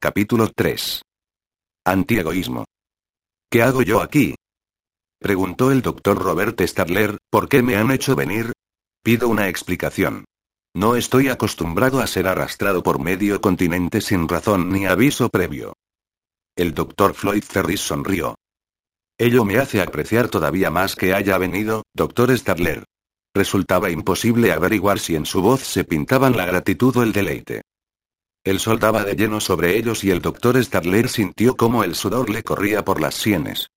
Capítulo 3. Antiegoísmo. ¿Qué hago yo aquí? Preguntó el doctor Robert Stadler, ¿por qué me han hecho venir? Pido una explicación. No estoy acostumbrado a ser arrastrado por medio continente sin razón ni aviso previo. El doctor Floyd Ferris sonrió. Ello me hace apreciar todavía más que haya venido, doctor Stadler. Resultaba imposible averiguar si en su voz se pintaban la gratitud o el deleite. El sol daba de lleno sobre ellos y el doctor Stadler sintió cómo el sudor le corría por las sienes.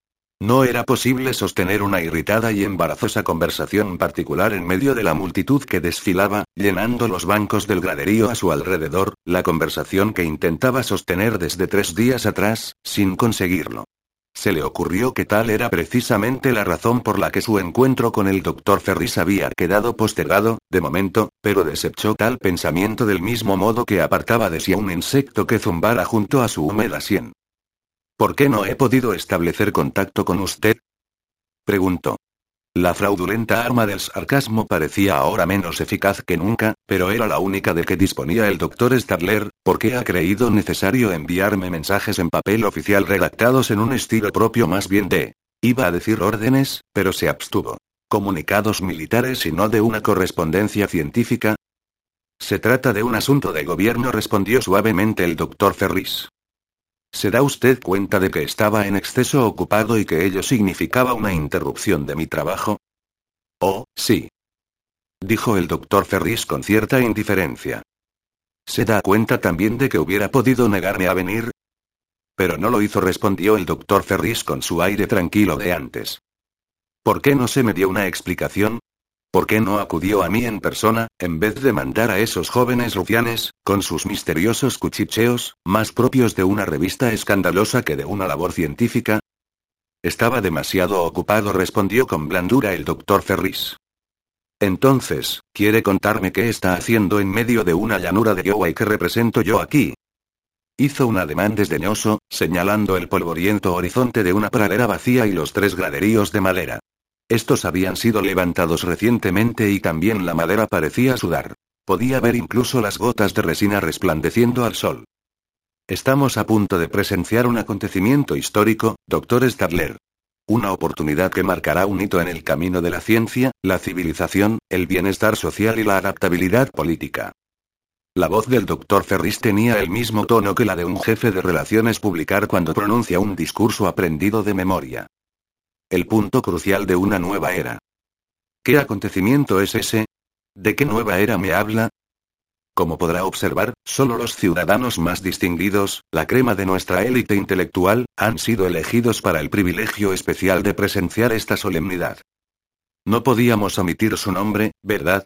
No era posible sostener una irritada y embarazosa conversación particular en medio de la multitud que desfilaba, llenando los bancos del graderío a su alrededor, la conversación que intentaba sostener desde tres días atrás, sin conseguirlo. Se le ocurrió que tal era precisamente la razón por la que su encuentro con el doctor Ferris había quedado postergado, de momento, pero desechó tal pensamiento del mismo modo que apartaba de sí a un insecto que zumbara junto a su húmeda sien. ¿Por qué no he podido establecer contacto con usted? preguntó. La fraudulenta arma del sarcasmo parecía ahora menos eficaz que nunca, pero era la única de que disponía el doctor Stadler, porque ha creído necesario enviarme mensajes en papel oficial redactados en un estilo propio más bien de... Iba a decir órdenes, pero se abstuvo. Comunicados militares y no de una correspondencia científica. Se trata de un asunto de gobierno, respondió suavemente el doctor Ferris. ¿Se da usted cuenta de que estaba en exceso ocupado y que ello significaba una interrupción de mi trabajo? Oh, sí. Dijo el doctor Ferris con cierta indiferencia. ¿Se da cuenta también de que hubiera podido negarme a venir? Pero no lo hizo, respondió el doctor Ferris con su aire tranquilo de antes. ¿Por qué no se me dio una explicación? ¿Por qué no acudió a mí en persona, en vez de mandar a esos jóvenes rufianes, con sus misteriosos cuchicheos, más propios de una revista escandalosa que de una labor científica? Estaba demasiado ocupado, respondió con blandura el doctor Ferris. Entonces, ¿quiere contarme qué está haciendo en medio de una llanura de Iowa y qué represento yo aquí? Hizo un ademán desdeñoso, señalando el polvoriento horizonte de una pradera vacía y los tres graderíos de madera. Estos habían sido levantados recientemente y también la madera parecía sudar. Podía ver incluso las gotas de resina resplandeciendo al sol. Estamos a punto de presenciar un acontecimiento histórico, doctor Stadler. Una oportunidad que marcará un hito en el camino de la ciencia, la civilización, el bienestar social y la adaptabilidad política. La voz del doctor Ferris tenía el mismo tono que la de un jefe de relaciones publicar cuando pronuncia un discurso aprendido de memoria. El punto crucial de una nueva era. ¿Qué acontecimiento es ese? ¿De qué nueva era me habla? Como podrá observar, solo los ciudadanos más distinguidos, la crema de nuestra élite intelectual, han sido elegidos para el privilegio especial de presenciar esta solemnidad. No podíamos omitir su nombre, ¿verdad?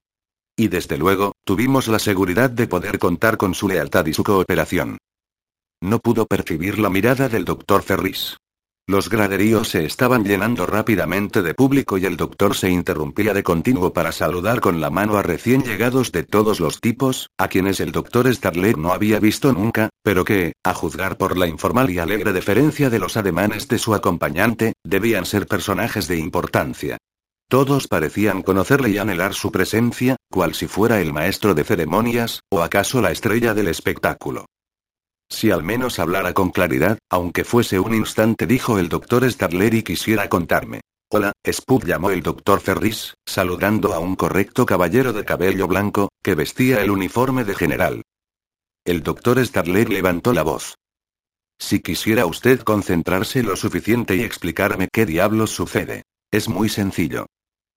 Y desde luego, tuvimos la seguridad de poder contar con su lealtad y su cooperación. No pudo percibir la mirada del doctor Ferris. Los graderíos se estaban llenando rápidamente de público y el doctor se interrumpía de continuo para saludar con la mano a recién llegados de todos los tipos, a quienes el doctor Starler no había visto nunca, pero que, a juzgar por la informal y alegre deferencia de los ademanes de su acompañante, debían ser personajes de importancia. Todos parecían conocerle y anhelar su presencia, cual si fuera el maestro de ceremonias, o acaso la estrella del espectáculo. Si al menos hablara con claridad, aunque fuese un instante, dijo el doctor Stadler y quisiera contarme. Hola, Spud llamó el doctor Ferris, saludando a un correcto caballero de cabello blanco, que vestía el uniforme de general. El doctor Stadler levantó la voz. Si quisiera usted concentrarse lo suficiente y explicarme qué diablos sucede. Es muy sencillo.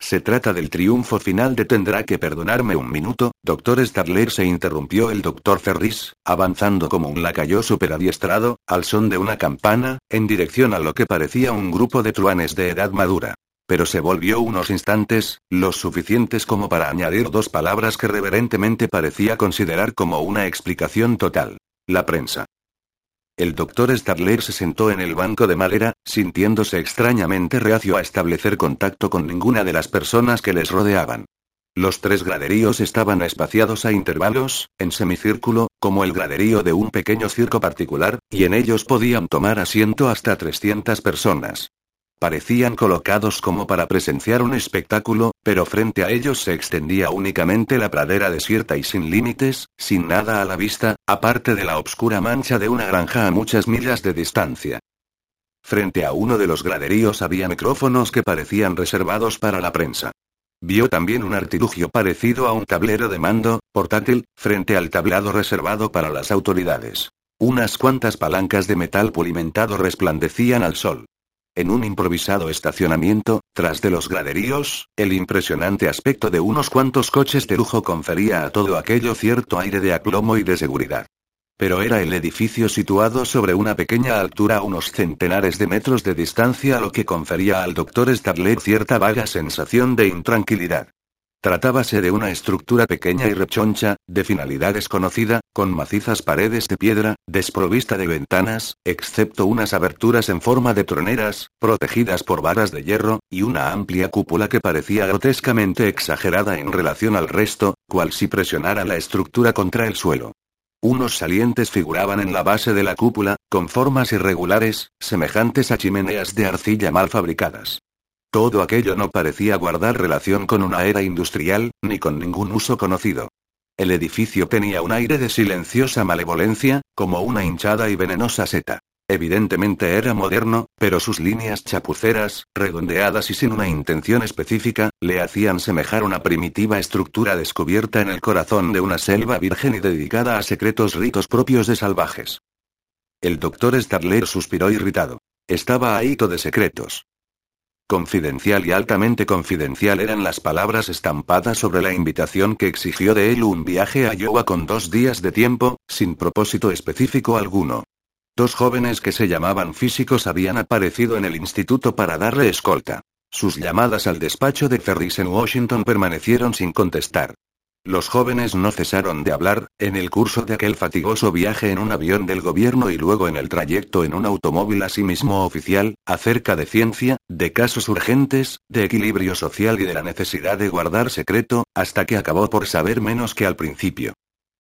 Se trata del triunfo final de tendrá que perdonarme un minuto, doctor Starler se interrumpió el doctor Ferris, avanzando como un lacayo superadiestrado, al son de una campana, en dirección a lo que parecía un grupo de truanes de edad madura. Pero se volvió unos instantes, los suficientes como para añadir dos palabras que reverentemente parecía considerar como una explicación total. La prensa. El doctor Stadler se sentó en el banco de madera, sintiéndose extrañamente reacio a establecer contacto con ninguna de las personas que les rodeaban. Los tres graderíos estaban espaciados a intervalos, en semicírculo, como el graderío de un pequeño circo particular, y en ellos podían tomar asiento hasta 300 personas. Parecían colocados como para presenciar un espectáculo, pero frente a ellos se extendía únicamente la pradera desierta y sin límites, sin nada a la vista, aparte de la obscura mancha de una granja a muchas millas de distancia. Frente a uno de los graderíos había micrófonos que parecían reservados para la prensa. Vio también un artilugio parecido a un tablero de mando, portátil, frente al tablado reservado para las autoridades. Unas cuantas palancas de metal pulimentado resplandecían al sol. En un improvisado estacionamiento, tras de los graderíos, el impresionante aspecto de unos cuantos coches de lujo confería a todo aquello cierto aire de aplomo y de seguridad. Pero era el edificio situado sobre una pequeña altura a unos centenares de metros de distancia lo que confería al doctor Starlet cierta vaga sensación de intranquilidad. Tratábase de una estructura pequeña y rechoncha, de finalidad desconocida, con macizas paredes de piedra, desprovista de ventanas, excepto unas aberturas en forma de troneras, protegidas por varas de hierro, y una amplia cúpula que parecía grotescamente exagerada en relación al resto, cual si presionara la estructura contra el suelo. Unos salientes figuraban en la base de la cúpula, con formas irregulares, semejantes a chimeneas de arcilla mal fabricadas. Todo aquello no parecía guardar relación con una era industrial, ni con ningún uso conocido. El edificio tenía un aire de silenciosa malevolencia, como una hinchada y venenosa seta. Evidentemente era moderno, pero sus líneas chapuceras, redondeadas y sin una intención específica, le hacían semejar una primitiva estructura descubierta en el corazón de una selva virgen y dedicada a secretos ritos propios de salvajes. El doctor Starler suspiró irritado. Estaba ahito de secretos. Confidencial y altamente confidencial eran las palabras estampadas sobre la invitación que exigió de él un viaje a Iowa con dos días de tiempo, sin propósito específico alguno. Dos jóvenes que se llamaban físicos habían aparecido en el instituto para darle escolta. Sus llamadas al despacho de Ferris en Washington permanecieron sin contestar. Los jóvenes no cesaron de hablar, en el curso de aquel fatigoso viaje en un avión del gobierno y luego en el trayecto en un automóvil asimismo oficial, acerca de ciencia, de casos urgentes, de equilibrio social y de la necesidad de guardar secreto, hasta que acabó por saber menos que al principio.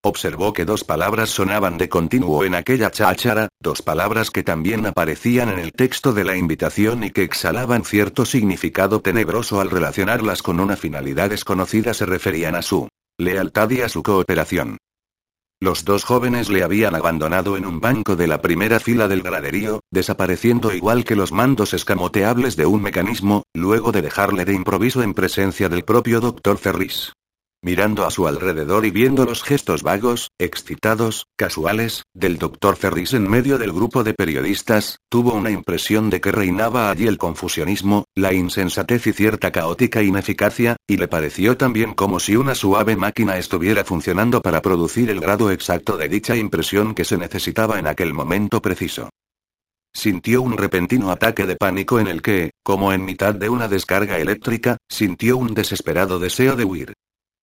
Observó que dos palabras sonaban de continuo en aquella cháchara, dos palabras que también aparecían en el texto de la invitación y que exhalaban cierto significado tenebroso al relacionarlas con una finalidad desconocida se referían a su lealtad y a su cooperación. Los dos jóvenes le habían abandonado en un banco de la primera fila del graderío, desapareciendo igual que los mandos escamoteables de un mecanismo, luego de dejarle de improviso en presencia del propio doctor Ferris. Mirando a su alrededor y viendo los gestos vagos, excitados, casuales, del doctor Ferris en medio del grupo de periodistas, tuvo una impresión de que reinaba allí el confusionismo, la insensatez y cierta caótica ineficacia, y le pareció también como si una suave máquina estuviera funcionando para producir el grado exacto de dicha impresión que se necesitaba en aquel momento preciso. Sintió un repentino ataque de pánico en el que, como en mitad de una descarga eléctrica, sintió un desesperado deseo de huir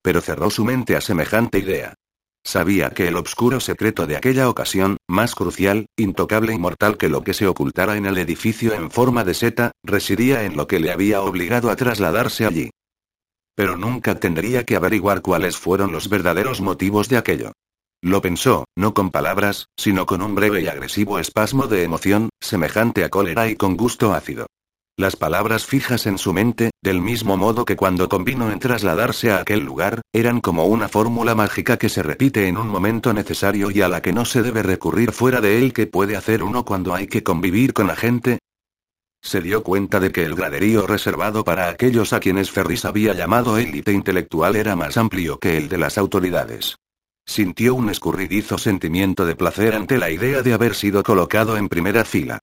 pero cerró su mente a semejante idea. Sabía que el obscuro secreto de aquella ocasión, más crucial, intocable y mortal que lo que se ocultara en el edificio en forma de seta, residía en lo que le había obligado a trasladarse allí. Pero nunca tendría que averiguar cuáles fueron los verdaderos motivos de aquello. Lo pensó, no con palabras, sino con un breve y agresivo espasmo de emoción, semejante a cólera y con gusto ácido. Las palabras fijas en su mente, del mismo modo que cuando convino en trasladarse a aquel lugar, eran como una fórmula mágica que se repite en un momento necesario y a la que no se debe recurrir fuera de él que puede hacer uno cuando hay que convivir con la gente. Se dio cuenta de que el graderío reservado para aquellos a quienes Ferris había llamado élite intelectual era más amplio que el de las autoridades. Sintió un escurridizo sentimiento de placer ante la idea de haber sido colocado en primera fila.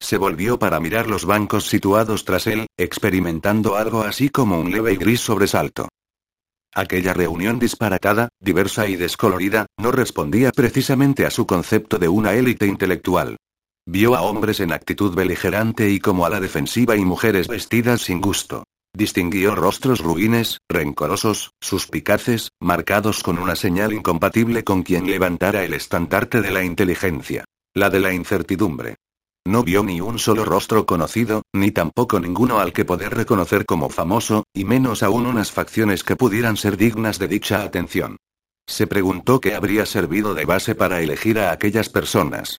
Se volvió para mirar los bancos situados tras él, experimentando algo así como un leve y gris sobresalto. Aquella reunión disparatada, diversa y descolorida, no respondía precisamente a su concepto de una élite intelectual. Vio a hombres en actitud beligerante y como a la defensiva y mujeres vestidas sin gusto. Distinguió rostros ruines, rencorosos, suspicaces, marcados con una señal incompatible con quien levantara el estandarte de la inteligencia. La de la incertidumbre. No vio ni un solo rostro conocido, ni tampoco ninguno al que poder reconocer como famoso, y menos aún unas facciones que pudieran ser dignas de dicha atención. Se preguntó qué habría servido de base para elegir a aquellas personas.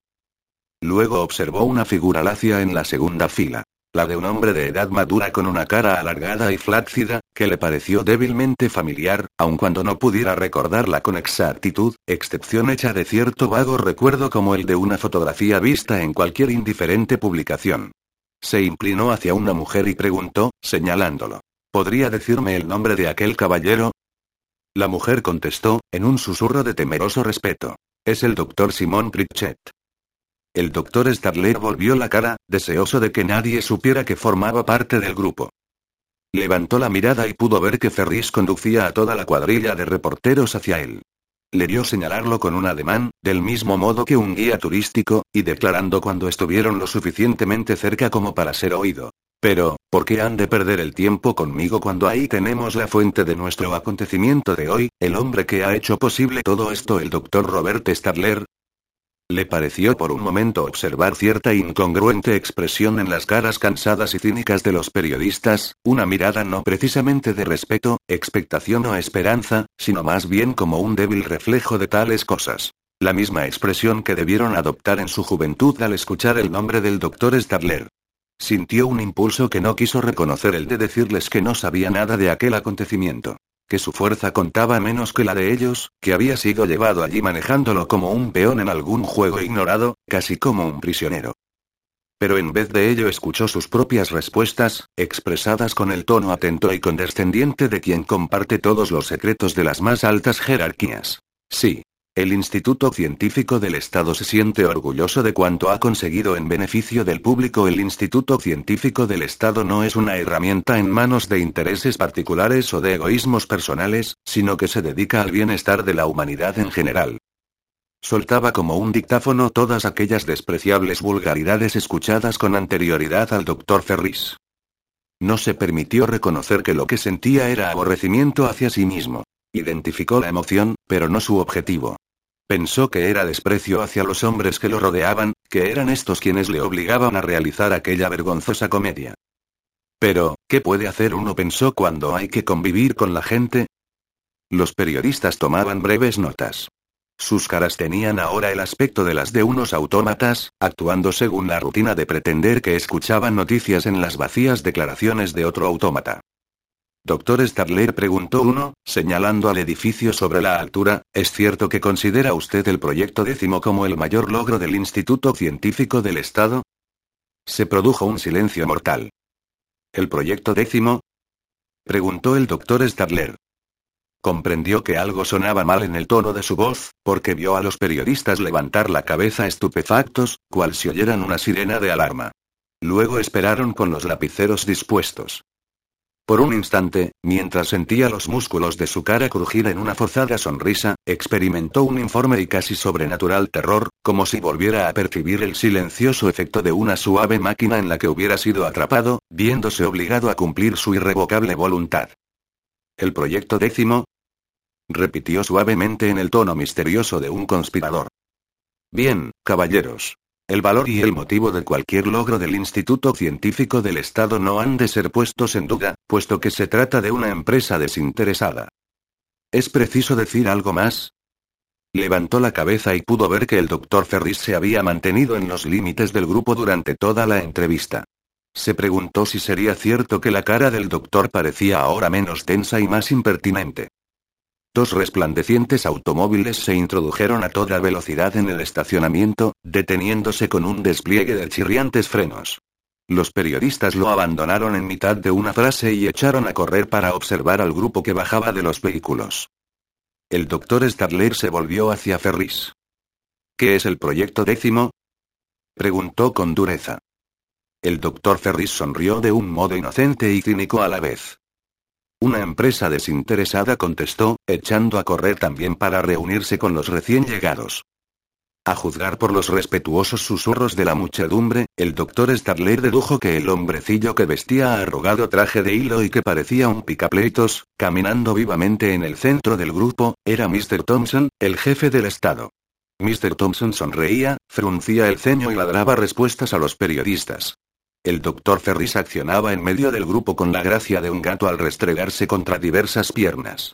Luego observó una figura lacia en la segunda fila. La de un hombre de edad madura con una cara alargada y flácida, que le pareció débilmente familiar, aun cuando no pudiera recordarla con exactitud, excepción hecha de cierto vago recuerdo como el de una fotografía vista en cualquier indiferente publicación. Se inclinó hacia una mujer y preguntó, señalándolo. ¿Podría decirme el nombre de aquel caballero? La mujer contestó, en un susurro de temeroso respeto. Es el doctor Simón Pritchett. El doctor Starler volvió la cara, deseoso de que nadie supiera que formaba parte del grupo. Levantó la mirada y pudo ver que Ferris conducía a toda la cuadrilla de reporteros hacia él. Le dio señalarlo con un ademán, del mismo modo que un guía turístico, y declarando cuando estuvieron lo suficientemente cerca como para ser oído. Pero, ¿por qué han de perder el tiempo conmigo cuando ahí tenemos la fuente de nuestro acontecimiento de hoy, el hombre que ha hecho posible todo esto, el doctor Robert Stadler? Le pareció por un momento observar cierta incongruente expresión en las caras cansadas y cínicas de los periodistas, una mirada no precisamente de respeto, expectación o esperanza, sino más bien como un débil reflejo de tales cosas. La misma expresión que debieron adoptar en su juventud al escuchar el nombre del doctor Stadler. Sintió un impulso que no quiso reconocer el de decirles que no sabía nada de aquel acontecimiento que su fuerza contaba menos que la de ellos, que había sido llevado allí manejándolo como un peón en algún juego ignorado, casi como un prisionero. Pero en vez de ello escuchó sus propias respuestas, expresadas con el tono atento y condescendiente de quien comparte todos los secretos de las más altas jerarquías. Sí, el Instituto Científico del Estado se siente orgulloso de cuanto ha conseguido en beneficio del público. El Instituto Científico del Estado no es una herramienta en manos de intereses particulares o de egoísmos personales, sino que se dedica al bienestar de la humanidad en general. Soltaba como un dictáfono todas aquellas despreciables vulgaridades escuchadas con anterioridad al doctor Ferris. No se permitió reconocer que lo que sentía era aborrecimiento hacia sí mismo. Identificó la emoción, pero no su objetivo. Pensó que era desprecio hacia los hombres que lo rodeaban, que eran estos quienes le obligaban a realizar aquella vergonzosa comedia. Pero, ¿qué puede hacer uno? pensó cuando hay que convivir con la gente. Los periodistas tomaban breves notas. Sus caras tenían ahora el aspecto de las de unos autómatas, actuando según la rutina de pretender que escuchaban noticias en las vacías declaraciones de otro autómata. Doctor Stadler preguntó uno, señalando al edificio sobre la altura, ¿es cierto que considera usted el proyecto décimo como el mayor logro del Instituto Científico del Estado? Se produjo un silencio mortal. ¿El proyecto décimo? preguntó el doctor Stadler. Comprendió que algo sonaba mal en el tono de su voz, porque vio a los periodistas levantar la cabeza estupefactos, cual si oyeran una sirena de alarma. Luego esperaron con los lapiceros dispuestos. Por un instante, mientras sentía los músculos de su cara crujir en una forzada sonrisa, experimentó un informe y casi sobrenatural terror, como si volviera a percibir el silencioso efecto de una suave máquina en la que hubiera sido atrapado, viéndose obligado a cumplir su irrevocable voluntad. ¿El proyecto décimo? repitió suavemente en el tono misterioso de un conspirador. Bien, caballeros. El valor y el motivo de cualquier logro del Instituto Científico del Estado no han de ser puestos en duda, puesto que se trata de una empresa desinteresada. ¿Es preciso decir algo más? Levantó la cabeza y pudo ver que el doctor Ferris se había mantenido en los límites del grupo durante toda la entrevista. Se preguntó si sería cierto que la cara del doctor parecía ahora menos tensa y más impertinente. Dos resplandecientes automóviles se introdujeron a toda velocidad en el estacionamiento, deteniéndose con un despliegue de chirriantes frenos. Los periodistas lo abandonaron en mitad de una frase y echaron a correr para observar al grupo que bajaba de los vehículos. El doctor Stadler se volvió hacia Ferris. ¿Qué es el proyecto décimo? preguntó con dureza. El doctor Ferris sonrió de un modo inocente y cínico a la vez. Una empresa desinteresada contestó, echando a correr también para reunirse con los recién llegados. A juzgar por los respetuosos susurros de la muchedumbre, el doctor Stadler dedujo que el hombrecillo que vestía arrugado traje de hilo y que parecía un picapleitos, caminando vivamente en el centro del grupo, era Mr. Thompson, el jefe del Estado. Mr. Thompson sonreía, fruncía el ceño y ladraba respuestas a los periodistas. El doctor Ferris accionaba en medio del grupo con la gracia de un gato al restregarse contra diversas piernas.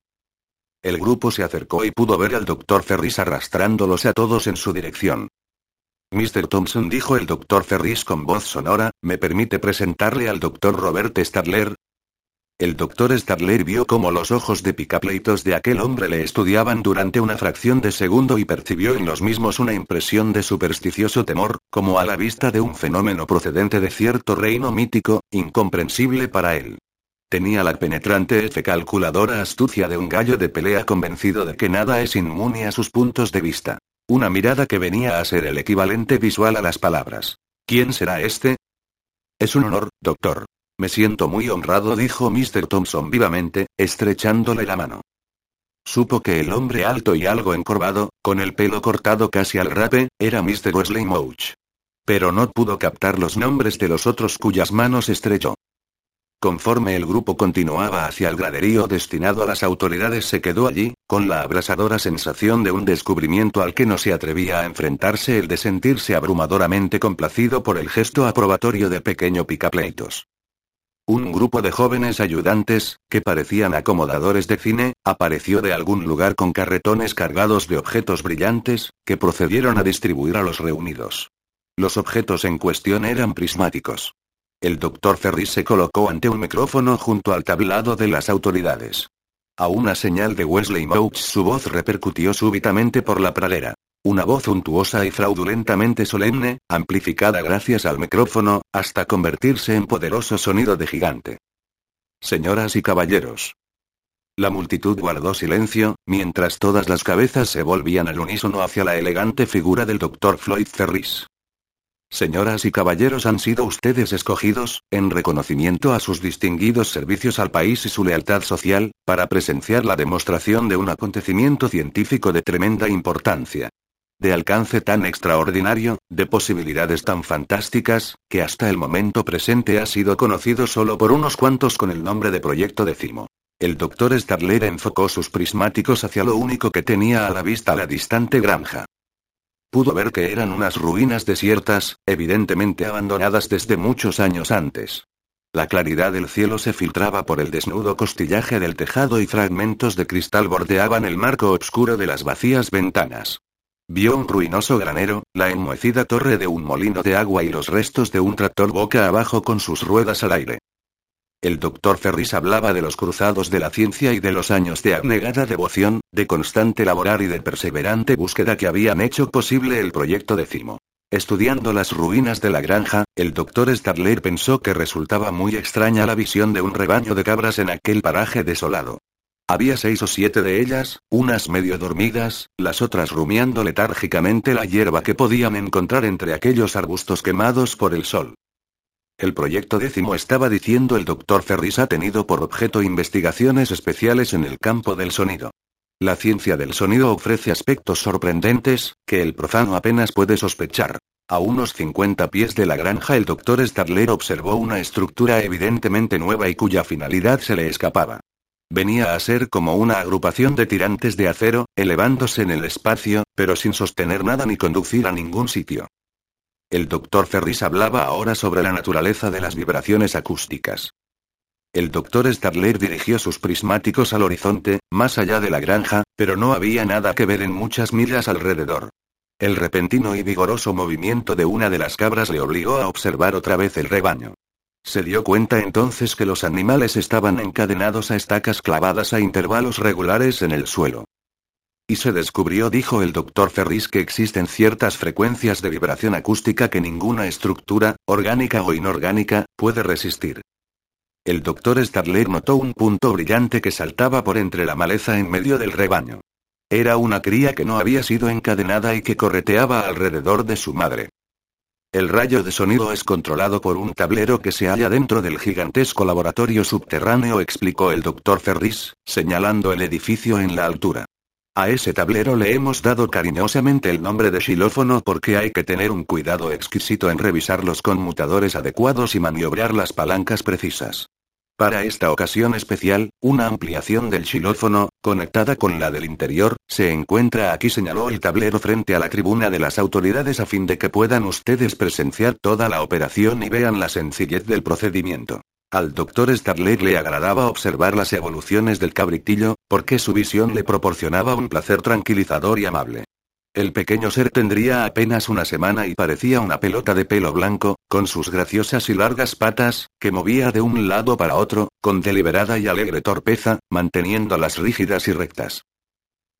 El grupo se acercó y pudo ver al doctor Ferris arrastrándolos a todos en su dirección. Mr. Thompson dijo el doctor Ferris con voz sonora, ¿me permite presentarle al doctor Robert Stadler? El doctor Stadler vio cómo los ojos de picapleitos de aquel hombre le estudiaban durante una fracción de segundo y percibió en los mismos una impresión de supersticioso temor, como a la vista de un fenómeno procedente de cierto reino mítico, incomprensible para él. Tenía la penetrante F calculadora astucia de un gallo de pelea convencido de que nada es inmune a sus puntos de vista. Una mirada que venía a ser el equivalente visual a las palabras. ¿Quién será este? Es un honor, doctor. Me siento muy honrado, dijo Mr. Thompson vivamente, estrechándole la mano. Supo que el hombre alto y algo encorvado, con el pelo cortado casi al rape, era Mr. Wesley Mouch. Pero no pudo captar los nombres de los otros cuyas manos estrechó. Conforme el grupo continuaba hacia el graderío destinado a las autoridades se quedó allí, con la abrasadora sensación de un descubrimiento al que no se atrevía a enfrentarse el de sentirse abrumadoramente complacido por el gesto aprobatorio de pequeño picapleitos. Un grupo de jóvenes ayudantes, que parecían acomodadores de cine, apareció de algún lugar con carretones cargados de objetos brillantes, que procedieron a distribuir a los reunidos. Los objetos en cuestión eran prismáticos. El doctor Ferris se colocó ante un micrófono junto al tablado de las autoridades. A una señal de Wesley Mouch su voz repercutió súbitamente por la pradera. Una voz untuosa y fraudulentamente solemne, amplificada gracias al micrófono, hasta convertirse en poderoso sonido de gigante. Señoras y caballeros. La multitud guardó silencio, mientras todas las cabezas se volvían al unísono hacia la elegante figura del doctor Floyd Ferris. Señoras y caballeros, han sido ustedes escogidos, en reconocimiento a sus distinguidos servicios al país y su lealtad social, para presenciar la demostración de un acontecimiento científico de tremenda importancia. De alcance tan extraordinario, de posibilidades tan fantásticas, que hasta el momento presente ha sido conocido solo por unos cuantos con el nombre de Proyecto Décimo. El doctor Starler enfocó sus prismáticos hacia lo único que tenía a la vista la distante granja. Pudo ver que eran unas ruinas desiertas, evidentemente abandonadas desde muchos años antes. La claridad del cielo se filtraba por el desnudo costillaje del tejado y fragmentos de cristal bordeaban el marco oscuro de las vacías ventanas. Vio un ruinoso granero, la enmohecida torre de un molino de agua y los restos de un tractor boca abajo con sus ruedas al aire. El doctor Ferris hablaba de los cruzados de la ciencia y de los años de abnegada devoción, de constante laborar y de perseverante búsqueda que habían hecho posible el proyecto décimo. Estudiando las ruinas de la granja, el doctor Stadler pensó que resultaba muy extraña la visión de un rebaño de cabras en aquel paraje desolado. Había seis o siete de ellas, unas medio dormidas, las otras rumiando letárgicamente la hierba que podían encontrar entre aquellos arbustos quemados por el sol. El proyecto décimo estaba diciendo el doctor Ferris ha tenido por objeto investigaciones especiales en el campo del sonido. La ciencia del sonido ofrece aspectos sorprendentes, que el profano apenas puede sospechar. A unos 50 pies de la granja el doctor Stadler observó una estructura evidentemente nueva y cuya finalidad se le escapaba. Venía a ser como una agrupación de tirantes de acero, elevándose en el espacio, pero sin sostener nada ni conducir a ningún sitio. El doctor Ferris hablaba ahora sobre la naturaleza de las vibraciones acústicas. El doctor Stadler dirigió sus prismáticos al horizonte, más allá de la granja, pero no había nada que ver en muchas millas alrededor. El repentino y vigoroso movimiento de una de las cabras le obligó a observar otra vez el rebaño. Se dio cuenta entonces que los animales estaban encadenados a estacas clavadas a intervalos regulares en el suelo. Y se descubrió, dijo el doctor Ferris, que existen ciertas frecuencias de vibración acústica que ninguna estructura, orgánica o inorgánica, puede resistir. El doctor Stadler notó un punto brillante que saltaba por entre la maleza en medio del rebaño. Era una cría que no había sido encadenada y que correteaba alrededor de su madre. El rayo de sonido es controlado por un tablero que se halla dentro del gigantesco laboratorio subterráneo, explicó el doctor Ferris, señalando el edificio en la altura. A ese tablero le hemos dado cariñosamente el nombre de xilófono porque hay que tener un cuidado exquisito en revisar los conmutadores adecuados y maniobrar las palancas precisas. Para esta ocasión especial, una ampliación del xilófono, conectada con la del interior, se encuentra aquí señaló el tablero frente a la tribuna de las autoridades a fin de que puedan ustedes presenciar toda la operación y vean la sencillez del procedimiento. Al doctor Starler le agradaba observar las evoluciones del cabritillo, porque su visión le proporcionaba un placer tranquilizador y amable. El pequeño ser tendría apenas una semana y parecía una pelota de pelo blanco, con sus graciosas y largas patas, que movía de un lado para otro, con deliberada y alegre torpeza, manteniéndolas rígidas y rectas.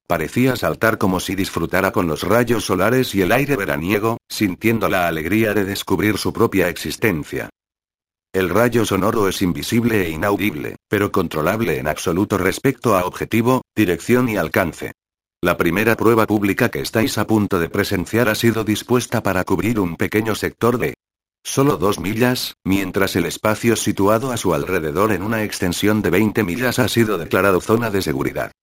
Parecía saltar como si disfrutara con los rayos solares y el aire veraniego, sintiendo la alegría de descubrir su propia existencia. El rayo sonoro es invisible e inaudible, pero controlable en absoluto respecto a objetivo, dirección y alcance. La primera prueba pública que estáis a punto de presenciar ha sido dispuesta para cubrir un pequeño sector de solo dos millas, mientras el espacio situado a su alrededor en una extensión de 20 millas ha sido declarado zona de seguridad.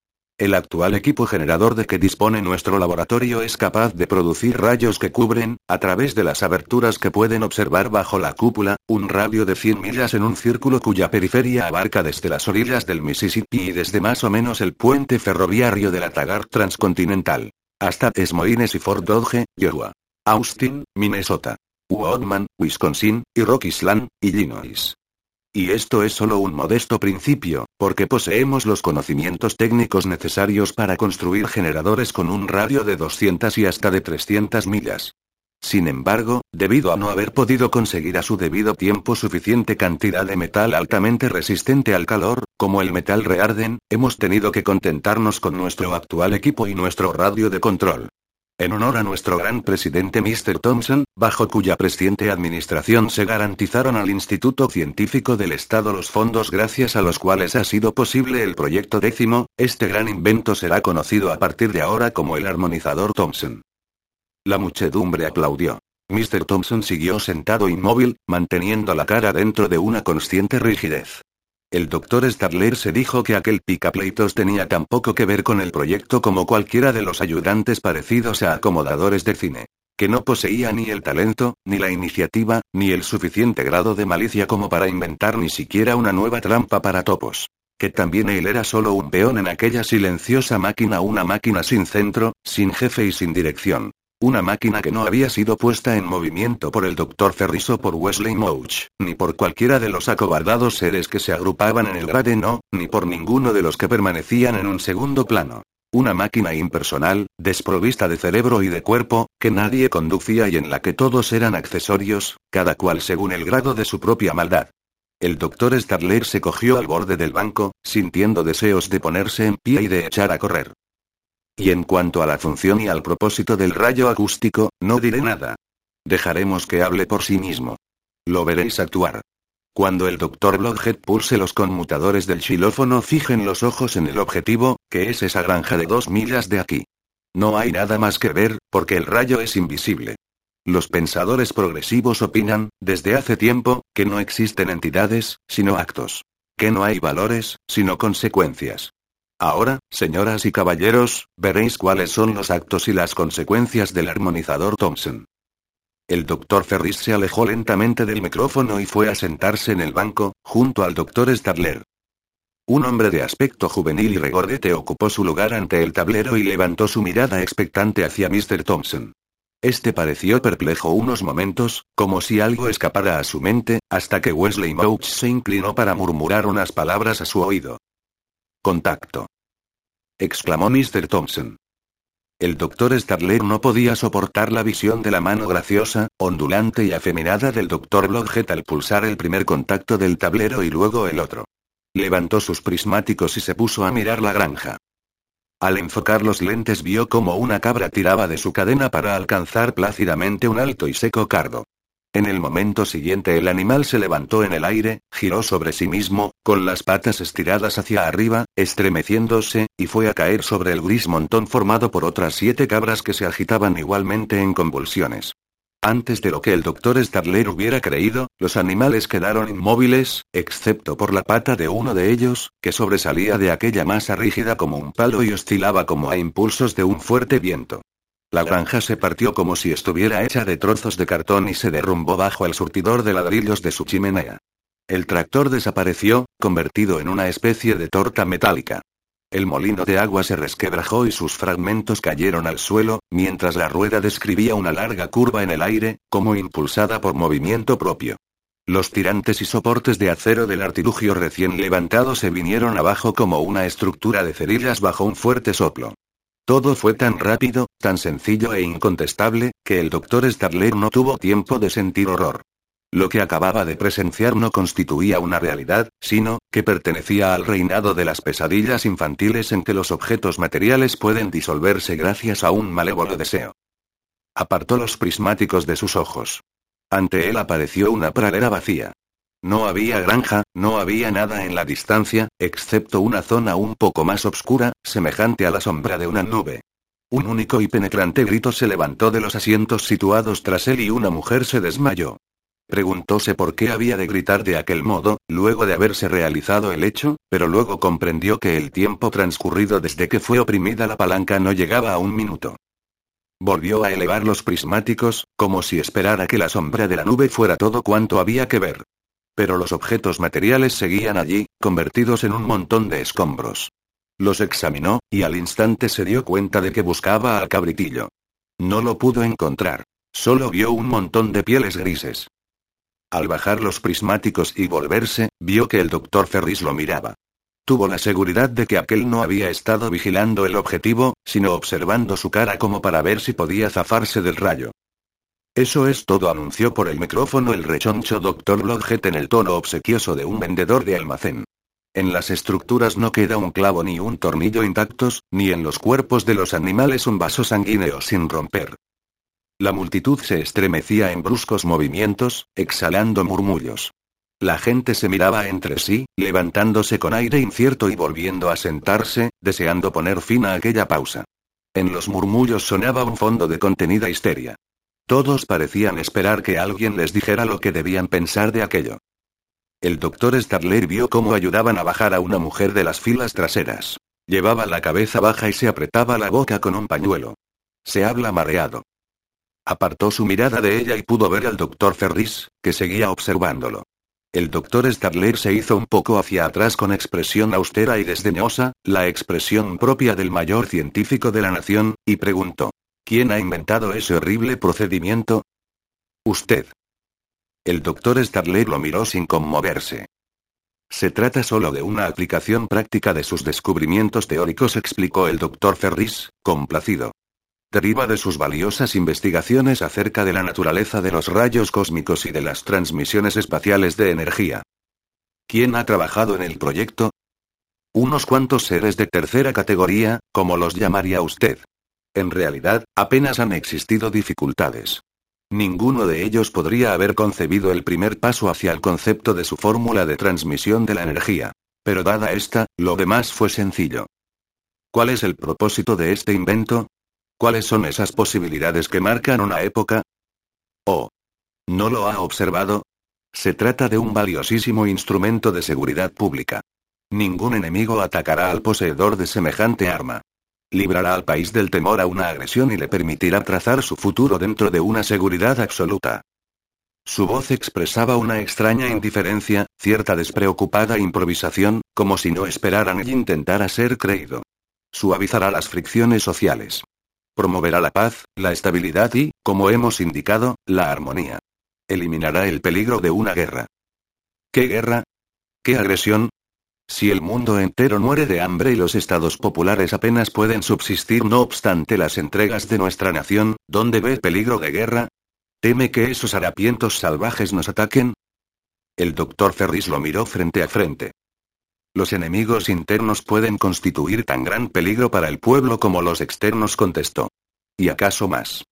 El actual equipo generador de que dispone nuestro laboratorio es capaz de producir rayos que cubren, a través de las aberturas que pueden observar bajo la cúpula, un radio de 100 millas en un círculo cuya periferia abarca desde las orillas del Mississippi y desde más o menos el puente ferroviario de la Taggart Transcontinental. Hasta Des Moines y Fort Dodge, Iowa. Austin, Minnesota. Woodman, Wisconsin, y Rock Island, Illinois. Y esto es solo un modesto principio, porque poseemos los conocimientos técnicos necesarios para construir generadores con un radio de 200 y hasta de 300 millas. Sin embargo, debido a no haber podido conseguir a su debido tiempo suficiente cantidad de metal altamente resistente al calor, como el metal rearden, hemos tenido que contentarnos con nuestro actual equipo y nuestro radio de control. En honor a nuestro gran presidente Mr. Thompson, bajo cuya presciente administración se garantizaron al Instituto Científico del Estado los fondos gracias a los cuales ha sido posible el proyecto décimo, este gran invento será conocido a partir de ahora como el armonizador Thompson. La muchedumbre aplaudió. Mr. Thompson siguió sentado inmóvil, manteniendo la cara dentro de una consciente rigidez. El doctor Stadler se dijo que aquel picapleitos tenía tan poco que ver con el proyecto como cualquiera de los ayudantes parecidos a acomodadores de cine. Que no poseía ni el talento, ni la iniciativa, ni el suficiente grado de malicia como para inventar ni siquiera una nueva trampa para topos. Que también él era solo un peón en aquella silenciosa máquina, una máquina sin centro, sin jefe y sin dirección. Una máquina que no había sido puesta en movimiento por el Dr. Ferris o por Wesley Mouch, ni por cualquiera de los acobardados seres que se agrupaban en el grade no, ni por ninguno de los que permanecían en un segundo plano. Una máquina impersonal, desprovista de cerebro y de cuerpo, que nadie conducía y en la que todos eran accesorios, cada cual según el grado de su propia maldad. El doctor Stadler se cogió al borde del banco, sintiendo deseos de ponerse en pie y de echar a correr. Y en cuanto a la función y al propósito del rayo acústico, no diré nada. Dejaremos que hable por sí mismo. Lo veréis actuar. Cuando el doctor Bloodhead pulse los conmutadores del xilófono, fijen los ojos en el objetivo, que es esa granja de dos millas de aquí. No hay nada más que ver, porque el rayo es invisible. Los pensadores progresivos opinan, desde hace tiempo, que no existen entidades, sino actos. Que no hay valores, sino consecuencias. Ahora, señoras y caballeros, veréis cuáles son los actos y las consecuencias del armonizador Thompson. El doctor Ferris se alejó lentamente del micrófono y fue a sentarse en el banco, junto al doctor Stadler. Un hombre de aspecto juvenil y regordete ocupó su lugar ante el tablero y levantó su mirada expectante hacia Mr. Thompson. Este pareció perplejo unos momentos, como si algo escapara a su mente, hasta que Wesley Mouch se inclinó para murmurar unas palabras a su oído. Contacto. exclamó Mr. Thompson. El doctor Stadler no podía soportar la visión de la mano graciosa, ondulante y afeminada del doctor Blodgett al pulsar el primer contacto del tablero y luego el otro. Levantó sus prismáticos y se puso a mirar la granja. Al enfocar los lentes vio como una cabra tiraba de su cadena para alcanzar plácidamente un alto y seco cardo. En el momento siguiente el animal se levantó en el aire, giró sobre sí mismo, con las patas estiradas hacia arriba, estremeciéndose, y fue a caer sobre el gris montón formado por otras siete cabras que se agitaban igualmente en convulsiones. Antes de lo que el doctor Stadler hubiera creído, los animales quedaron inmóviles, excepto por la pata de uno de ellos, que sobresalía de aquella masa rígida como un palo y oscilaba como a impulsos de un fuerte viento. La granja se partió como si estuviera hecha de trozos de cartón y se derrumbó bajo el surtidor de ladrillos de su chimenea. El tractor desapareció, convertido en una especie de torta metálica. El molino de agua se resquebrajó y sus fragmentos cayeron al suelo, mientras la rueda describía una larga curva en el aire, como impulsada por movimiento propio. Los tirantes y soportes de acero del artilugio recién levantado se vinieron abajo como una estructura de cerillas bajo un fuerte soplo. Todo fue tan rápido, tan sencillo e incontestable, que el doctor Starler no tuvo tiempo de sentir horror. Lo que acababa de presenciar no constituía una realidad, sino, que pertenecía al reinado de las pesadillas infantiles en que los objetos materiales pueden disolverse gracias a un malévolo deseo. Apartó los prismáticos de sus ojos. Ante él apareció una pradera vacía. No había granja, no había nada en la distancia, excepto una zona un poco más oscura, semejante a la sombra de una nube. Un único y penetrante grito se levantó de los asientos situados tras él y una mujer se desmayó. Preguntóse por qué había de gritar de aquel modo, luego de haberse realizado el hecho, pero luego comprendió que el tiempo transcurrido desde que fue oprimida la palanca no llegaba a un minuto. Volvió a elevar los prismáticos, como si esperara que la sombra de la nube fuera todo cuanto había que ver. Pero los objetos materiales seguían allí, convertidos en un montón de escombros. Los examinó, y al instante se dio cuenta de que buscaba al cabritillo. No lo pudo encontrar. Solo vio un montón de pieles grises. Al bajar los prismáticos y volverse, vio que el doctor Ferris lo miraba. Tuvo la seguridad de que aquel no había estado vigilando el objetivo, sino observando su cara como para ver si podía zafarse del rayo. Eso es todo, anunció por el micrófono el rechoncho doctor Blodgett en el tono obsequioso de un vendedor de almacén. En las estructuras no queda un clavo ni un tornillo intactos, ni en los cuerpos de los animales un vaso sanguíneo sin romper. La multitud se estremecía en bruscos movimientos, exhalando murmullos. La gente se miraba entre sí, levantándose con aire incierto y volviendo a sentarse, deseando poner fin a aquella pausa. En los murmullos sonaba un fondo de contenida histeria. Todos parecían esperar que alguien les dijera lo que debían pensar de aquello. El doctor Starler vio cómo ayudaban a bajar a una mujer de las filas traseras. Llevaba la cabeza baja y se apretaba la boca con un pañuelo. Se habla mareado. Apartó su mirada de ella y pudo ver al doctor Ferris, que seguía observándolo. El doctor Starler se hizo un poco hacia atrás con expresión austera y desdeñosa, la expresión propia del mayor científico de la nación, y preguntó. ¿Quién ha inventado ese horrible procedimiento? Usted. El doctor Starler lo miró sin conmoverse. Se trata solo de una aplicación práctica de sus descubrimientos teóricos, explicó el doctor Ferris, complacido deriva de sus valiosas investigaciones acerca de la naturaleza de los rayos cósmicos y de las transmisiones espaciales de energía. ¿Quién ha trabajado en el proyecto? Unos cuantos seres de tercera categoría, como los llamaría usted. En realidad, apenas han existido dificultades. Ninguno de ellos podría haber concebido el primer paso hacia el concepto de su fórmula de transmisión de la energía. Pero dada esta, lo demás fue sencillo. ¿Cuál es el propósito de este invento? ¿Cuáles son esas posibilidades que marcan una época? Oh. ¿No lo ha observado? Se trata de un valiosísimo instrumento de seguridad pública. Ningún enemigo atacará al poseedor de semejante arma. Librará al país del temor a una agresión y le permitirá trazar su futuro dentro de una seguridad absoluta. Su voz expresaba una extraña indiferencia, cierta despreocupada improvisación, como si no esperaran y intentara ser creído. Suavizará las fricciones sociales. Promoverá la paz, la estabilidad y, como hemos indicado, la armonía. Eliminará el peligro de una guerra. ¿Qué guerra? ¿Qué agresión? Si el mundo entero muere de hambre y los estados populares apenas pueden subsistir no obstante las entregas de nuestra nación, ¿dónde ve peligro de guerra? ¿Teme que esos harapientos salvajes nos ataquen? El doctor Ferris lo miró frente a frente. Los enemigos internos pueden constituir tan gran peligro para el pueblo como los externos, contestó. ¿Y acaso más?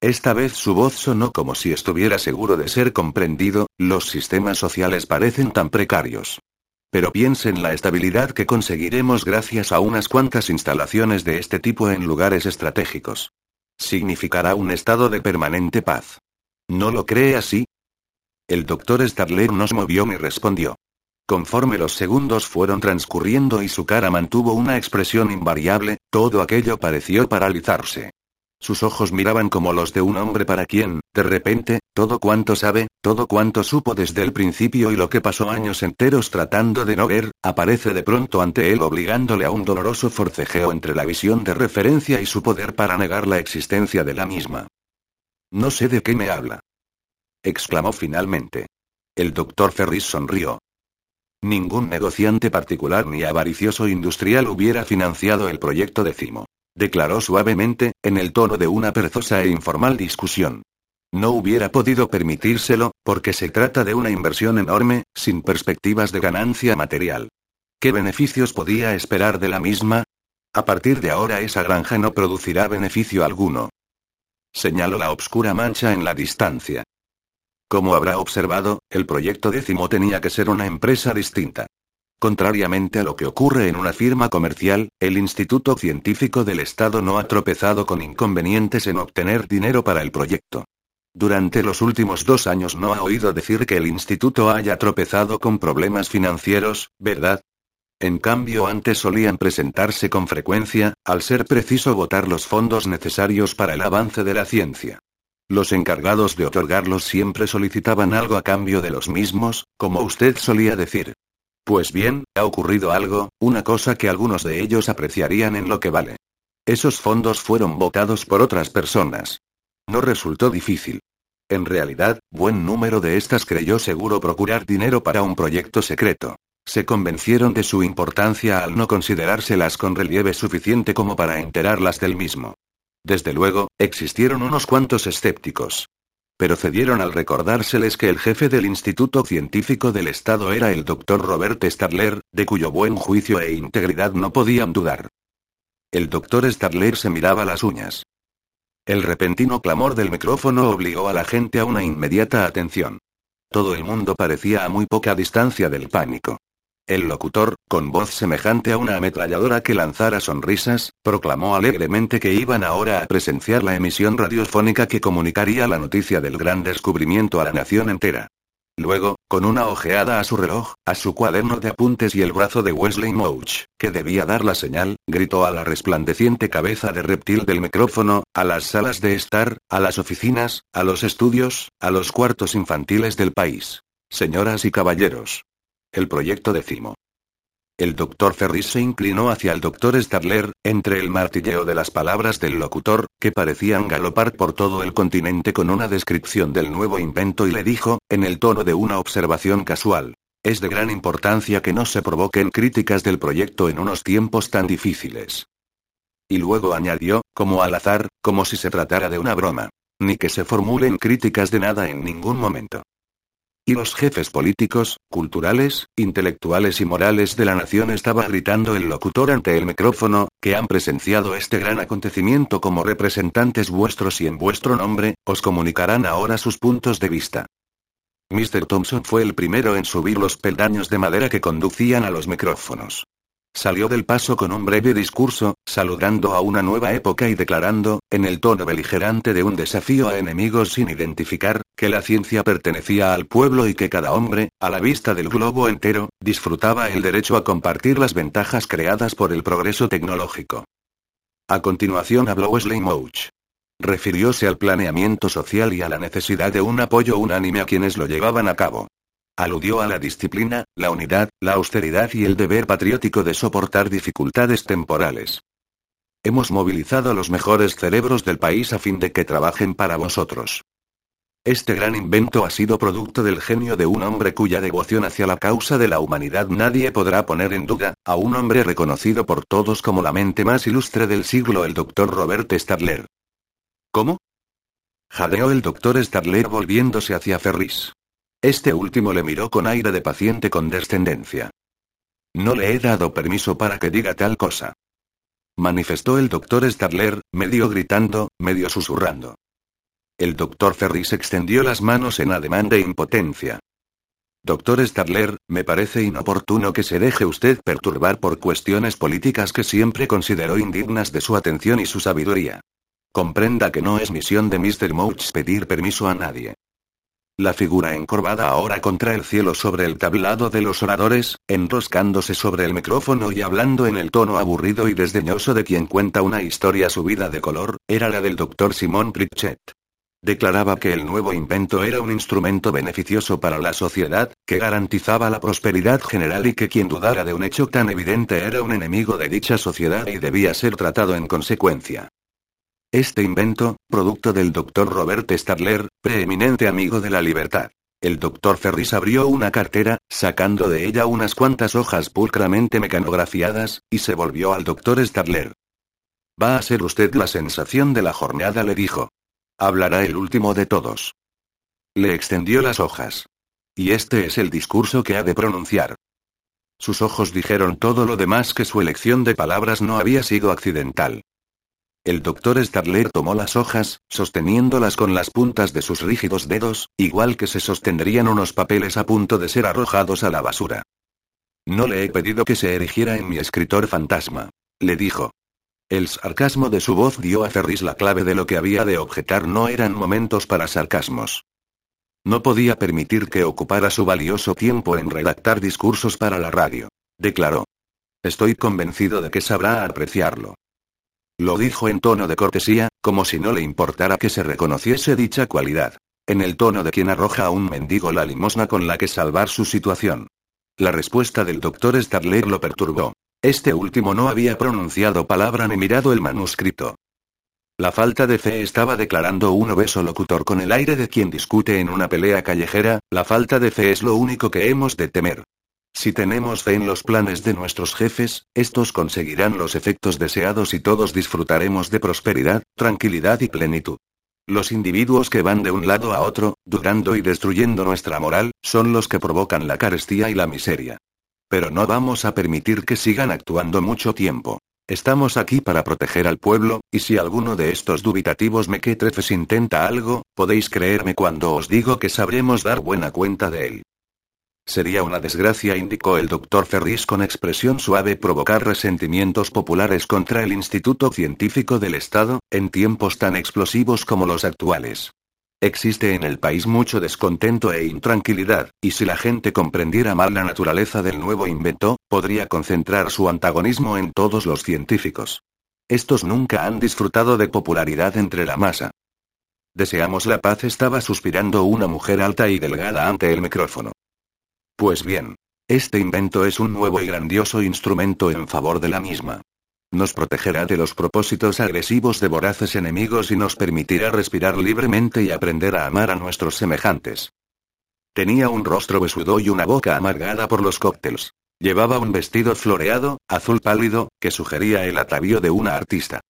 Esta vez su voz sonó como si estuviera seguro de ser comprendido, los sistemas sociales parecen tan precarios. Pero piense en la estabilidad que conseguiremos gracias a unas cuantas instalaciones de este tipo en lugares estratégicos. Significará un estado de permanente paz. ¿No lo cree así? El doctor Starler no se movió ni respondió. Conforme los segundos fueron transcurriendo y su cara mantuvo una expresión invariable, todo aquello pareció paralizarse. Sus ojos miraban como los de un hombre para quien, de repente, todo cuanto sabe, todo cuanto supo desde el principio y lo que pasó años enteros tratando de no ver, aparece de pronto ante él obligándole a un doloroso forcejeo entre la visión de referencia y su poder para negar la existencia de la misma. No sé de qué me habla. exclamó finalmente. El doctor Ferris sonrió. Ningún negociante particular ni avaricioso industrial hubiera financiado el proyecto de Cimo. Declaró suavemente, en el tono de una perezosa e informal discusión. No hubiera podido permitírselo, porque se trata de una inversión enorme, sin perspectivas de ganancia material. ¿Qué beneficios podía esperar de la misma? A partir de ahora esa granja no producirá beneficio alguno. Señaló la obscura mancha en la distancia. Como habrá observado, el proyecto décimo tenía que ser una empresa distinta. Contrariamente a lo que ocurre en una firma comercial, el Instituto Científico del Estado no ha tropezado con inconvenientes en obtener dinero para el proyecto. Durante los últimos dos años no ha oído decir que el instituto haya tropezado con problemas financieros, ¿verdad? En cambio antes solían presentarse con frecuencia, al ser preciso votar los fondos necesarios para el avance de la ciencia. Los encargados de otorgarlos siempre solicitaban algo a cambio de los mismos, como usted solía decir. Pues bien, ha ocurrido algo, una cosa que algunos de ellos apreciarían en lo que vale. Esos fondos fueron votados por otras personas. No resultó difícil. En realidad, buen número de estas creyó seguro procurar dinero para un proyecto secreto. Se convencieron de su importancia al no considerárselas con relieve suficiente como para enterarlas del mismo. Desde luego, existieron unos cuantos escépticos. Pero cedieron al recordárseles que el jefe del Instituto Científico del Estado era el doctor Robert Stadler, de cuyo buen juicio e integridad no podían dudar. El doctor Stadler se miraba las uñas. El repentino clamor del micrófono obligó a la gente a una inmediata atención. Todo el mundo parecía a muy poca distancia del pánico. El locutor, con voz semejante a una ametralladora que lanzara sonrisas, proclamó alegremente que iban ahora a presenciar la emisión radiofónica que comunicaría la noticia del gran descubrimiento a la nación entera. Luego, con una ojeada a su reloj, a su cuaderno de apuntes y el brazo de Wesley Mouch, que debía dar la señal, gritó a la resplandeciente cabeza de reptil del micrófono, a las salas de estar, a las oficinas, a los estudios, a los cuartos infantiles del país. Señoras y caballeros. El proyecto décimo. El doctor Ferris se inclinó hacia el doctor Stadler, entre el martilleo de las palabras del locutor, que parecían galopar por todo el continente con una descripción del nuevo invento y le dijo, en el tono de una observación casual. Es de gran importancia que no se provoquen críticas del proyecto en unos tiempos tan difíciles. Y luego añadió, como al azar, como si se tratara de una broma. Ni que se formulen críticas de nada en ningún momento. Y los jefes políticos, culturales, intelectuales y morales de la nación estaba gritando el locutor ante el micrófono, que han presenciado este gran acontecimiento como representantes vuestros y en vuestro nombre, os comunicarán ahora sus puntos de vista. Mr. Thompson fue el primero en subir los peldaños de madera que conducían a los micrófonos. Salió del paso con un breve discurso, saludando a una nueva época y declarando, en el tono beligerante de un desafío a enemigos sin identificar, que la ciencia pertenecía al pueblo y que cada hombre, a la vista del globo entero, disfrutaba el derecho a compartir las ventajas creadas por el progreso tecnológico. A continuación habló Wesley Mouch. Refirióse al planeamiento social y a la necesidad de un apoyo unánime a quienes lo llevaban a cabo. Aludió a la disciplina, la unidad, la austeridad y el deber patriótico de soportar dificultades temporales. Hemos movilizado a los mejores cerebros del país a fin de que trabajen para vosotros. Este gran invento ha sido producto del genio de un hombre cuya devoción hacia la causa de la humanidad nadie podrá poner en duda, a un hombre reconocido por todos como la mente más ilustre del siglo, el doctor Robert Stadler. ¿Cómo? Jadeó el doctor Stadler volviéndose hacia Ferris. Este último le miró con aire de paciente condescendencia. No le he dado permiso para que diga tal cosa. Manifestó el doctor Stadler, medio gritando, medio susurrando. El doctor Ferris extendió las manos en ademán de impotencia. Doctor Stadler, me parece inoportuno que se deje usted perturbar por cuestiones políticas que siempre consideró indignas de su atención y su sabiduría. Comprenda que no es misión de Mr. Mouch pedir permiso a nadie. La figura encorvada ahora contra el cielo sobre el tablado de los oradores, enroscándose sobre el micrófono y hablando en el tono aburrido y desdeñoso de quien cuenta una historia subida de color, era la del doctor Simón Pritchett. Declaraba que el nuevo invento era un instrumento beneficioso para la sociedad, que garantizaba la prosperidad general y que quien dudara de un hecho tan evidente era un enemigo de dicha sociedad y debía ser tratado en consecuencia. Este invento, producto del doctor Robert Stadler, preeminente amigo de la libertad. El doctor Ferris abrió una cartera, sacando de ella unas cuantas hojas pulcramente mecanografiadas, y se volvió al doctor Stadler. Va a ser usted la sensación de la jornada, le dijo. Hablará el último de todos. Le extendió las hojas. Y este es el discurso que ha de pronunciar. Sus ojos dijeron todo lo demás que su elección de palabras no había sido accidental. El doctor Stadler tomó las hojas, sosteniéndolas con las puntas de sus rígidos dedos, igual que se sostendrían unos papeles a punto de ser arrojados a la basura. No le he pedido que se erigiera en mi escritor fantasma. Le dijo. El sarcasmo de su voz dio a Ferris la clave de lo que había de objetar no eran momentos para sarcasmos. No podía permitir que ocupara su valioso tiempo en redactar discursos para la radio. Declaró. Estoy convencido de que sabrá apreciarlo. Lo dijo en tono de cortesía, como si no le importara que se reconociese dicha cualidad. En el tono de quien arroja a un mendigo la limosna con la que salvar su situación. La respuesta del doctor Stadler lo perturbó. Este último no había pronunciado palabra ni mirado el manuscrito. La falta de fe estaba declarando un obeso locutor con el aire de quien discute en una pelea callejera, la falta de fe es lo único que hemos de temer. Si tenemos fe en los planes de nuestros jefes, estos conseguirán los efectos deseados y todos disfrutaremos de prosperidad, tranquilidad y plenitud. Los individuos que van de un lado a otro, durando y destruyendo nuestra moral, son los que provocan la carestía y la miseria. Pero no vamos a permitir que sigan actuando mucho tiempo. Estamos aquí para proteger al pueblo, y si alguno de estos dubitativos mequetrefes intenta algo, podéis creerme cuando os digo que sabremos dar buena cuenta de él. Sería una desgracia, indicó el doctor Ferris con expresión suave, provocar resentimientos populares contra el Instituto Científico del Estado, en tiempos tan explosivos como los actuales. Existe en el país mucho descontento e intranquilidad, y si la gente comprendiera mal la naturaleza del nuevo invento, podría concentrar su antagonismo en todos los científicos. Estos nunca han disfrutado de popularidad entre la masa. Deseamos la paz, estaba suspirando una mujer alta y delgada ante el micrófono. Pues bien, este invento es un nuevo y grandioso instrumento en favor de la misma. Nos protegerá de los propósitos agresivos de voraces enemigos y nos permitirá respirar libremente y aprender a amar a nuestros semejantes. Tenía un rostro besudo y una boca amargada por los cócteles. Llevaba un vestido floreado, azul pálido, que sugería el atavío de una artista.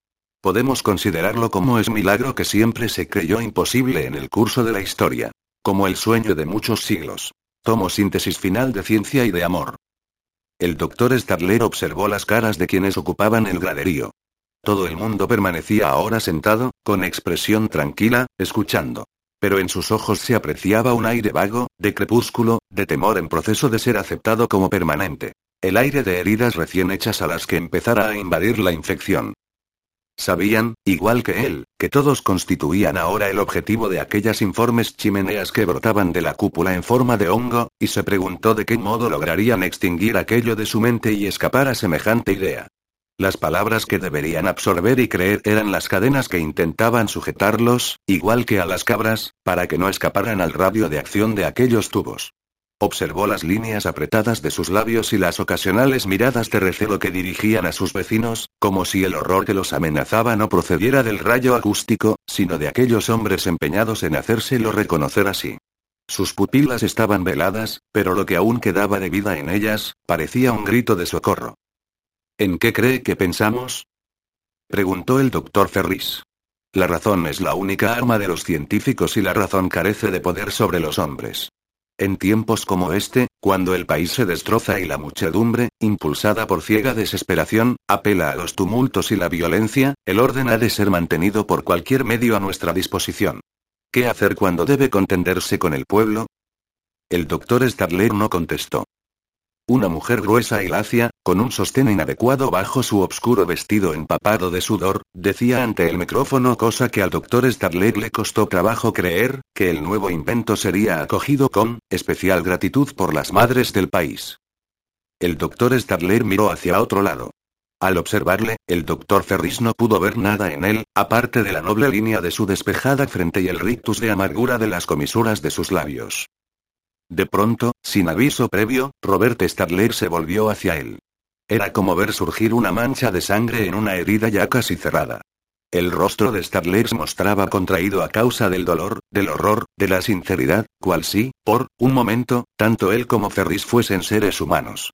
Podemos considerarlo como es milagro que siempre se creyó imposible en el curso de la historia. Como el sueño de muchos siglos. Tomo síntesis final de ciencia y de amor. El doctor Stadler observó las caras de quienes ocupaban el graderío. Todo el mundo permanecía ahora sentado, con expresión tranquila, escuchando. Pero en sus ojos se apreciaba un aire vago, de crepúsculo, de temor en proceso de ser aceptado como permanente. El aire de heridas recién hechas a las que empezara a invadir la infección. Sabían, igual que él, que todos constituían ahora el objetivo de aquellas informes chimeneas que brotaban de la cúpula en forma de hongo, y se preguntó de qué modo lograrían extinguir aquello de su mente y escapar a semejante idea. Las palabras que deberían absorber y creer eran las cadenas que intentaban sujetarlos, igual que a las cabras, para que no escaparan al radio de acción de aquellos tubos. Observó las líneas apretadas de sus labios y las ocasionales miradas de recelo que dirigían a sus vecinos, como si el horror que los amenazaba no procediera del rayo acústico, sino de aquellos hombres empeñados en hacérselo reconocer así. Sus pupilas estaban veladas, pero lo que aún quedaba de vida en ellas, parecía un grito de socorro. ¿En qué cree que pensamos? preguntó el doctor Ferris. La razón es la única arma de los científicos y la razón carece de poder sobre los hombres. En tiempos como este, cuando el país se destroza y la muchedumbre, impulsada por ciega desesperación, apela a los tumultos y la violencia, el orden ha de ser mantenido por cualquier medio a nuestra disposición. ¿Qué hacer cuando debe contenderse con el pueblo? El doctor Stadler no contestó. Una mujer gruesa y lacia, con un sostén inadecuado bajo su obscuro vestido empapado de sudor, decía ante el micrófono cosa que al doctor Stadler le costó trabajo creer, que el nuevo invento sería acogido con especial gratitud por las madres del país. El doctor Stadler miró hacia otro lado. Al observarle, el doctor Ferris no pudo ver nada en él, aparte de la noble línea de su despejada frente y el rictus de amargura de las comisuras de sus labios. De pronto, sin aviso previo, Robert Stadler se volvió hacia él. Era como ver surgir una mancha de sangre en una herida ya casi cerrada. El rostro de Stadler se mostraba contraído a causa del dolor, del horror, de la sinceridad, cual si, por un momento, tanto él como Ferris fuesen seres humanos.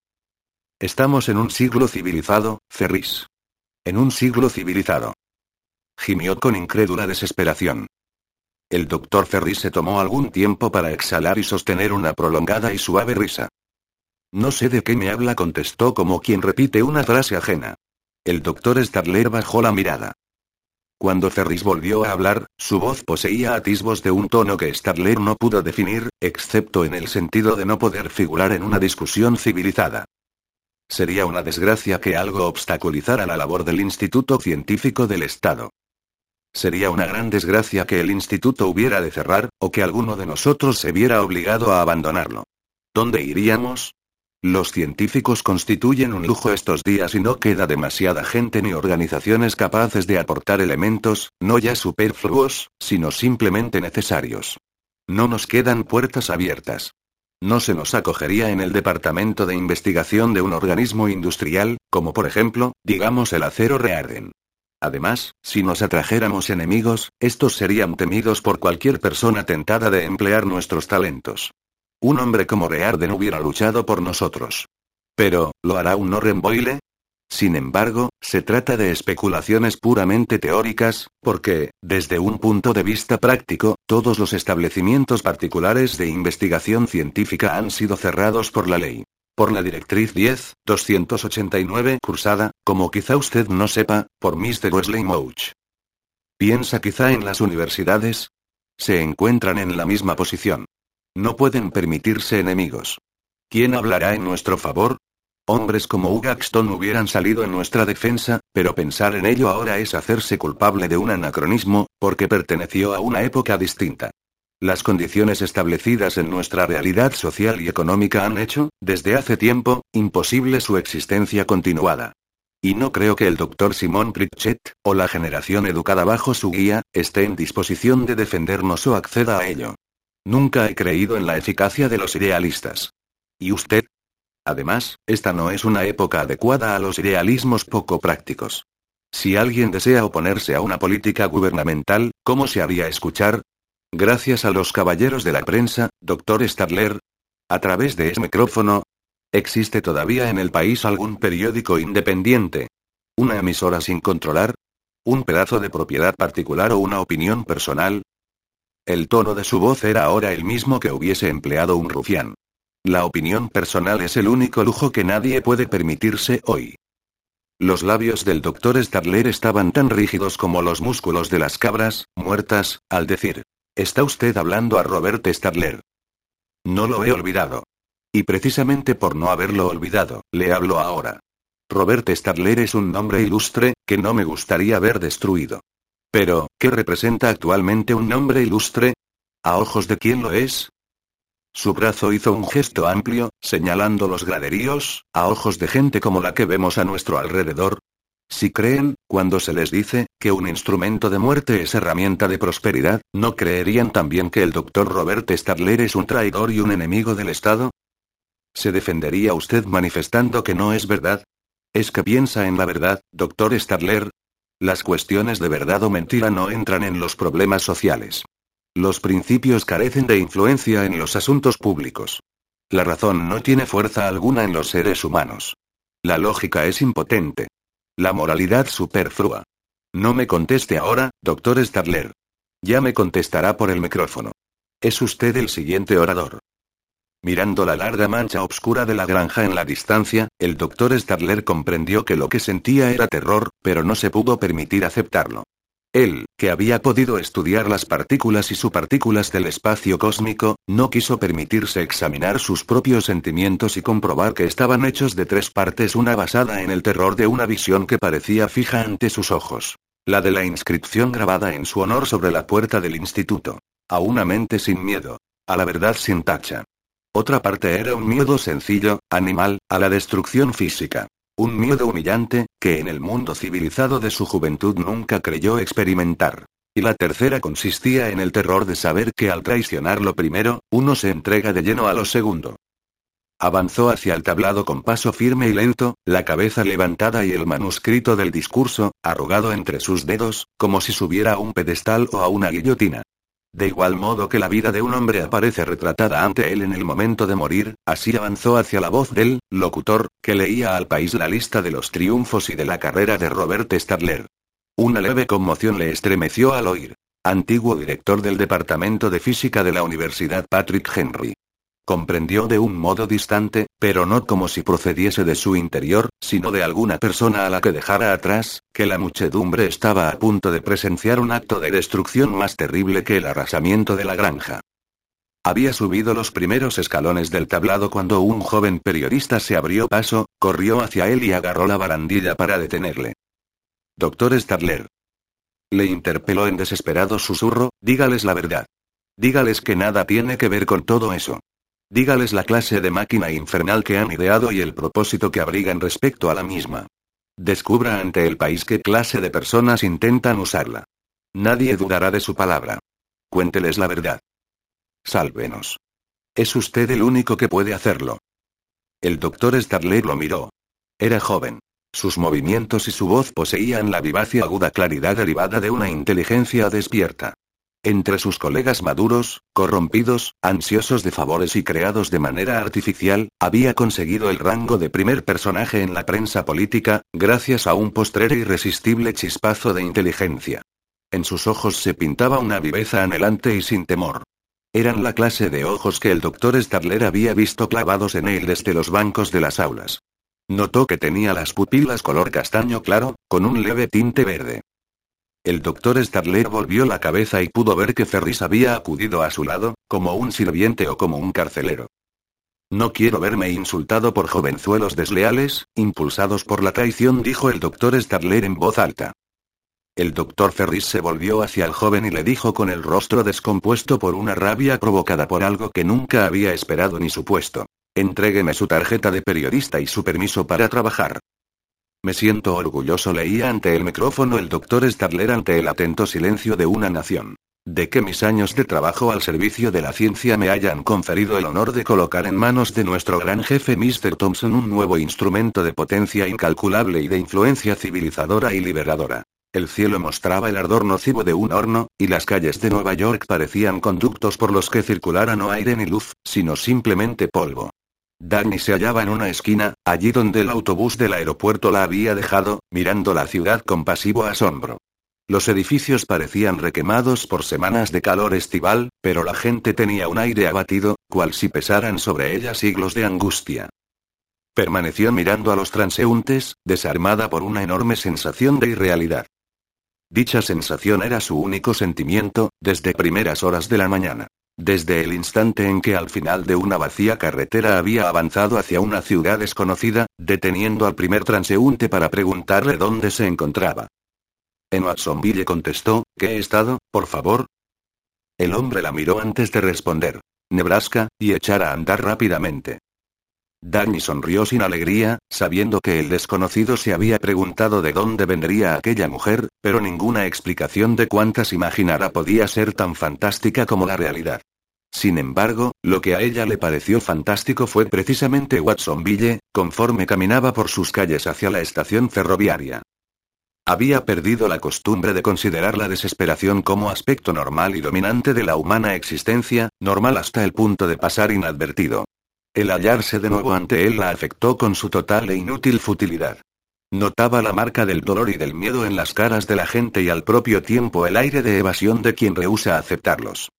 Estamos en un siglo civilizado, Ferris. En un siglo civilizado. Gimió con incrédula desesperación. El doctor Ferry se tomó algún tiempo para exhalar y sostener una prolongada y suave risa. No sé de qué me habla, contestó como quien repite una frase ajena. El doctor Stadler bajó la mirada. Cuando Ferris volvió a hablar, su voz poseía atisbos de un tono que Stadler no pudo definir, excepto en el sentido de no poder figurar en una discusión civilizada. Sería una desgracia que algo obstaculizara la labor del Instituto Científico del Estado. Sería una gran desgracia que el instituto hubiera de cerrar, o que alguno de nosotros se viera obligado a abandonarlo. ¿Dónde iríamos? Los científicos constituyen un lujo estos días y no queda demasiada gente ni organizaciones capaces de aportar elementos, no ya superfluos, sino simplemente necesarios. No nos quedan puertas abiertas. No se nos acogería en el departamento de investigación de un organismo industrial, como por ejemplo, digamos el acero Rearden. Además, si nos atrajéramos enemigos, estos serían temidos por cualquier persona tentada de emplear nuestros talentos. Un hombre como Rearden hubiera luchado por nosotros. Pero, ¿lo hará un Norren Boyle? Sin embargo, se trata de especulaciones puramente teóricas, porque, desde un punto de vista práctico, todos los establecimientos particulares de investigación científica han sido cerrados por la ley. Por la directriz 10, 289 cursada, como quizá usted no sepa, por Mr. Wesley Mouch. ¿Piensa quizá en las universidades? Se encuentran en la misma posición. No pueden permitirse enemigos. ¿Quién hablará en nuestro favor? Hombres como Hugaxton hubieran salido en nuestra defensa, pero pensar en ello ahora es hacerse culpable de un anacronismo, porque perteneció a una época distinta. Las condiciones establecidas en nuestra realidad social y económica han hecho, desde hace tiempo, imposible su existencia continuada. Y no creo que el doctor Simón Pritchett, o la generación educada bajo su guía, esté en disposición de defendernos o acceda a ello. Nunca he creído en la eficacia de los idealistas. ¿Y usted? Además, esta no es una época adecuada a los idealismos poco prácticos. Si alguien desea oponerse a una política gubernamental, ¿cómo se haría escuchar? Gracias a los caballeros de la prensa, doctor Stadler. A través de ese micrófono. ¿Existe todavía en el país algún periódico independiente? ¿Una emisora sin controlar? ¿Un pedazo de propiedad particular o una opinión personal? El tono de su voz era ahora el mismo que hubiese empleado un rufián. La opinión personal es el único lujo que nadie puede permitirse hoy. Los labios del doctor Stadler estaban tan rígidos como los músculos de las cabras, muertas, al decir, ¿está usted hablando a Robert Stadler? No lo he olvidado. Y precisamente por no haberlo olvidado, le hablo ahora. Robert Stadler es un nombre ilustre, que no me gustaría ver destruido. Pero, ¿qué representa actualmente un nombre ilustre? ¿A ojos de quién lo es? Su brazo hizo un gesto amplio, señalando los graderíos, a ojos de gente como la que vemos a nuestro alrededor. Si creen, cuando se les dice, que un instrumento de muerte es herramienta de prosperidad, ¿no creerían también que el doctor Robert Stadler es un traidor y un enemigo del Estado? ¿Se defendería usted manifestando que no es verdad? ¿Es que piensa en la verdad, doctor Stadler? Las cuestiones de verdad o mentira no entran en los problemas sociales. Los principios carecen de influencia en los asuntos públicos. La razón no tiene fuerza alguna en los seres humanos. La lógica es impotente. La moralidad superflua. No me conteste ahora, doctor Stadler. Ya me contestará por el micrófono. Es usted el siguiente orador. Mirando la larga mancha oscura de la granja en la distancia, el doctor Stadler comprendió que lo que sentía era terror, pero no se pudo permitir aceptarlo. Él, que había podido estudiar las partículas y subpartículas del espacio cósmico, no quiso permitirse examinar sus propios sentimientos y comprobar que estaban hechos de tres partes, una basada en el terror de una visión que parecía fija ante sus ojos. La de la inscripción grabada en su honor sobre la puerta del instituto. A una mente sin miedo. A la verdad sin tacha. Otra parte era un miedo sencillo, animal, a la destrucción física. Un miedo humillante, que en el mundo civilizado de su juventud nunca creyó experimentar. Y la tercera consistía en el terror de saber que al traicionar lo primero, uno se entrega de lleno a lo segundo. Avanzó hacia el tablado con paso firme y lento, la cabeza levantada y el manuscrito del discurso, arrugado entre sus dedos, como si subiera a un pedestal o a una guillotina. De igual modo que la vida de un hombre aparece retratada ante él en el momento de morir, así avanzó hacia la voz del locutor, que leía al país la lista de los triunfos y de la carrera de Robert Stadler. Una leve conmoción le estremeció al oír. Antiguo director del Departamento de Física de la Universidad Patrick Henry. Comprendió de un modo distante, pero no como si procediese de su interior, sino de alguna persona a la que dejara atrás, que la muchedumbre estaba a punto de presenciar un acto de destrucción más terrible que el arrasamiento de la granja. Había subido los primeros escalones del tablado cuando un joven periodista se abrió paso, corrió hacia él y agarró la barandilla para detenerle. Doctor Stadler. Le interpeló en desesperado susurro, dígales la verdad. Dígales que nada tiene que ver con todo eso. Dígales la clase de máquina infernal que han ideado y el propósito que abrigan respecto a la misma. Descubra ante el país qué clase de personas intentan usarla. Nadie dudará de su palabra. Cuénteles la verdad. Sálvenos. Es usted el único que puede hacerlo. El doctor Stadler lo miró. Era joven. Sus movimientos y su voz poseían la vivaz y aguda claridad derivada de una inteligencia despierta. Entre sus colegas maduros, corrompidos, ansiosos de favores y creados de manera artificial, había conseguido el rango de primer personaje en la prensa política, gracias a un postrero irresistible chispazo de inteligencia. En sus ojos se pintaba una viveza anhelante y sin temor. Eran la clase de ojos que el doctor Stadler había visto clavados en él desde los bancos de las aulas. Notó que tenía las pupilas color castaño claro, con un leve tinte verde. El doctor Stadler volvió la cabeza y pudo ver que Ferris había acudido a su lado, como un sirviente o como un carcelero. No quiero verme insultado por jovenzuelos desleales, impulsados por la traición, dijo el doctor Stadler en voz alta. El doctor Ferris se volvió hacia el joven y le dijo con el rostro descompuesto por una rabia provocada por algo que nunca había esperado ni supuesto. Entrégueme su tarjeta de periodista y su permiso para trabajar. Me siento orgulloso, leía ante el micrófono el doctor Stadler ante el atento silencio de una nación. De que mis años de trabajo al servicio de la ciencia me hayan conferido el honor de colocar en manos de nuestro gran jefe Mr. Thompson un nuevo instrumento de potencia incalculable y de influencia civilizadora y liberadora. El cielo mostraba el ardor nocivo de un horno, y las calles de Nueva York parecían conductos por los que circulara no aire ni luz, sino simplemente polvo. Dagny se hallaba en una esquina, allí donde el autobús del aeropuerto la había dejado, mirando la ciudad con pasivo asombro. Los edificios parecían requemados por semanas de calor estival, pero la gente tenía un aire abatido, cual si pesaran sobre ella siglos de angustia. Permaneció mirando a los transeúntes, desarmada por una enorme sensación de irrealidad. Dicha sensación era su único sentimiento, desde primeras horas de la mañana. Desde el instante en que al final de una vacía carretera había avanzado hacia una ciudad desconocida, deteniendo al primer transeúnte para preguntarle dónde se encontraba. En Watsonville contestó, ¿qué estado, por favor? El hombre la miró antes de responder. Nebraska, y echar a andar rápidamente. Danny sonrió sin alegría, sabiendo que el desconocido se había preguntado de dónde vendría aquella mujer, pero ninguna explicación de cuántas imaginara podía ser tan fantástica como la realidad. Sin embargo, lo que a ella le pareció fantástico fue precisamente Watsonville, conforme caminaba por sus calles hacia la estación ferroviaria. Había perdido la costumbre de considerar la desesperación como aspecto normal y dominante de la humana existencia, normal hasta el punto de pasar inadvertido. El hallarse de nuevo ante él la afectó con su total e inútil futilidad. Notaba la marca del dolor y del miedo en las caras de la gente y al propio tiempo el aire de evasión de quien rehúsa aceptarlos.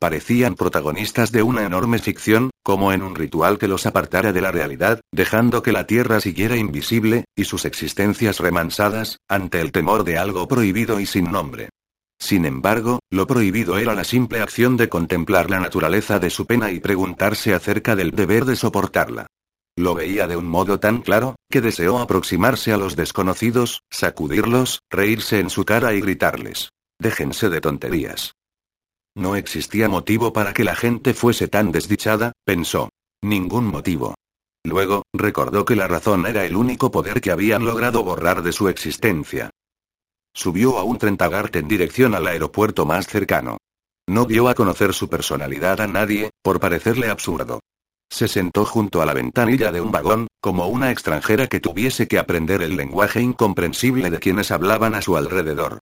Parecían protagonistas de una enorme ficción, como en un ritual que los apartara de la realidad, dejando que la tierra siguiera invisible, y sus existencias remansadas, ante el temor de algo prohibido y sin nombre. Sin embargo, lo prohibido era la simple acción de contemplar la naturaleza de su pena y preguntarse acerca del deber de soportarla. Lo veía de un modo tan claro, que deseó aproximarse a los desconocidos, sacudirlos, reírse en su cara y gritarles. Déjense de tonterías. No existía motivo para que la gente fuese tan desdichada, pensó. Ningún motivo. Luego, recordó que la razón era el único poder que habían logrado borrar de su existencia. Subió a un Trentagart en dirección al aeropuerto más cercano. No dio a conocer su personalidad a nadie, por parecerle absurdo. Se sentó junto a la ventanilla de un vagón, como una extranjera que tuviese que aprender el lenguaje incomprensible de quienes hablaban a su alrededor.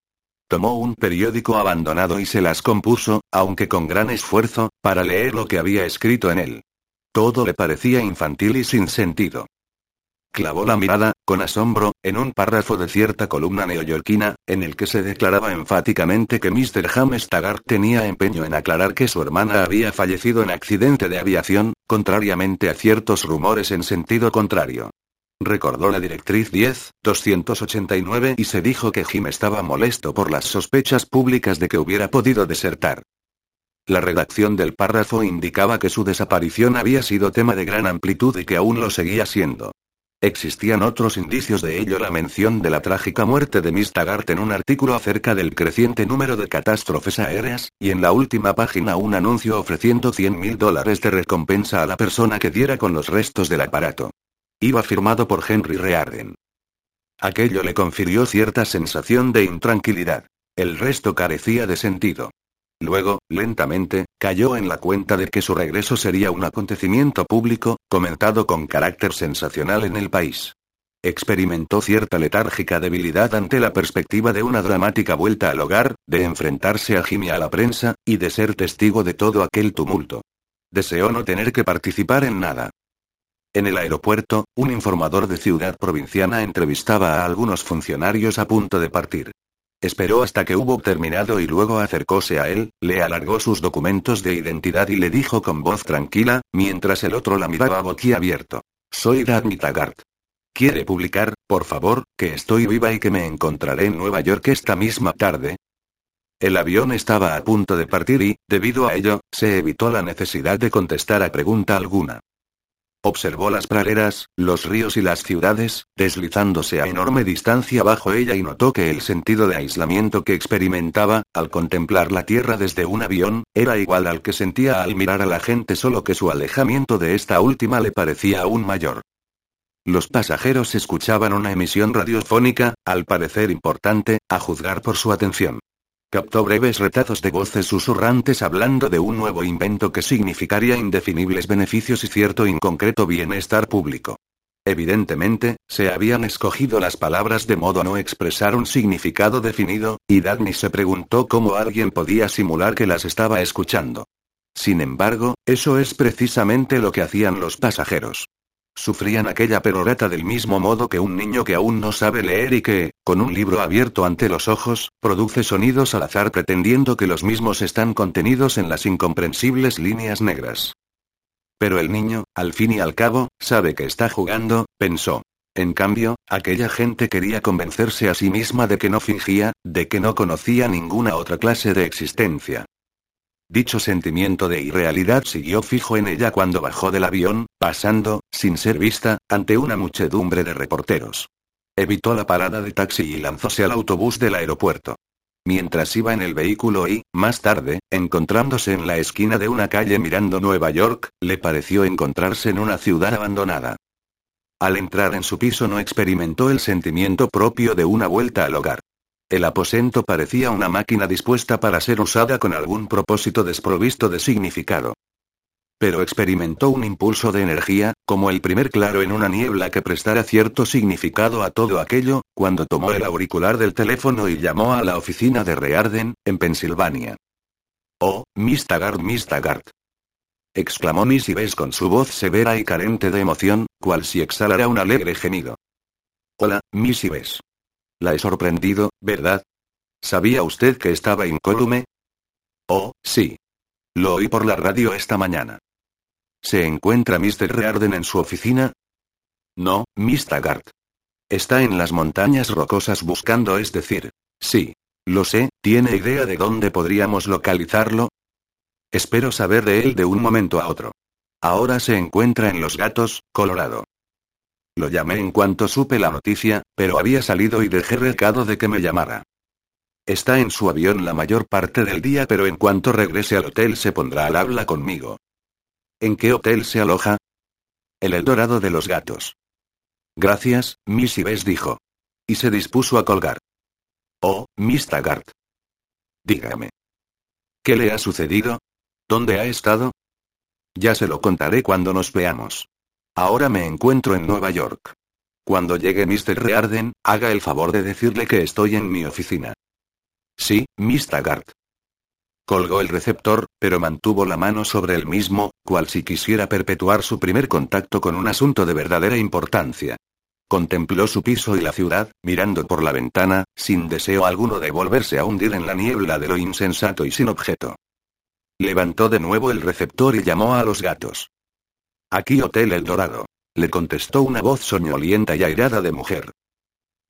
Tomó un periódico abandonado y se las compuso, aunque con gran esfuerzo, para leer lo que había escrito en él. Todo le parecía infantil y sin sentido. Clavó la mirada, con asombro, en un párrafo de cierta columna neoyorquina, en el que se declaraba enfáticamente que Mr. James Taggart tenía empeño en aclarar que su hermana había fallecido en accidente de aviación, contrariamente a ciertos rumores en sentido contrario. Recordó la directriz 10, 289 y se dijo que Jim estaba molesto por las sospechas públicas de que hubiera podido desertar. La redacción del párrafo indicaba que su desaparición había sido tema de gran amplitud y que aún lo seguía siendo. Existían otros indicios de ello, la mención de la trágica muerte de Miss Taggart en un artículo acerca del creciente número de catástrofes aéreas, y en la última página un anuncio ofreciendo 100 mil dólares de recompensa a la persona que diera con los restos del aparato. Iba firmado por Henry Rearden. Aquello le confirió cierta sensación de intranquilidad. El resto carecía de sentido. Luego, lentamente, cayó en la cuenta de que su regreso sería un acontecimiento público, comentado con carácter sensacional en el país. Experimentó cierta letárgica debilidad ante la perspectiva de una dramática vuelta al hogar, de enfrentarse a Jimmy a la prensa, y de ser testigo de todo aquel tumulto. Deseó no tener que participar en nada. En el aeropuerto, un informador de ciudad provinciana entrevistaba a algunos funcionarios a punto de partir. Esperó hasta que hubo terminado y luego acercóse a él, le alargó sus documentos de identidad y le dijo con voz tranquila, mientras el otro la miraba boquiabierto. Soy Dagny Taggart. ¿Quiere publicar, por favor, que estoy viva y que me encontraré en Nueva York esta misma tarde? El avión estaba a punto de partir y, debido a ello, se evitó la necesidad de contestar a pregunta alguna. Observó las praderas, los ríos y las ciudades, deslizándose a enorme distancia bajo ella y notó que el sentido de aislamiento que experimentaba, al contemplar la Tierra desde un avión, era igual al que sentía al mirar a la gente solo que su alejamiento de esta última le parecía aún mayor. Los pasajeros escuchaban una emisión radiofónica, al parecer importante, a juzgar por su atención. Captó breves retazos de voces susurrantes hablando de un nuevo invento que significaría indefinibles beneficios y cierto inconcreto bienestar público. Evidentemente, se habían escogido las palabras de modo a no expresar un significado definido, y Dagny se preguntó cómo alguien podía simular que las estaba escuchando. Sin embargo, eso es precisamente lo que hacían los pasajeros. Sufrían aquella perorata del mismo modo que un niño que aún no sabe leer y que, con un libro abierto ante los ojos, produce sonidos al azar pretendiendo que los mismos están contenidos en las incomprensibles líneas negras. Pero el niño, al fin y al cabo, sabe que está jugando, pensó. En cambio, aquella gente quería convencerse a sí misma de que no fingía, de que no conocía ninguna otra clase de existencia. Dicho sentimiento de irrealidad siguió fijo en ella cuando bajó del avión, pasando, sin ser vista, ante una muchedumbre de reporteros. Evitó la parada de taxi y lanzóse al autobús del aeropuerto. Mientras iba en el vehículo y, más tarde, encontrándose en la esquina de una calle mirando Nueva York, le pareció encontrarse en una ciudad abandonada. Al entrar en su piso no experimentó el sentimiento propio de una vuelta al hogar. El aposento parecía una máquina dispuesta para ser usada con algún propósito desprovisto de significado. Pero experimentó un impulso de energía, como el primer claro en una niebla que prestara cierto significado a todo aquello, cuando tomó el auricular del teléfono y llamó a la oficina de Rearden, en Pensilvania. Oh, Miss Taggart, Miss Taggart. exclamó Miss Ives con su voz severa y carente de emoción, cual si exhalara un alegre gemido. Hola, Miss Ives. La he sorprendido, ¿verdad? ¿Sabía usted que estaba incólume? Oh, sí. Lo oí por la radio esta mañana. ¿Se encuentra Mr. Rearden en su oficina? No, Miss Taggart. Está en las montañas rocosas buscando, es decir. Sí. Lo sé, ¿tiene idea de dónde podríamos localizarlo? Espero saber de él de un momento a otro. Ahora se encuentra en Los Gatos, Colorado. Lo llamé en cuanto supe la noticia, pero había salido y dejé recado de que me llamara. Está en su avión la mayor parte del día, pero en cuanto regrese al hotel se pondrá al habla conmigo. ¿En qué hotel se aloja? El Eldorado de los Gatos. Gracias, Miss Ives dijo. Y se dispuso a colgar. Oh, Miss Taggart. Dígame. ¿Qué le ha sucedido? ¿Dónde ha estado? Ya se lo contaré cuando nos veamos. Ahora me encuentro en Nueva York. Cuando llegue Mr. Rearden, haga el favor de decirle que estoy en mi oficina. Sí, Miss Taggart. Colgó el receptor, pero mantuvo la mano sobre el mismo, cual si quisiera perpetuar su primer contacto con un asunto de verdadera importancia. contempló su piso y la ciudad, mirando por la ventana, sin deseo alguno de volverse a hundir en la niebla de lo insensato y sin objeto. Levantó de nuevo el receptor y llamó a los gatos. Aquí Hotel El Dorado. Le contestó una voz soñolienta y airada de mujer.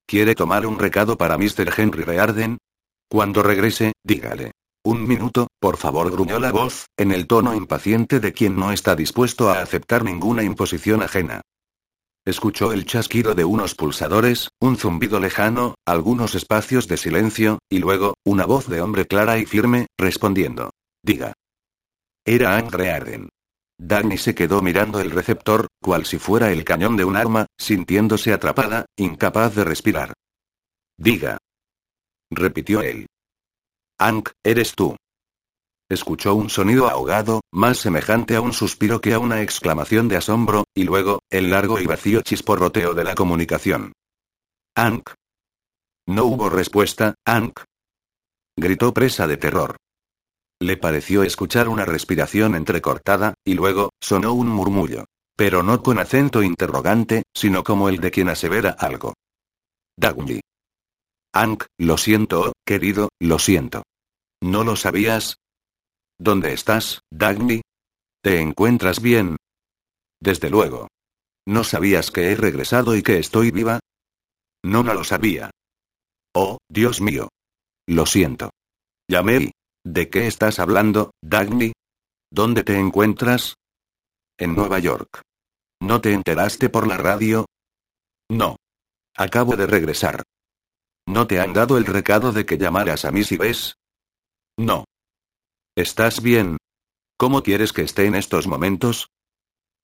¿Quiere tomar un recado para Mr. Henry Rearden? Cuando regrese, dígale. Un minuto, por favor, gruñó la voz, en el tono impaciente de quien no está dispuesto a aceptar ninguna imposición ajena. Escuchó el chasquido de unos pulsadores, un zumbido lejano, algunos espacios de silencio, y luego, una voz de hombre clara y firme, respondiendo. Diga. Era Anne Rearden. Dagny se quedó mirando el receptor, cual si fuera el cañón de un arma, sintiéndose atrapada, incapaz de respirar. Diga. Repitió él. Ank, eres tú. Escuchó un sonido ahogado, más semejante a un suspiro que a una exclamación de asombro, y luego, el largo y vacío chisporroteo de la comunicación. Ank. No hubo respuesta, Ank. Gritó presa de terror. Le pareció escuchar una respiración entrecortada, y luego, sonó un murmullo. Pero no con acento interrogante, sino como el de quien asevera algo. Dagny. Ank, lo siento, querido, lo siento. ¿No lo sabías? ¿Dónde estás, Dagny? ¿Te encuentras bien? Desde luego. ¿No sabías que he regresado y que estoy viva? No, no lo sabía. Oh, Dios mío. Lo siento. Llamé. ¿De qué estás hablando, Dagny? ¿Dónde te encuentras? En Nueva York. ¿No te enteraste por la radio? No. Acabo de regresar. ¿No te han dado el recado de que llamaras a mí si ves? No. ¿Estás bien? ¿Cómo quieres que esté en estos momentos?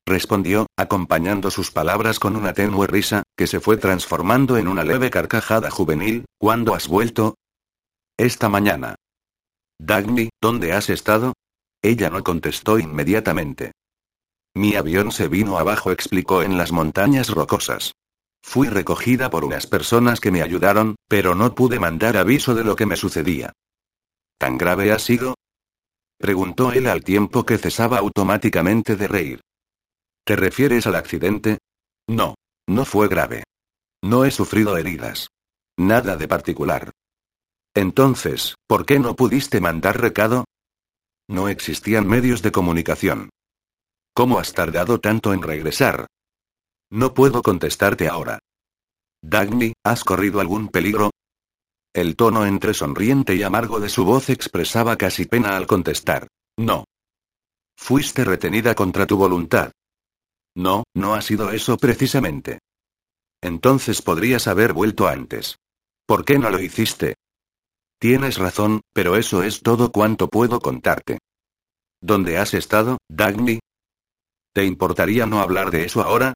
Respondió, acompañando sus palabras con una tenue risa, que se fue transformando en una leve carcajada juvenil. ¿Cuándo has vuelto? Esta mañana. Dagny, ¿dónde has estado? Ella no contestó inmediatamente. Mi avión se vino abajo, explicó en las montañas rocosas. Fui recogida por unas personas que me ayudaron, pero no pude mandar aviso de lo que me sucedía. ¿Tan grave ha sido? Preguntó él al tiempo que cesaba automáticamente de reír. ¿Te refieres al accidente? No, no fue grave. No he sufrido heridas. Nada de particular. Entonces, ¿por qué no pudiste mandar recado? No existían medios de comunicación. ¿Cómo has tardado tanto en regresar? No puedo contestarte ahora. Dagny, ¿has corrido algún peligro? El tono entre sonriente y amargo de su voz expresaba casi pena al contestar. No. Fuiste retenida contra tu voluntad. No, no ha sido eso precisamente. Entonces podrías haber vuelto antes. ¿Por qué no lo hiciste? Tienes razón, pero eso es todo cuanto puedo contarte. ¿Dónde has estado, Dagny? ¿Te importaría no hablar de eso ahora?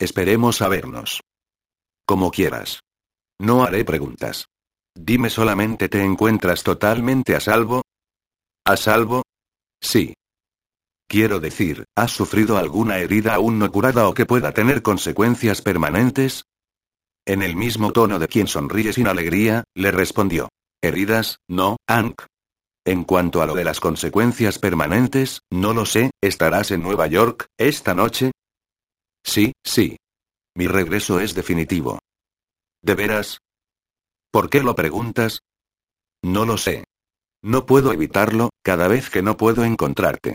Esperemos a vernos. Como quieras. No haré preguntas. Dime solamente, ¿te encuentras totalmente a salvo? ¿A salvo? Sí. Quiero decir, ¿has sufrido alguna herida aún no curada o que pueda tener consecuencias permanentes? En el mismo tono de quien sonríe sin alegría, le respondió. Heridas, no, Ank. En cuanto a lo de las consecuencias permanentes, no lo sé, ¿estarás en Nueva York, esta noche? Sí, sí. Mi regreso es definitivo. ¿De veras? ¿Por qué lo preguntas? No lo sé. No puedo evitarlo, cada vez que no puedo encontrarte.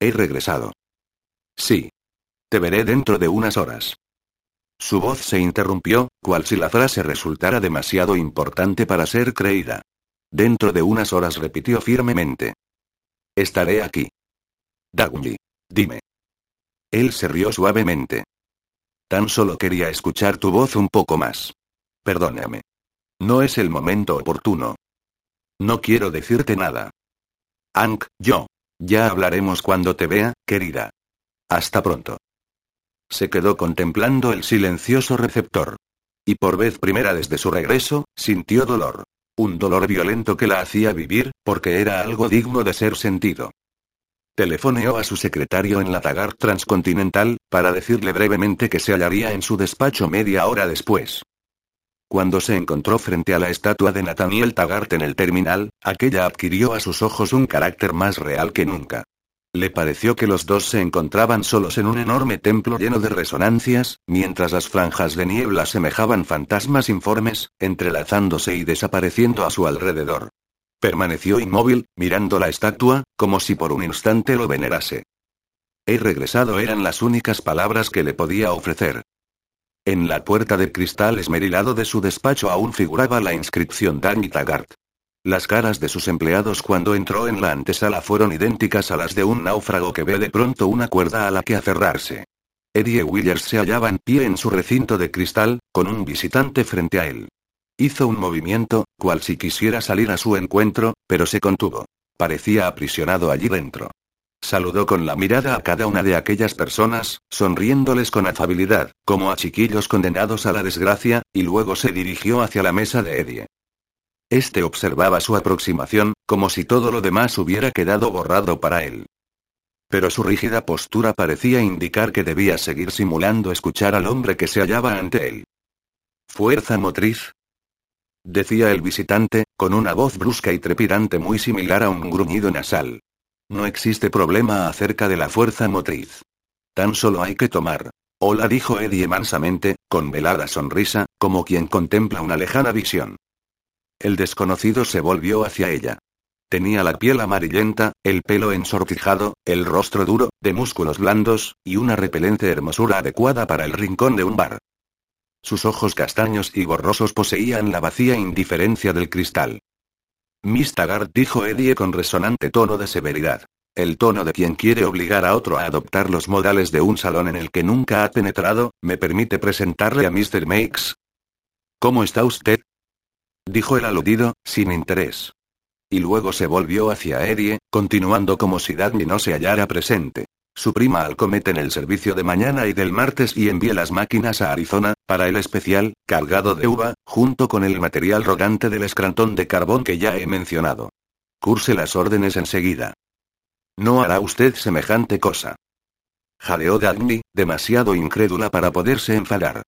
He regresado. Sí. Te veré dentro de unas horas. Su voz se interrumpió, cual si la frase resultara demasiado importante para ser creída. Dentro de unas horas repitió firmemente. Estaré aquí. Dagny. Dime. Él se rió suavemente. Tan solo quería escuchar tu voz un poco más. Perdóname. No es el momento oportuno. No quiero decirte nada. Ank, yo. Ya hablaremos cuando te vea, querida. Hasta pronto. Se quedó contemplando el silencioso receptor. Y por vez primera desde su regreso, sintió dolor. Un dolor violento que la hacía vivir, porque era algo digno de ser sentido. Telefoneó a su secretario en la Taggart Transcontinental, para decirle brevemente que se hallaría en su despacho media hora después. Cuando se encontró frente a la estatua de Nathaniel Taggart en el terminal, aquella adquirió a sus ojos un carácter más real que nunca. Le pareció que los dos se encontraban solos en un enorme templo lleno de resonancias, mientras las franjas de niebla semejaban fantasmas informes, entrelazándose y desapareciendo a su alrededor. Permaneció inmóvil, mirando la estatua, como si por un instante lo venerase. He regresado eran las únicas palabras que le podía ofrecer. En la puerta de cristal esmerilado de su despacho aún figuraba la inscripción Danny Taggart. Las caras de sus empleados cuando entró en la antesala fueron idénticas a las de un náufrago que ve de pronto una cuerda a la que aferrarse. Eddie Williams se hallaba en pie en su recinto de cristal, con un visitante frente a él. Hizo un movimiento, cual si quisiera salir a su encuentro, pero se contuvo. Parecía aprisionado allí dentro. Saludó con la mirada a cada una de aquellas personas, sonriéndoles con afabilidad, como a chiquillos condenados a la desgracia, y luego se dirigió hacia la mesa de Eddie. Este observaba su aproximación, como si todo lo demás hubiera quedado borrado para él. Pero su rígida postura parecía indicar que debía seguir simulando escuchar al hombre que se hallaba ante él. Fuerza motriz. Decía el visitante, con una voz brusca y trepidante muy similar a un gruñido nasal. No existe problema acerca de la fuerza motriz. Tan solo hay que tomar. Hola dijo Eddie mansamente, con velada sonrisa, como quien contempla una lejana visión. El desconocido se volvió hacia ella. Tenía la piel amarillenta, el pelo ensortijado, el rostro duro, de músculos blandos, y una repelente hermosura adecuada para el rincón de un bar. Sus ojos castaños y borrosos poseían la vacía indiferencia del cristal. Miss Taggart dijo Eddie con resonante tono de severidad. El tono de quien quiere obligar a otro a adoptar los modales de un salón en el que nunca ha penetrado, ¿me permite presentarle a Mr. Makes? ¿Cómo está usted? dijo el aludido, sin interés. Y luego se volvió hacia Eddie, continuando como si Dagny no se hallara presente. Su prima al comete en el servicio de mañana y del martes y envíe las máquinas a Arizona, para el especial, cargado de uva, junto con el material rogante del escrantón de carbón que ya he mencionado. Curse las órdenes enseguida. No hará usted semejante cosa. Jadeó Dagny, demasiado incrédula para poderse enfadar.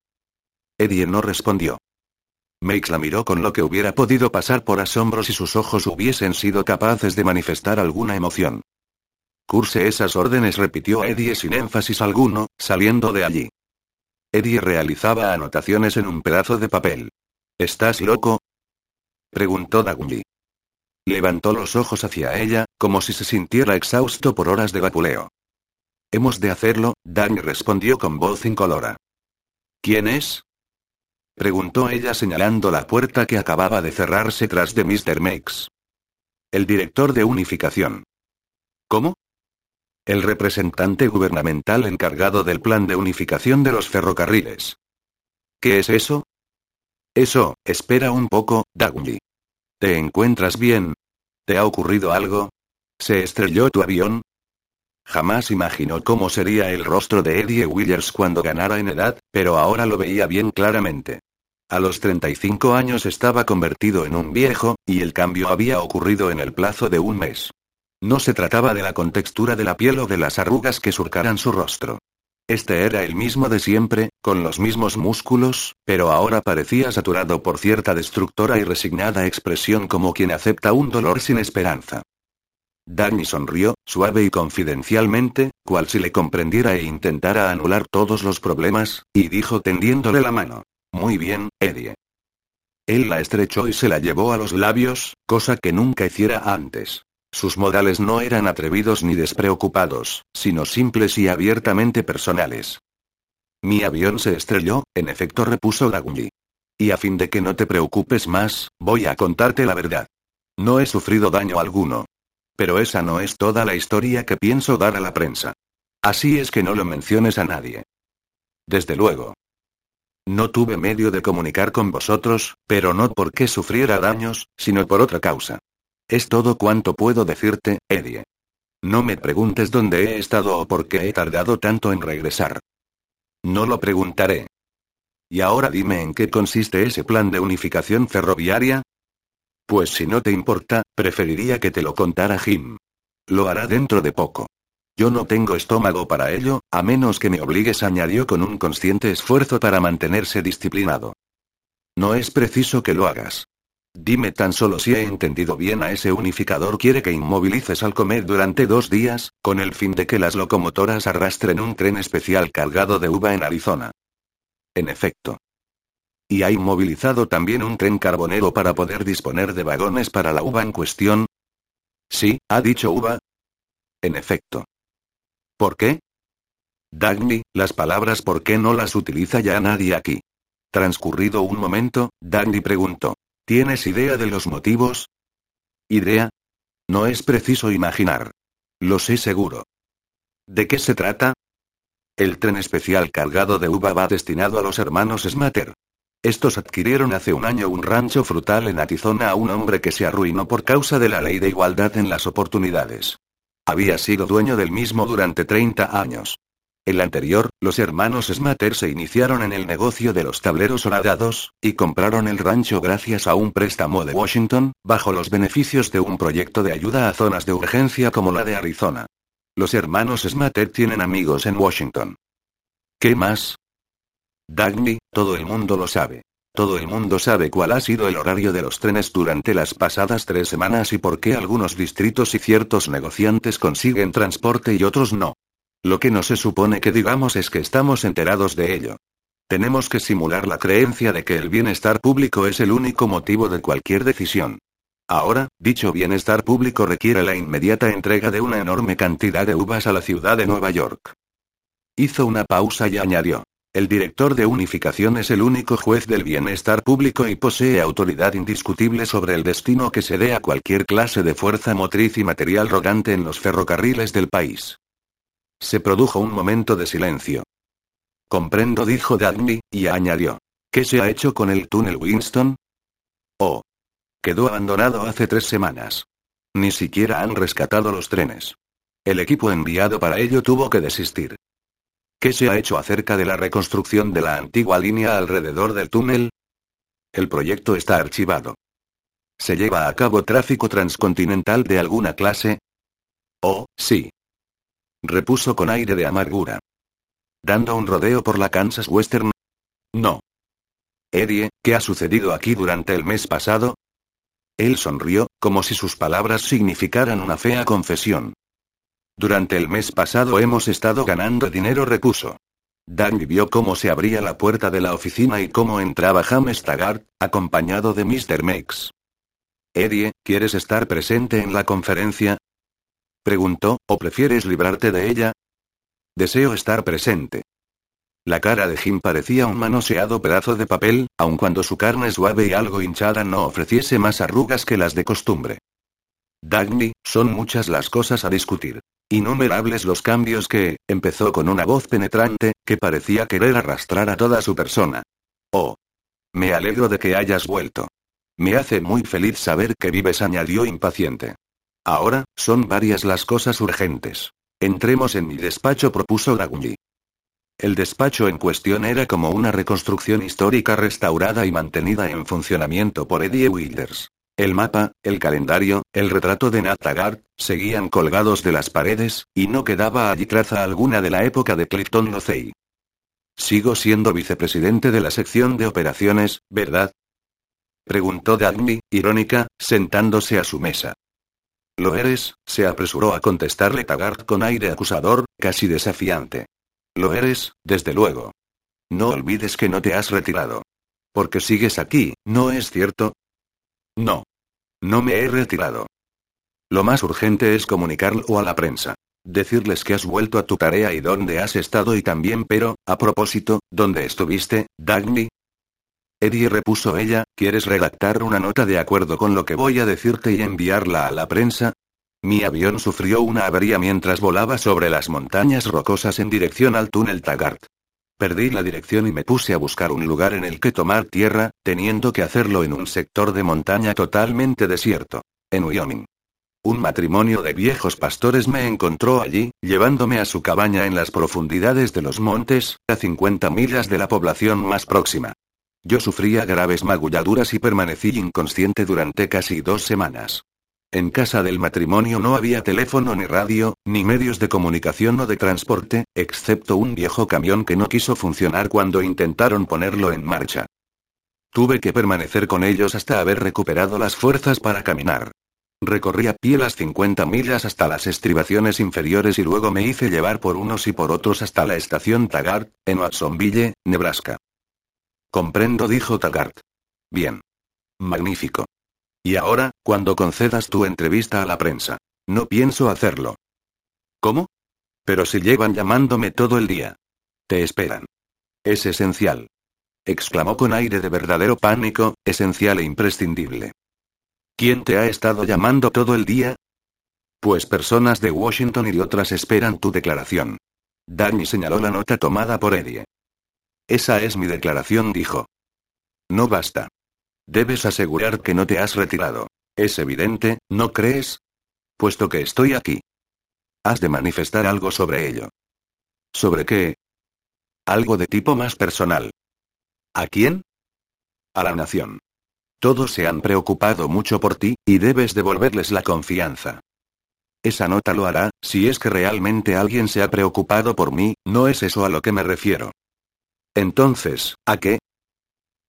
Eddie no respondió. Makes la miró con lo que hubiera podido pasar por asombro si sus ojos hubiesen sido capaces de manifestar alguna emoción. Curse esas órdenes, repitió Eddie sin énfasis alguno, saliendo de allí. Eddie realizaba anotaciones en un pedazo de papel. ¿Estás loco? preguntó Dagny. Levantó los ojos hacia ella, como si se sintiera exhausto por horas de vapuleo. Hemos de hacerlo, Dagny respondió con voz incolora. ¿Quién es? Preguntó ella señalando la puerta que acababa de cerrarse tras de Mr. Makes. El director de unificación. ¿Cómo? El representante gubernamental encargado del plan de unificación de los ferrocarriles. ¿Qué es eso? Eso, espera un poco, Dagny. ¿Te encuentras bien? ¿Te ha ocurrido algo? ¿Se estrelló tu avión? Jamás imaginó cómo sería el rostro de Eddie Williams cuando ganara en edad, pero ahora lo veía bien claramente. A los 35 años estaba convertido en un viejo, y el cambio había ocurrido en el plazo de un mes. No se trataba de la contextura de la piel o de las arrugas que surcaran su rostro. Este era el mismo de siempre, con los mismos músculos, pero ahora parecía saturado por cierta destructora y resignada expresión como quien acepta un dolor sin esperanza. Danny sonrió, suave y confidencialmente, cual si le comprendiera e intentara anular todos los problemas, y dijo tendiéndole la mano. Muy bien, Eddie. Él la estrechó y se la llevó a los labios, cosa que nunca hiciera antes. Sus modales no eran atrevidos ni despreocupados, sino simples y abiertamente personales. Mi avión se estrelló, en efecto repuso Dagny. Y a fin de que no te preocupes más, voy a contarte la verdad. No he sufrido daño alguno. Pero esa no es toda la historia que pienso dar a la prensa. Así es que no lo menciones a nadie. Desde luego. No tuve medio de comunicar con vosotros, pero no porque sufriera daños, sino por otra causa. Es todo cuanto puedo decirte, Eddie. No me preguntes dónde he estado o por qué he tardado tanto en regresar. No lo preguntaré. Y ahora dime en qué consiste ese plan de unificación ferroviaria, pues si no te importa, preferiría que te lo contara Jim. Lo hará dentro de poco. Yo no tengo estómago para ello, a menos que me obligues, añadió con un consciente esfuerzo para mantenerse disciplinado. No es preciso que lo hagas. Dime tan solo si he entendido bien a ese unificador. Quiere que inmovilices al comer durante dos días, con el fin de que las locomotoras arrastren un tren especial cargado de uva en Arizona. En efecto. ¿Y hay movilizado también un tren carbonero para poder disponer de vagones para la uva en cuestión? Sí, ha dicho uva. En efecto. ¿Por qué? Dagny, las palabras ¿por qué no las utiliza ya nadie aquí? Transcurrido un momento, Dagny preguntó. ¿Tienes idea de los motivos? ¿Idea? No es preciso imaginar. Lo sé seguro. ¿De qué se trata? El tren especial cargado de uva va destinado a los hermanos Smater. Estos adquirieron hace un año un rancho frutal en Arizona a un hombre que se arruinó por causa de la ley de igualdad en las oportunidades. Había sido dueño del mismo durante 30 años. El anterior, los hermanos Smater se iniciaron en el negocio de los tableros horadados, y compraron el rancho gracias a un préstamo de Washington, bajo los beneficios de un proyecto de ayuda a zonas de urgencia como la de Arizona. Los hermanos Smater tienen amigos en Washington. ¿Qué más? Dagny, todo el mundo lo sabe. Todo el mundo sabe cuál ha sido el horario de los trenes durante las pasadas tres semanas y por qué algunos distritos y ciertos negociantes consiguen transporte y otros no. Lo que no se supone que digamos es que estamos enterados de ello. Tenemos que simular la creencia de que el bienestar público es el único motivo de cualquier decisión. Ahora, dicho bienestar público requiere la inmediata entrega de una enorme cantidad de uvas a la ciudad de Nueva York. Hizo una pausa y añadió. El director de unificación es el único juez del bienestar público y posee autoridad indiscutible sobre el destino que se dé a cualquier clase de fuerza motriz y material rogante en los ferrocarriles del país. Se produjo un momento de silencio. Comprendo, dijo Dagny, y añadió. ¿Qué se ha hecho con el túnel Winston? Oh. Quedó abandonado hace tres semanas. Ni siquiera han rescatado los trenes. El equipo enviado para ello tuvo que desistir. ¿Qué se ha hecho acerca de la reconstrucción de la antigua línea alrededor del túnel? El proyecto está archivado. ¿Se lleva a cabo tráfico transcontinental de alguna clase? Oh, sí repuso con aire de amargura. ¿Dando un rodeo por la Kansas Western? No. Eddie, ¿qué ha sucedido aquí durante el mes pasado? Él sonrió, como si sus palabras significaran una fea confesión. Durante el mes pasado hemos estado ganando dinero, repuso. Dan vio cómo se abría la puerta de la oficina y cómo entraba James Taggart, acompañado de Mr. Mex. Eddie, ¿quieres estar presente en la conferencia? Preguntó, ¿o prefieres librarte de ella? Deseo estar presente. La cara de Jim parecía un manoseado pedazo de papel, aun cuando su carne suave y algo hinchada no ofreciese más arrugas que las de costumbre. Dagny, son muchas las cosas a discutir. Innumerables los cambios que, empezó con una voz penetrante, que parecía querer arrastrar a toda su persona. Oh. Me alegro de que hayas vuelto. Me hace muy feliz saber que vives, añadió impaciente. Ahora, son varias las cosas urgentes. Entremos en mi despacho, propuso Dagny. El despacho en cuestión era como una reconstrucción histórica restaurada y mantenida en funcionamiento por Eddie Wilders. El mapa, el calendario, el retrato de Nat seguían colgados de las paredes, y no quedaba allí traza alguna de la época de Clifton Locey. Sigo siendo vicepresidente de la sección de operaciones, ¿verdad? Preguntó Dagny, irónica, sentándose a su mesa. Lo eres, se apresuró a contestarle Taggart con aire acusador, casi desafiante. Lo eres, desde luego. No olvides que no te has retirado. Porque sigues aquí, ¿no es cierto? No. No me he retirado. Lo más urgente es comunicarlo a la prensa. Decirles que has vuelto a tu tarea y dónde has estado y también, pero, a propósito, ¿dónde estuviste, Dagny? Eddie repuso ella, ¿quieres redactar una nota de acuerdo con lo que voy a decirte y enviarla a la prensa? Mi avión sufrió una avería mientras volaba sobre las montañas rocosas en dirección al túnel Taggart. Perdí la dirección y me puse a buscar un lugar en el que tomar tierra, teniendo que hacerlo en un sector de montaña totalmente desierto. En Wyoming. Un matrimonio de viejos pastores me encontró allí, llevándome a su cabaña en las profundidades de los montes, a 50 millas de la población más próxima. Yo sufría graves magulladuras y permanecí inconsciente durante casi dos semanas. En casa del matrimonio no había teléfono ni radio, ni medios de comunicación o de transporte, excepto un viejo camión que no quiso funcionar cuando intentaron ponerlo en marcha. Tuve que permanecer con ellos hasta haber recuperado las fuerzas para caminar. Recorrí a pie las 50 millas hasta las estribaciones inferiores y luego me hice llevar por unos y por otros hasta la estación Taggart, en Watsonville, Nebraska. Comprendo, dijo Taggart. Bien. Magnífico. Y ahora, cuando concedas tu entrevista a la prensa. No pienso hacerlo. ¿Cómo? Pero si llevan llamándome todo el día. Te esperan. Es esencial. Exclamó con aire de verdadero pánico, esencial e imprescindible. ¿Quién te ha estado llamando todo el día? Pues personas de Washington y de otras esperan tu declaración. Danny señaló la nota tomada por Eddie. Esa es mi declaración, dijo. No basta. Debes asegurar que no te has retirado. Es evidente, ¿no crees? Puesto que estoy aquí. Has de manifestar algo sobre ello. ¿Sobre qué? Algo de tipo más personal. ¿A quién? A la nación. Todos se han preocupado mucho por ti, y debes devolverles la confianza. Esa nota lo hará, si es que realmente alguien se ha preocupado por mí, no es eso a lo que me refiero. Entonces, ¿a qué?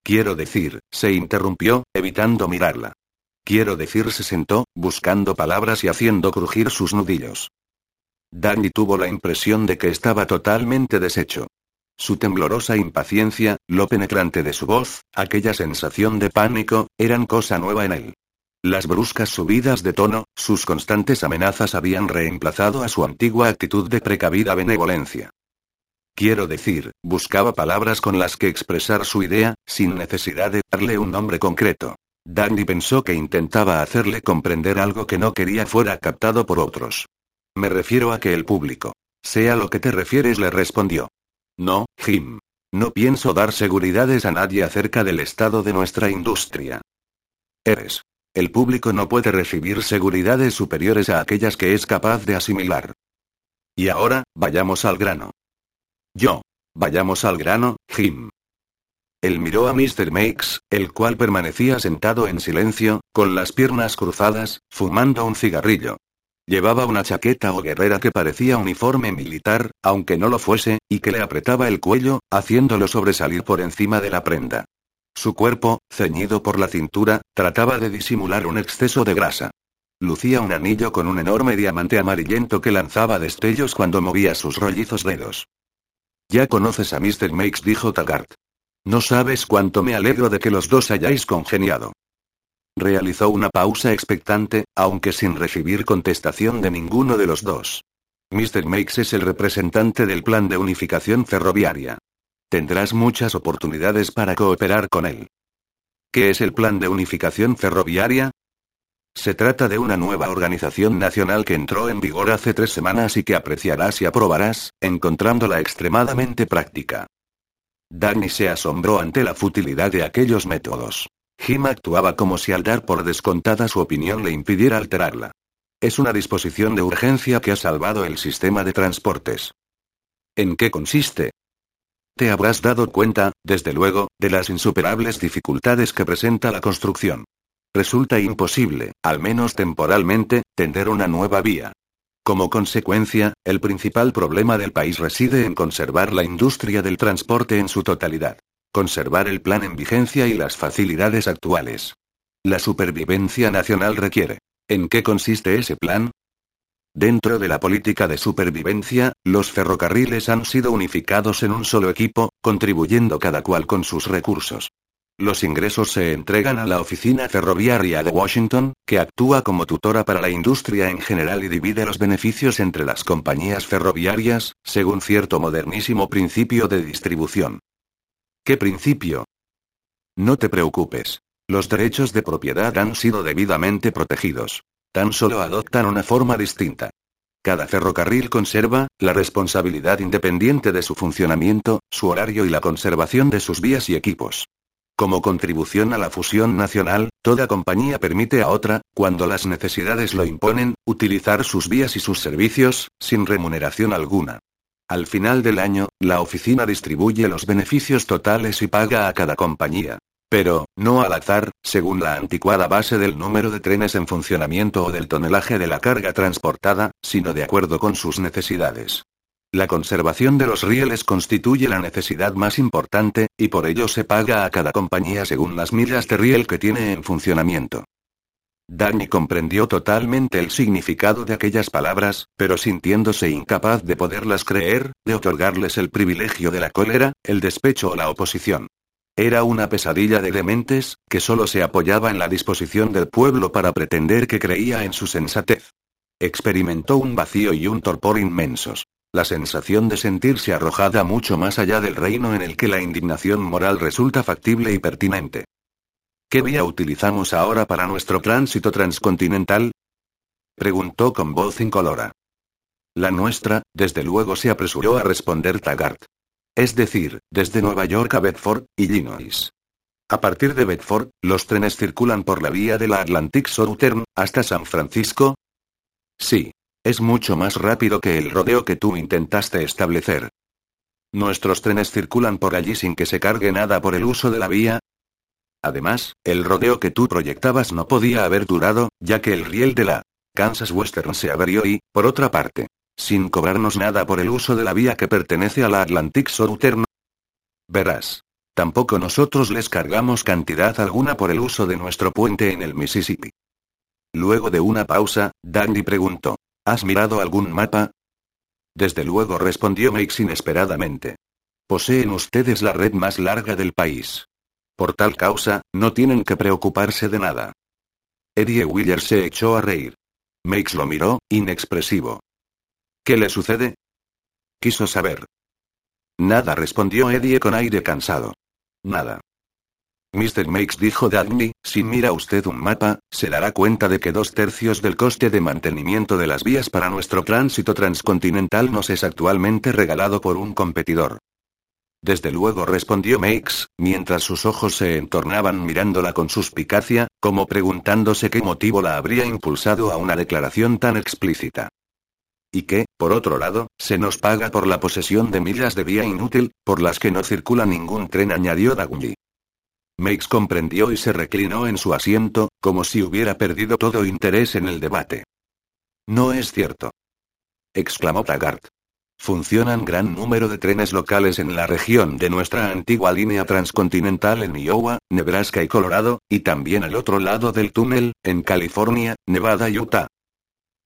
Quiero decir, se interrumpió, evitando mirarla. Quiero decir, se sentó, buscando palabras y haciendo crujir sus nudillos. Danny tuvo la impresión de que estaba totalmente deshecho. Su temblorosa impaciencia, lo penetrante de su voz, aquella sensación de pánico, eran cosa nueva en él. Las bruscas subidas de tono, sus constantes amenazas habían reemplazado a su antigua actitud de precavida benevolencia. Quiero decir, buscaba palabras con las que expresar su idea, sin necesidad de darle un nombre concreto. Danny pensó que intentaba hacerle comprender algo que no quería fuera captado por otros. Me refiero a que el público. Sea lo que te refieres, le respondió. No, Jim. No pienso dar seguridades a nadie acerca del estado de nuestra industria. Eres. El público no puede recibir seguridades superiores a aquellas que es capaz de asimilar. Y ahora, vayamos al grano. Yo. Vayamos al grano, Jim. Él miró a Mr. Makes, el cual permanecía sentado en silencio, con las piernas cruzadas, fumando un cigarrillo. Llevaba una chaqueta o guerrera que parecía uniforme militar, aunque no lo fuese, y que le apretaba el cuello, haciéndolo sobresalir por encima de la prenda. Su cuerpo, ceñido por la cintura, trataba de disimular un exceso de grasa. Lucía un anillo con un enorme diamante amarillento que lanzaba destellos cuando movía sus rollizos dedos. Ya conoces a Mr. Makes, dijo Taggart. No sabes cuánto me alegro de que los dos hayáis congeniado. Realizó una pausa expectante, aunque sin recibir contestación de ninguno de los dos. Mr. Makes es el representante del plan de unificación ferroviaria. Tendrás muchas oportunidades para cooperar con él. ¿Qué es el plan de unificación ferroviaria? Se trata de una nueva organización nacional que entró en vigor hace tres semanas y que apreciarás y aprobarás, encontrándola extremadamente práctica. Danny se asombró ante la futilidad de aquellos métodos. Jim actuaba como si al dar por descontada su opinión le impidiera alterarla. Es una disposición de urgencia que ha salvado el sistema de transportes. ¿En qué consiste? Te habrás dado cuenta, desde luego, de las insuperables dificultades que presenta la construcción. Resulta imposible, al menos temporalmente, tender una nueva vía. Como consecuencia, el principal problema del país reside en conservar la industria del transporte en su totalidad. Conservar el plan en vigencia y las facilidades actuales. La supervivencia nacional requiere. ¿En qué consiste ese plan? Dentro de la política de supervivencia, los ferrocarriles han sido unificados en un solo equipo, contribuyendo cada cual con sus recursos. Los ingresos se entregan a la Oficina Ferroviaria de Washington, que actúa como tutora para la industria en general y divide los beneficios entre las compañías ferroviarias, según cierto modernísimo principio de distribución. ¿Qué principio? No te preocupes. Los derechos de propiedad han sido debidamente protegidos. Tan solo adoptan una forma distinta. Cada ferrocarril conserva, la responsabilidad independiente de su funcionamiento, su horario y la conservación de sus vías y equipos. Como contribución a la fusión nacional, toda compañía permite a otra, cuando las necesidades lo imponen, utilizar sus vías y sus servicios, sin remuneración alguna. Al final del año, la oficina distribuye los beneficios totales y paga a cada compañía. Pero, no al azar, según la anticuada base del número de trenes en funcionamiento o del tonelaje de la carga transportada, sino de acuerdo con sus necesidades. La conservación de los rieles constituye la necesidad más importante, y por ello se paga a cada compañía según las millas de riel que tiene en funcionamiento. Danny comprendió totalmente el significado de aquellas palabras, pero sintiéndose incapaz de poderlas creer, de otorgarles el privilegio de la cólera, el despecho o la oposición. Era una pesadilla de dementes, que solo se apoyaba en la disposición del pueblo para pretender que creía en su sensatez. Experimentó un vacío y un torpor inmensos. La sensación de sentirse arrojada mucho más allá del reino en el que la indignación moral resulta factible y pertinente. ¿Qué vía utilizamos ahora para nuestro tránsito transcontinental? Preguntó con voz incolora. La nuestra, desde luego se apresuró a responder Taggart. Es decir, desde Nueva York a Bedford, Illinois. A partir de Bedford, los trenes circulan por la vía de la Atlantic Southern, hasta San Francisco. Sí. Es mucho más rápido que el rodeo que tú intentaste establecer. Nuestros trenes circulan por allí sin que se cargue nada por el uso de la vía. Además, el rodeo que tú proyectabas no podía haber durado, ya que el riel de la Kansas Western se abrió y, por otra parte, sin cobrarnos nada por el uso de la vía que pertenece a la Atlantic Southern. Verás. Tampoco nosotros les cargamos cantidad alguna por el uso de nuestro puente en el Mississippi. Luego de una pausa, Dandy preguntó. ¿Has mirado algún mapa? Desde luego respondió Mix inesperadamente. Poseen ustedes la red más larga del país. Por tal causa, no tienen que preocuparse de nada. Eddie Willer se echó a reír. Mix lo miró, inexpresivo. ¿Qué le sucede? Quiso saber. Nada respondió Eddie con aire cansado. Nada. Mr. Makes dijo Dagny, si mira usted un mapa, se dará cuenta de que dos tercios del coste de mantenimiento de las vías para nuestro tránsito transcontinental nos es actualmente regalado por un competidor. Desde luego respondió Makes, mientras sus ojos se entornaban mirándola con suspicacia, como preguntándose qué motivo la habría impulsado a una declaración tan explícita. Y que, por otro lado, se nos paga por la posesión de millas de vía inútil, por las que no circula ningún tren, añadió Dagunji. Makes comprendió y se reclinó en su asiento, como si hubiera perdido todo interés en el debate. No es cierto. exclamó Taggart. Funcionan gran número de trenes locales en la región de nuestra antigua línea transcontinental en Iowa, Nebraska y Colorado, y también al otro lado del túnel, en California, Nevada y Utah.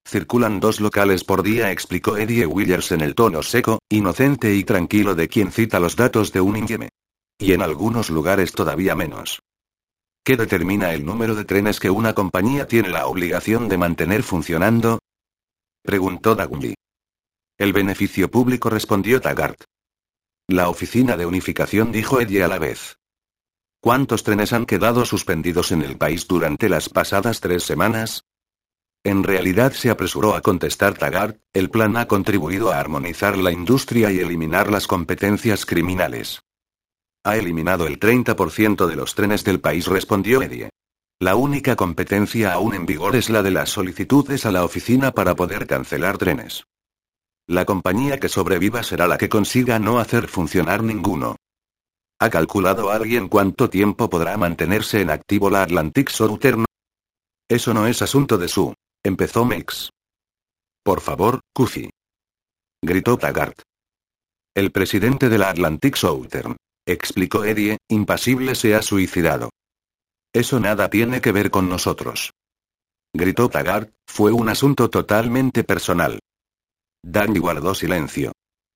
Circulan dos locales por día, explicó Eddie Willers en el tono seco, inocente y tranquilo de quien cita los datos de un ingleme. Y en algunos lugares todavía menos. ¿Qué determina el número de trenes que una compañía tiene la obligación de mantener funcionando? Preguntó Dagunji. El beneficio público respondió Taggart. La oficina de unificación dijo Eddie a la vez. ¿Cuántos trenes han quedado suspendidos en el país durante las pasadas tres semanas? En realidad se apresuró a contestar Taggart, el plan ha contribuido a armonizar la industria y eliminar las competencias criminales. Ha eliminado el 30% de los trenes del país, respondió Eddie. La única competencia aún en vigor es la de las solicitudes a la oficina para poder cancelar trenes. La compañía que sobreviva será la que consiga no hacer funcionar ninguno. ¿Ha calculado alguien cuánto tiempo podrá mantenerse en activo la Atlantic Southern? Eso no es asunto de su Empezó Mix. Por favor, Kufi. Gritó Taggart. El presidente de la Atlantic Southern, explicó Eddie, impasible se ha suicidado. Eso nada tiene que ver con nosotros. Gritó Taggart, fue un asunto totalmente personal. Danny guardó silencio.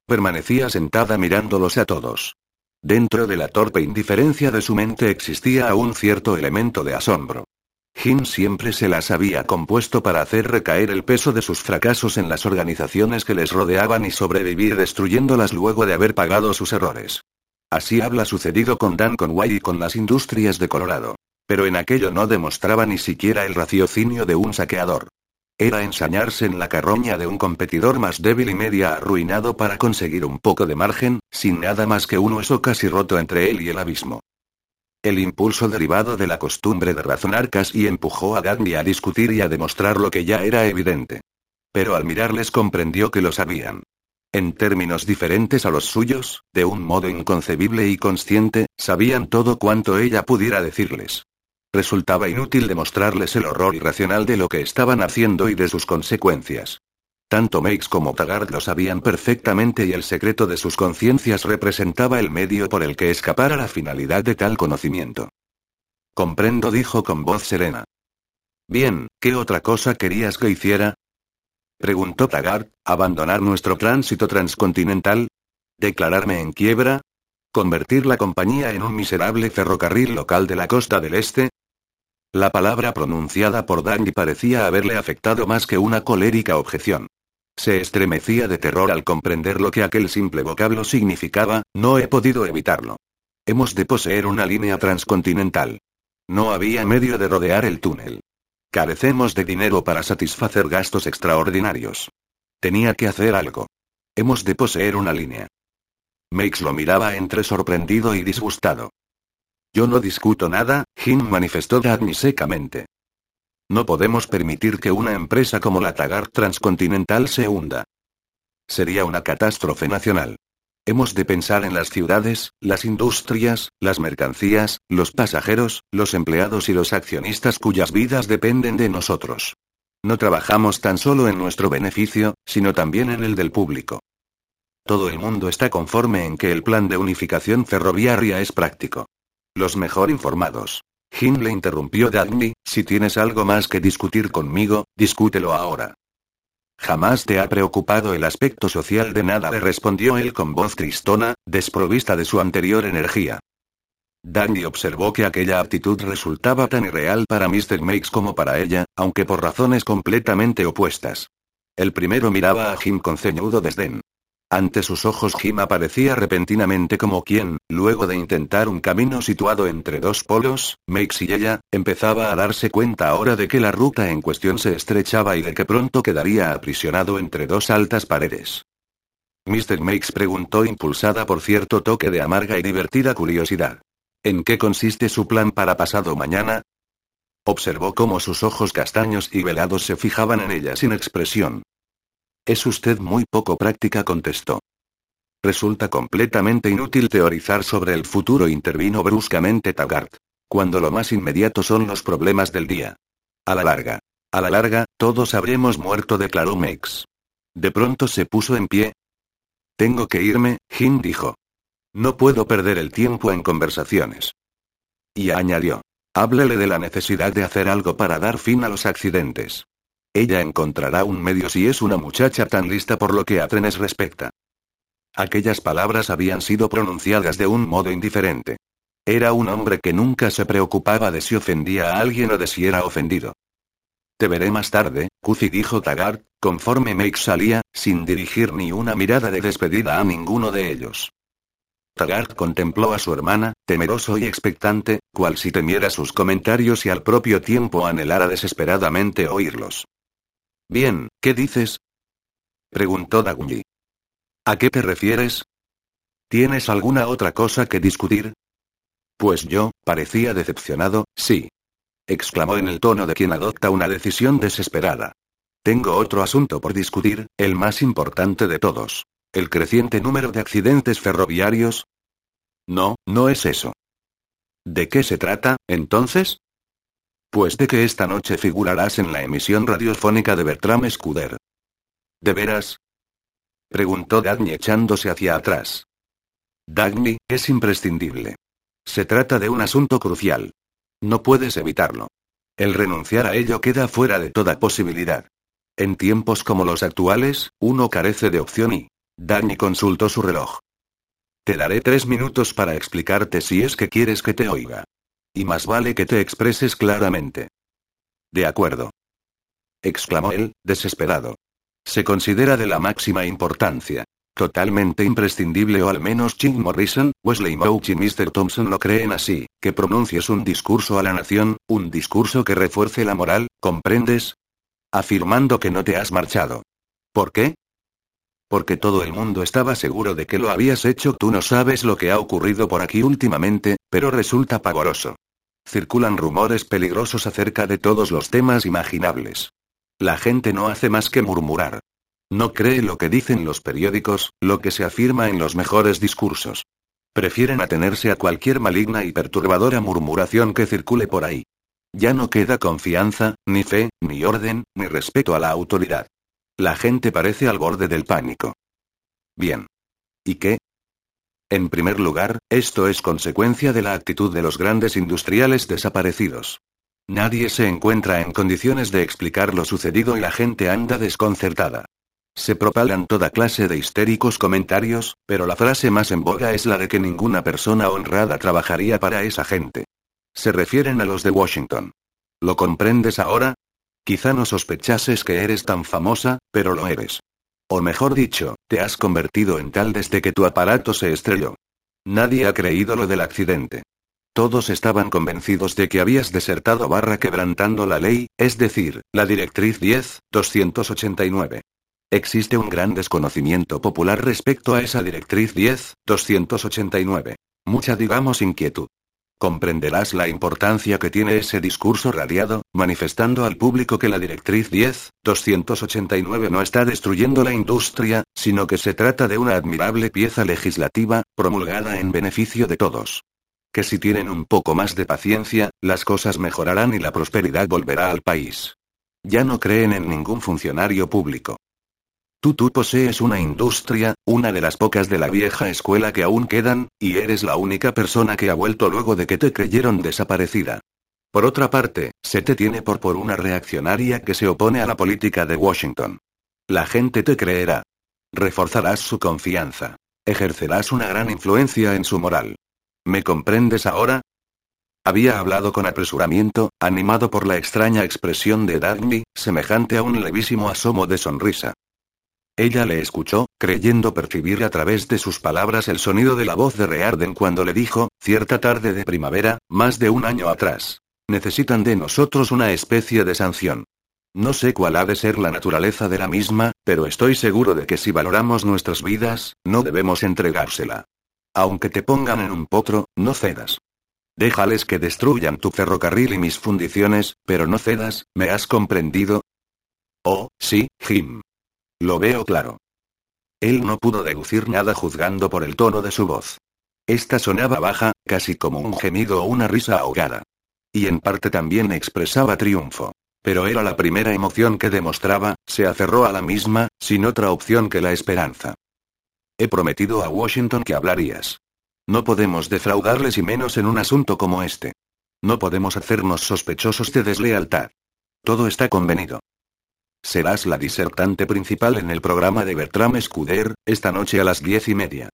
Permanecía sentada mirándolos a todos. Dentro de la torpe indiferencia de su mente existía aún cierto elemento de asombro. Jim siempre se las había compuesto para hacer recaer el peso de sus fracasos en las organizaciones que les rodeaban y sobrevivir destruyéndolas luego de haber pagado sus errores. Así habla sucedido con Dan Conway y con las industrias de Colorado. Pero en aquello no demostraba ni siquiera el raciocinio de un saqueador. Era ensañarse en la carroña de un competidor más débil y media arruinado para conseguir un poco de margen, sin nada más que un hueso casi roto entre él y el abismo. El impulso derivado de la costumbre de razonar casi empujó a Gandhi a discutir y a demostrar lo que ya era evidente. Pero al mirarles comprendió que lo sabían. En términos diferentes a los suyos, de un modo inconcebible y consciente, sabían todo cuanto ella pudiera decirles. Resultaba inútil demostrarles el horror irracional de lo que estaban haciendo y de sus consecuencias. Tanto Makes como Taggart lo sabían perfectamente y el secreto de sus conciencias representaba el medio por el que escapar a la finalidad de tal conocimiento. Comprendo, dijo con voz serena. Bien, ¿qué otra cosa querías que hiciera? Preguntó Taggart, ¿abandonar nuestro tránsito transcontinental? ¿Declararme en quiebra? ¿Convertir la compañía en un miserable ferrocarril local de la costa del este? La palabra pronunciada por Danny parecía haberle afectado más que una colérica objeción. Se estremecía de terror al comprender lo que aquel simple vocablo significaba, no he podido evitarlo. Hemos de poseer una línea transcontinental. No había medio de rodear el túnel. Carecemos de dinero para satisfacer gastos extraordinarios. Tenía que hacer algo. Hemos de poseer una línea. Max lo miraba entre sorprendido y disgustado. Yo no discuto nada, Jim manifestó Dagny secamente. No podemos permitir que una empresa como la Taggart Transcontinental se hunda. Sería una catástrofe nacional. Hemos de pensar en las ciudades, las industrias, las mercancías, los pasajeros, los empleados y los accionistas cuyas vidas dependen de nosotros. No trabajamos tan solo en nuestro beneficio, sino también en el del público. Todo el mundo está conforme en que el plan de unificación ferroviaria es práctico. Los mejor informados. Jim le interrumpió Dagny, si tienes algo más que discutir conmigo, discútelo ahora. Jamás te ha preocupado el aspecto social de nada, le respondió él con voz tristona, desprovista de su anterior energía. Danny observó que aquella actitud resultaba tan irreal para Mr. Makes como para ella, aunque por razones completamente opuestas. El primero miraba a Jim con ceñudo desdén. Ante sus ojos Jim aparecía repentinamente como quien, luego de intentar un camino situado entre dos polos, Max y ella, empezaba a darse cuenta ahora de que la ruta en cuestión se estrechaba y de que pronto quedaría aprisionado entre dos altas paredes. Mr. Max preguntó impulsada por cierto toque de amarga y divertida curiosidad. ¿En qué consiste su plan para pasado mañana? Observó cómo sus ojos castaños y velados se fijaban en ella sin expresión. Es usted muy poco práctica, contestó. Resulta completamente inútil teorizar sobre el futuro, intervino bruscamente Taggart. Cuando lo más inmediato son los problemas del día. A la larga. A la larga, todos habremos muerto, declaró Mex. De pronto se puso en pie. Tengo que irme, Jim dijo. No puedo perder el tiempo en conversaciones. Y añadió. Háblele de la necesidad de hacer algo para dar fin a los accidentes. Ella encontrará un medio si es una muchacha tan lista por lo que a trenes respecta. Aquellas palabras habían sido pronunciadas de un modo indiferente. Era un hombre que nunca se preocupaba de si ofendía a alguien o de si era ofendido. Te veré más tarde, Cuffy dijo Taggart, conforme Make salía, sin dirigir ni una mirada de despedida a ninguno de ellos. Taggart contempló a su hermana, temeroso y expectante, cual si temiera sus comentarios y al propio tiempo anhelara desesperadamente oírlos. Bien, ¿qué dices? preguntó Dagny. ¿A qué te refieres? ¿Tienes alguna otra cosa que discutir? Pues yo, parecía decepcionado, sí. exclamó en el tono de quien adopta una decisión desesperada. Tengo otro asunto por discutir, el más importante de todos. ¿El creciente número de accidentes ferroviarios? No, no es eso. ¿De qué se trata, entonces? Pues de que esta noche figurarás en la emisión radiofónica de Bertram Scudder. ¿De veras? Preguntó Dagny echándose hacia atrás. Dagny, es imprescindible. Se trata de un asunto crucial. No puedes evitarlo. El renunciar a ello queda fuera de toda posibilidad. En tiempos como los actuales, uno carece de opción y... Dagny consultó su reloj. Te daré tres minutos para explicarte si es que quieres que te oiga. Y más vale que te expreses claramente. De acuerdo. exclamó él, desesperado. Se considera de la máxima importancia. Totalmente imprescindible o al menos Jim Morrison, Wesley Mouch y Mr. Thompson lo creen así, que pronuncies un discurso a la nación, un discurso que refuerce la moral, ¿comprendes? Afirmando que no te has marchado. ¿Por qué? Porque todo el mundo estaba seguro de que lo habías hecho. Tú no sabes lo que ha ocurrido por aquí últimamente, pero resulta pavoroso. Circulan rumores peligrosos acerca de todos los temas imaginables. La gente no hace más que murmurar. No cree lo que dicen los periódicos, lo que se afirma en los mejores discursos. Prefieren atenerse a cualquier maligna y perturbadora murmuración que circule por ahí. Ya no queda confianza, ni fe, ni orden, ni respeto a la autoridad. La gente parece al borde del pánico. Bien. ¿Y qué? En primer lugar, esto es consecuencia de la actitud de los grandes industriales desaparecidos. Nadie se encuentra en condiciones de explicar lo sucedido y la gente anda desconcertada. Se propalan toda clase de histéricos comentarios, pero la frase más en boga es la de que ninguna persona honrada trabajaría para esa gente. Se refieren a los de Washington. ¿Lo comprendes ahora? Quizá no sospechases que eres tan famosa, pero lo eres. O mejor dicho, te has convertido en tal desde que tu aparato se estrelló. Nadie ha creído lo del accidente. Todos estaban convencidos de que habías desertado barra quebrantando la ley, es decir, la directriz 10, 289. Existe un gran desconocimiento popular respecto a esa directriz 10, 289. Mucha digamos inquietud. Comprenderás la importancia que tiene ese discurso radiado, manifestando al público que la directriz 10, 289 no está destruyendo la industria, sino que se trata de una admirable pieza legislativa, promulgada en beneficio de todos que si tienen un poco más de paciencia, las cosas mejorarán y la prosperidad volverá al país. Ya no creen en ningún funcionario público. Tú posees una industria, una de las pocas de la vieja escuela que aún quedan, y eres la única persona que ha vuelto luego de que te creyeron desaparecida. Por otra parte, se te tiene por por una reaccionaria que se opone a la política de Washington. La gente te creerá. Reforzarás su confianza. Ejercerás una gran influencia en su moral. ¿Me comprendes ahora? Había hablado con apresuramiento, animado por la extraña expresión de Dagny, semejante a un levísimo asomo de sonrisa. Ella le escuchó, creyendo percibir a través de sus palabras el sonido de la voz de Rearden cuando le dijo, cierta tarde de primavera, más de un año atrás. Necesitan de nosotros una especie de sanción. No sé cuál ha de ser la naturaleza de la misma, pero estoy seguro de que si valoramos nuestras vidas, no debemos entregársela. Aunque te pongan en un potro, no cedas. Déjales que destruyan tu ferrocarril y mis fundiciones, pero no cedas, ¿me has comprendido? Oh, sí, Jim. Lo veo claro. Él no pudo deducir nada juzgando por el tono de su voz. Esta sonaba baja, casi como un gemido o una risa ahogada. Y en parte también expresaba triunfo. Pero era la primera emoción que demostraba, se aferró a la misma, sin otra opción que la esperanza. He prometido a Washington que hablarías. No podemos defraudarles y menos en un asunto como este. No podemos hacernos sospechosos de deslealtad. Todo está convenido. Serás la disertante principal en el programa de Bertram Scudder, esta noche a las diez y media.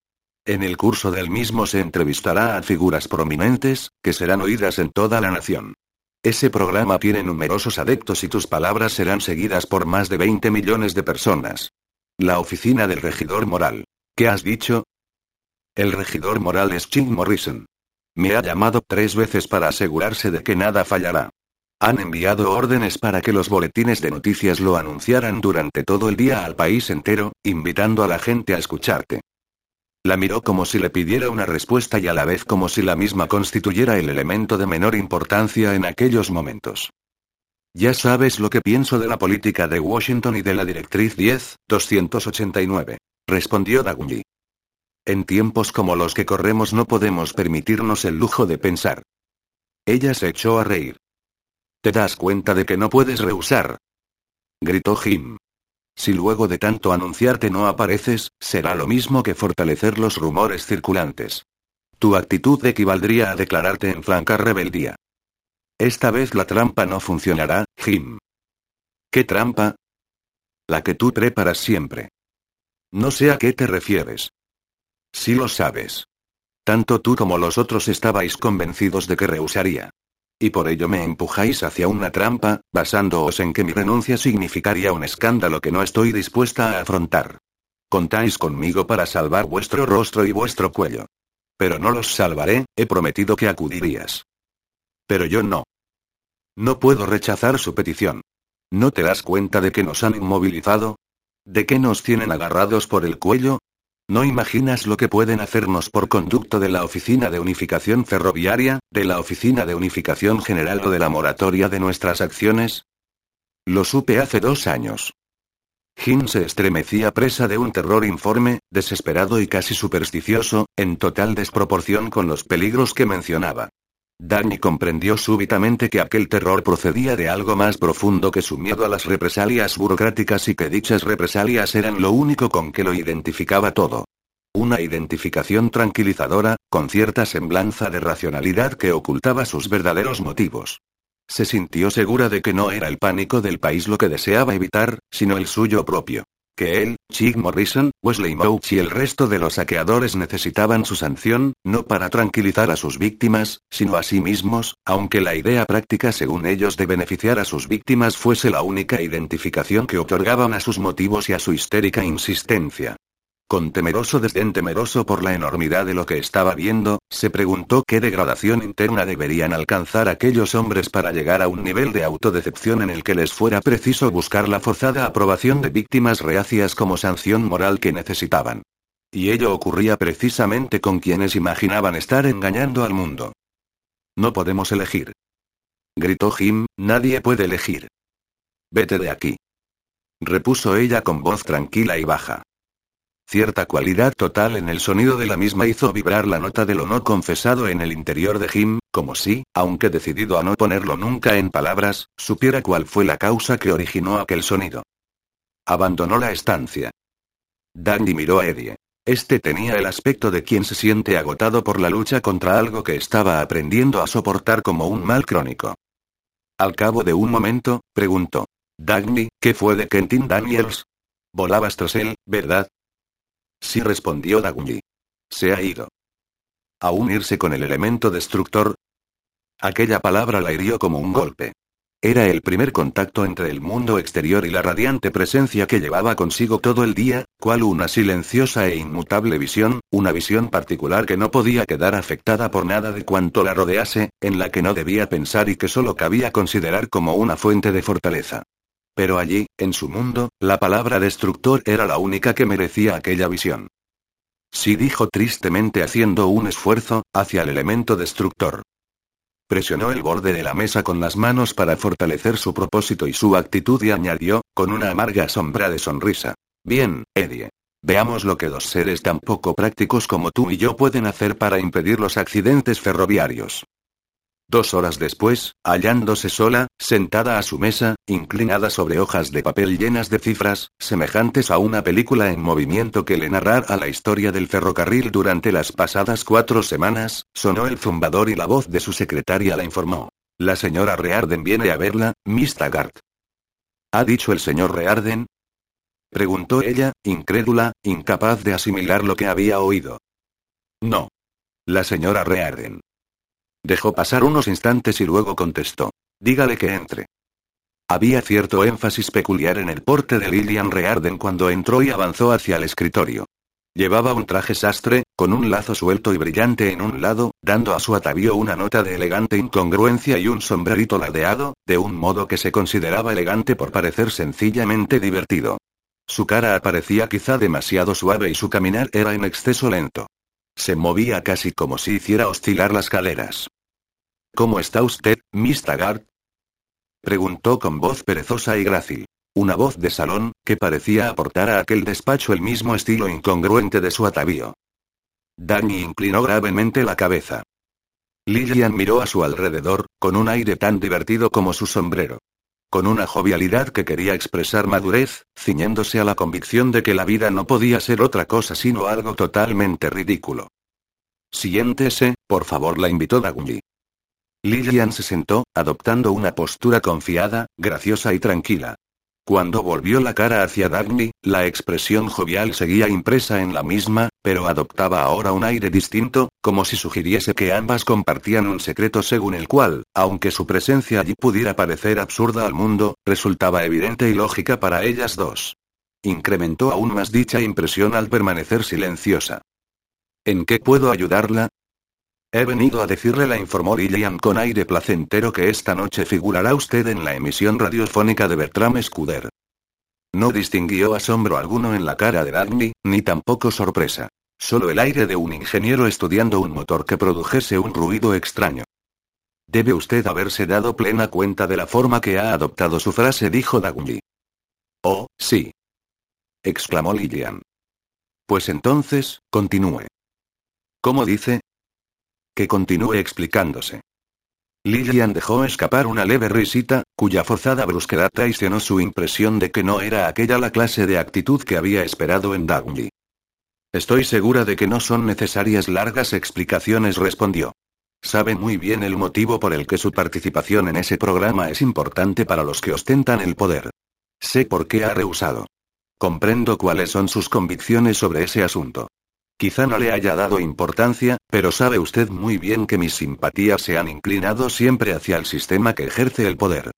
En el curso del mismo se entrevistará a figuras prominentes, que serán oídas en toda la nación. Ese programa tiene numerosos adeptos y tus palabras serán seguidas por más de 20 millones de personas. La oficina del regidor moral. ¿Qué has dicho? El regidor moral es Jim Morrison. Me ha llamado tres veces para asegurarse de que nada fallará. Han enviado órdenes para que los boletines de noticias lo anunciaran durante todo el día al país entero, invitando a la gente a escucharte. La miró como si le pidiera una respuesta y a la vez como si la misma constituyera el elemento de menor importancia en aquellos momentos. Ya sabes lo que pienso de la política de Washington y de la Directriz 10, 289 respondió Dagunji. En tiempos como los que corremos no podemos permitirnos el lujo de pensar. Ella se echó a reír. ¿Te das cuenta de que no puedes rehusar? gritó Jim. Si luego de tanto anunciarte no apareces, será lo mismo que fortalecer los rumores circulantes. Tu actitud equivaldría a declararte en franca rebeldía. Esta vez la trampa no funcionará, Jim. ¿Qué trampa? La que tú preparas siempre. No sé a qué te refieres. Sí lo sabes. Tanto tú como los otros estabais convencidos de que rehusaría. Y por ello me empujáis hacia una trampa, basándoos en que mi renuncia significaría un escándalo que no estoy dispuesta a afrontar. Contáis conmigo para salvar vuestro rostro y vuestro cuello. Pero no los salvaré, he prometido que acudirías. Pero yo no. No puedo rechazar su petición. ¿No te das cuenta de que nos han inmovilizado? ¿De qué nos tienen agarrados por el cuello? ¿No imaginas lo que pueden hacernos por conducto de la Oficina de Unificación Ferroviaria, de la Oficina de Unificación General o de la moratoria de nuestras acciones? Lo supe hace dos años. Jim se estremecía presa de un terror informe, desesperado y casi supersticioso, en total desproporción con los peligros que mencionaba. Danny comprendió súbitamente que aquel terror procedía de algo más profundo que su miedo a las represalias burocráticas y que dichas represalias eran lo único con que lo identificaba todo. Una identificación tranquilizadora, con cierta semblanza de racionalidad que ocultaba sus verdaderos motivos. Se sintió segura de que no era el pánico del país lo que deseaba evitar, sino el suyo propio. Que él, Chick Morrison, Wesley Mouch y el resto de los saqueadores necesitaban su sanción, no para tranquilizar a sus víctimas, sino a sí mismos, aunque la idea práctica según ellos de beneficiar a sus víctimas fuese la única identificación que otorgaban a sus motivos y a su histérica insistencia. Con temeroso desdén temeroso por la enormidad de lo que estaba viendo, se preguntó qué degradación interna deberían alcanzar aquellos hombres para llegar a un nivel de autodecepción en el que les fuera preciso buscar la forzada aprobación de víctimas reacias como sanción moral que necesitaban. Y ello ocurría precisamente con quienes imaginaban estar engañando al mundo. No podemos elegir. Gritó Jim, nadie puede elegir. Vete de aquí. Repuso ella con voz tranquila y baja. Cierta cualidad total en el sonido de la misma hizo vibrar la nota de lo no confesado en el interior de Jim, como si, aunque decidido a no ponerlo nunca en palabras, supiera cuál fue la causa que originó aquel sonido. Abandonó la estancia. Dandy miró a Eddie. Este tenía el aspecto de quien se siente agotado por la lucha contra algo que estaba aprendiendo a soportar como un mal crónico. Al cabo de un momento, preguntó. Dagny, ¿qué fue de Kentin Daniels? Volabas tras él, ¿verdad? Sí respondió Dagny. Se ha ido. ¿A unirse con el elemento destructor? Aquella palabra la hirió como un golpe. Era el primer contacto entre el mundo exterior y la radiante presencia que llevaba consigo todo el día, cual una silenciosa e inmutable visión, una visión particular que no podía quedar afectada por nada de cuanto la rodease, en la que no debía pensar y que solo cabía considerar como una fuente de fortaleza. Pero allí, en su mundo, la palabra destructor era la única que merecía aquella visión. Sí dijo tristemente haciendo un esfuerzo, hacia el elemento destructor. Presionó el borde de la mesa con las manos para fortalecer su propósito y su actitud y añadió, con una amarga sombra de sonrisa. Bien, Eddie. Veamos lo que dos seres tan poco prácticos como tú y yo pueden hacer para impedir los accidentes ferroviarios. Dos horas después, hallándose sola, sentada a su mesa, inclinada sobre hojas de papel llenas de cifras, semejantes a una película en movimiento que le narrara la historia del ferrocarril durante las pasadas cuatro semanas, sonó el zumbador y la voz de su secretaria la informó. La señora Rearden viene a verla, Miss Taggart. ¿Ha dicho el señor Rearden? Preguntó ella, incrédula, incapaz de asimilar lo que había oído. No. La señora Rearden. Dejó pasar unos instantes y luego contestó. Dígale que entre. Había cierto énfasis peculiar en el porte de Lillian Rearden cuando entró y avanzó hacia el escritorio. Llevaba un traje sastre, con un lazo suelto y brillante en un lado, dando a su atavío una nota de elegante incongruencia y un sombrerito ladeado, de un modo que se consideraba elegante por parecer sencillamente divertido. Su cara aparecía quizá demasiado suave y su caminar era en exceso lento. Se movía casi como si hiciera oscilar las caleras. ¿Cómo está usted, Miss Taggart? Preguntó con voz perezosa y grácil. Una voz de salón, que parecía aportar a aquel despacho el mismo estilo incongruente de su atavío. Danny inclinó gravemente la cabeza. Lillian miró a su alrededor, con un aire tan divertido como su sombrero. Con una jovialidad que quería expresar madurez, ciñéndose a la convicción de que la vida no podía ser otra cosa sino algo totalmente ridículo. Siéntese, por favor, la invitó Dagny. Lillian se sentó, adoptando una postura confiada, graciosa y tranquila. Cuando volvió la cara hacia Dagny, la expresión jovial seguía impresa en la misma, pero adoptaba ahora un aire distinto, como si sugiriese que ambas compartían un secreto según el cual, aunque su presencia allí pudiera parecer absurda al mundo, resultaba evidente y lógica para ellas dos. Incrementó aún más dicha impresión al permanecer silenciosa. ¿En qué puedo ayudarla? He venido a decirle, la informó Lillian con aire placentero, que esta noche figurará usted en la emisión radiofónica de Bertram Scudder. No distinguió asombro alguno en la cara de Dagny, ni tampoco sorpresa. Solo el aire de un ingeniero estudiando un motor que produjese un ruido extraño. Debe usted haberse dado plena cuenta de la forma que ha adoptado su frase, dijo Dagny. Oh, sí. exclamó Lillian. Pues entonces, continúe. ¿Cómo dice? Que continúe explicándose. Lillian dejó escapar una leve risita, cuya forzada brusquedad traicionó su impresión de que no era aquella la clase de actitud que había esperado en Dagny. Estoy segura de que no son necesarias largas explicaciones, respondió. Sabe muy bien el motivo por el que su participación en ese programa es importante para los que ostentan el poder. Sé por qué ha rehusado. Comprendo cuáles son sus convicciones sobre ese asunto. Quizá no le haya dado importancia, pero sabe usted muy bien que mis simpatías se han inclinado siempre hacia el sistema que ejerce el poder.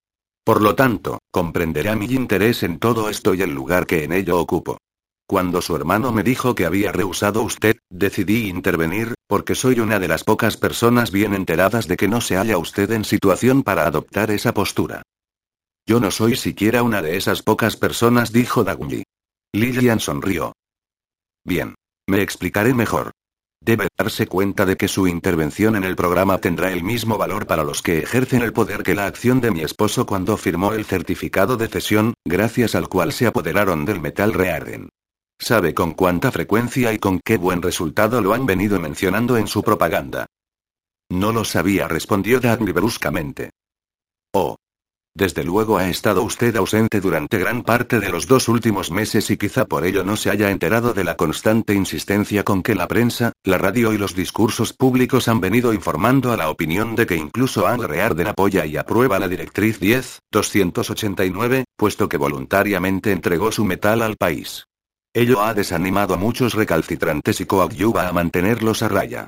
Por lo tanto, comprenderá mi interés en todo esto y el lugar que en ello ocupo. Cuando su hermano me dijo que había rehusado usted, decidí intervenir, porque soy una de las pocas personas bien enteradas de que no se halla usted en situación para adoptar esa postura. Yo no soy siquiera una de esas pocas personas, dijo Dagny. Lillian sonrió. Bien. Me explicaré mejor. Debe darse cuenta de que su intervención en el programa tendrá el mismo valor para los que ejercen el poder que la acción de mi esposo cuando firmó el certificado de cesión, gracias al cual se apoderaron del metal Rearden. Sabe con cuánta frecuencia y con qué buen resultado lo han venido mencionando en su propaganda. No lo sabía, respondió Dagny bruscamente. Oh, desde luego ha estado usted ausente durante gran parte de los dos últimos meses y quizá por ello no se haya enterado de la constante insistencia con que la prensa, la radio y los discursos públicos han venido informando a la opinión de que incluso Anne Rearden apoya y aprueba la directriz 10, 289, puesto que voluntariamente entregó su metal al país. Ello ha desanimado a muchos recalcitrantes y coadyuva a mantenerlos a raya.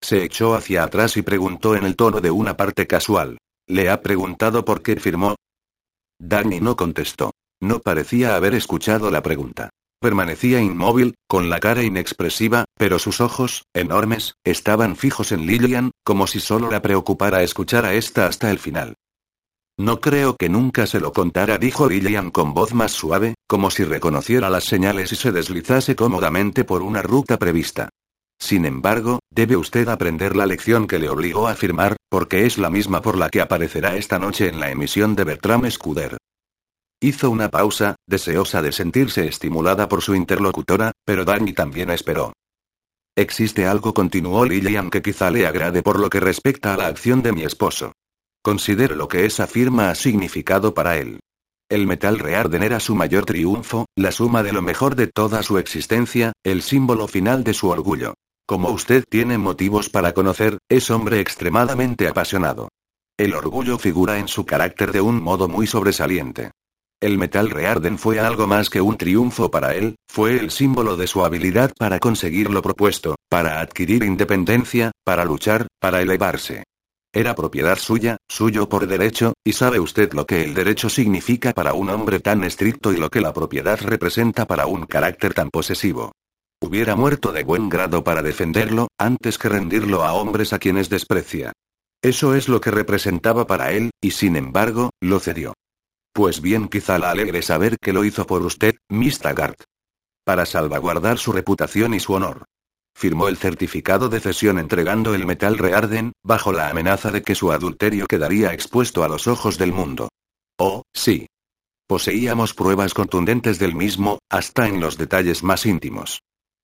Se echó hacia atrás y preguntó en el tono de una parte casual. ¿Le ha preguntado por qué firmó? Danny no contestó. No parecía haber escuchado la pregunta. Permanecía inmóvil, con la cara inexpresiva, pero sus ojos, enormes, estaban fijos en Lillian, como si solo la preocupara escuchar a esta hasta el final. No creo que nunca se lo contara, dijo Lillian con voz más suave, como si reconociera las señales y se deslizase cómodamente por una ruta prevista. Sin embargo, debe usted aprender la lección que le obligó a firmar, porque es la misma por la que aparecerá esta noche en la emisión de Bertram Scudder. Hizo una pausa, deseosa de sentirse estimulada por su interlocutora, pero Danny también esperó. Existe algo, continuó Lillian, que quizá le agrade por lo que respecta a la acción de mi esposo. Considero lo que esa firma ha significado para él. El metal rearden era su mayor triunfo, la suma de lo mejor de toda su existencia, el símbolo final de su orgullo. Como usted tiene motivos para conocer, es hombre extremadamente apasionado. El orgullo figura en su carácter de un modo muy sobresaliente. El metal rearden fue algo más que un triunfo para él, fue el símbolo de su habilidad para conseguir lo propuesto, para adquirir independencia, para luchar, para elevarse. Era propiedad suya, suyo por derecho, y sabe usted lo que el derecho significa para un hombre tan estricto y lo que la propiedad representa para un carácter tan posesivo. Hubiera muerto de buen grado para defenderlo, antes que rendirlo a hombres a quienes desprecia. Eso es lo que representaba para él, y sin embargo, lo cedió. Pues bien, quizá la alegre saber que lo hizo por usted, Miss Taggart. Para salvaguardar su reputación y su honor. Firmó el certificado de cesión entregando el metal Rearden, bajo la amenaza de que su adulterio quedaría expuesto a los ojos del mundo. Oh, sí. Poseíamos pruebas contundentes del mismo, hasta en los detalles más íntimos.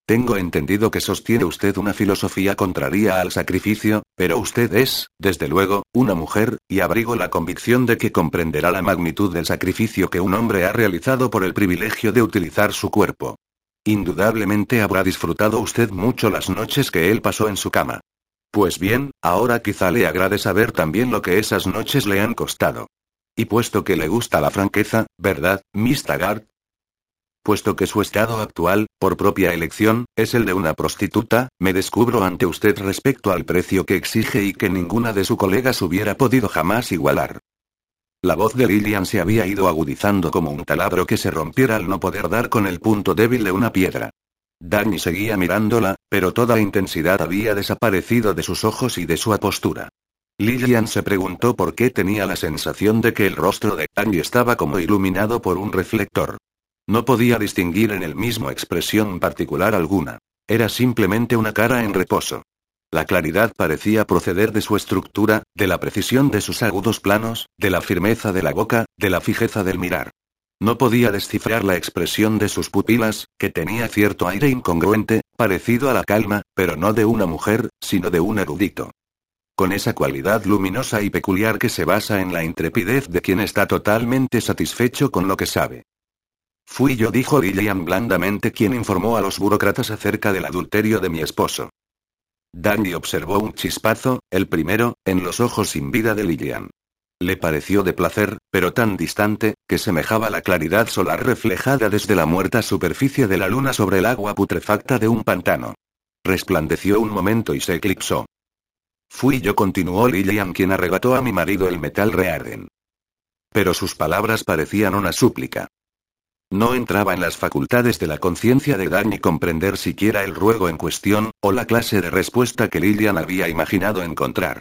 Tengo entendido que sostiene usted una filosofía contraria al sacrificio, pero usted es, desde luego, una mujer, y abrigo la convicción de que comprenderá la magnitud del sacrificio que un hombre ha realizado por el privilegio de utilizar su cuerpo. Indudablemente habrá disfrutado usted mucho las noches que él pasó en su cama. Pues bien, ahora quizá le agrade saber también lo que esas noches le han costado. Y puesto que le gusta la franqueza, ¿verdad, Miss Taggart? Puesto que su estado actual, por propia elección, es el de una prostituta, me descubro ante usted respecto al precio que exige y que ninguna de sus colegas hubiera podido jamás igualar. La voz de Lillian se había ido agudizando como un taladro que se rompiera al no poder dar con el punto débil de una piedra. Danny seguía mirándola, pero toda intensidad había desaparecido de sus ojos y de su apostura. Lillian se preguntó por qué tenía la sensación de que el rostro de Danny estaba como iluminado por un reflector. No podía distinguir en él mismo expresión particular alguna. Era simplemente una cara en reposo. La claridad parecía proceder de su estructura, de la precisión de sus agudos planos, de la firmeza de la boca, de la fijeza del mirar. No podía descifrar la expresión de sus pupilas, que tenía cierto aire incongruente, parecido a la calma, pero no de una mujer, sino de un erudito. Con esa cualidad luminosa y peculiar que se basa en la intrepidez de quien está totalmente satisfecho con lo que sabe. Fui yo, dijo Lillian blandamente, quien informó a los burócratas acerca del adulterio de mi esposo. Danny observó un chispazo, el primero, en los ojos sin vida de Lillian. Le pareció de placer, pero tan distante, que semejaba la claridad solar reflejada desde la muerta superficie de la luna sobre el agua putrefacta de un pantano. Resplandeció un momento y se eclipsó. Fui yo, continuó Lillian, quien arrebató a mi marido el metal rearden. Pero sus palabras parecían una súplica. No entraba en las facultades de la conciencia de Danny comprender siquiera el ruego en cuestión, o la clase de respuesta que Lillian había imaginado encontrar.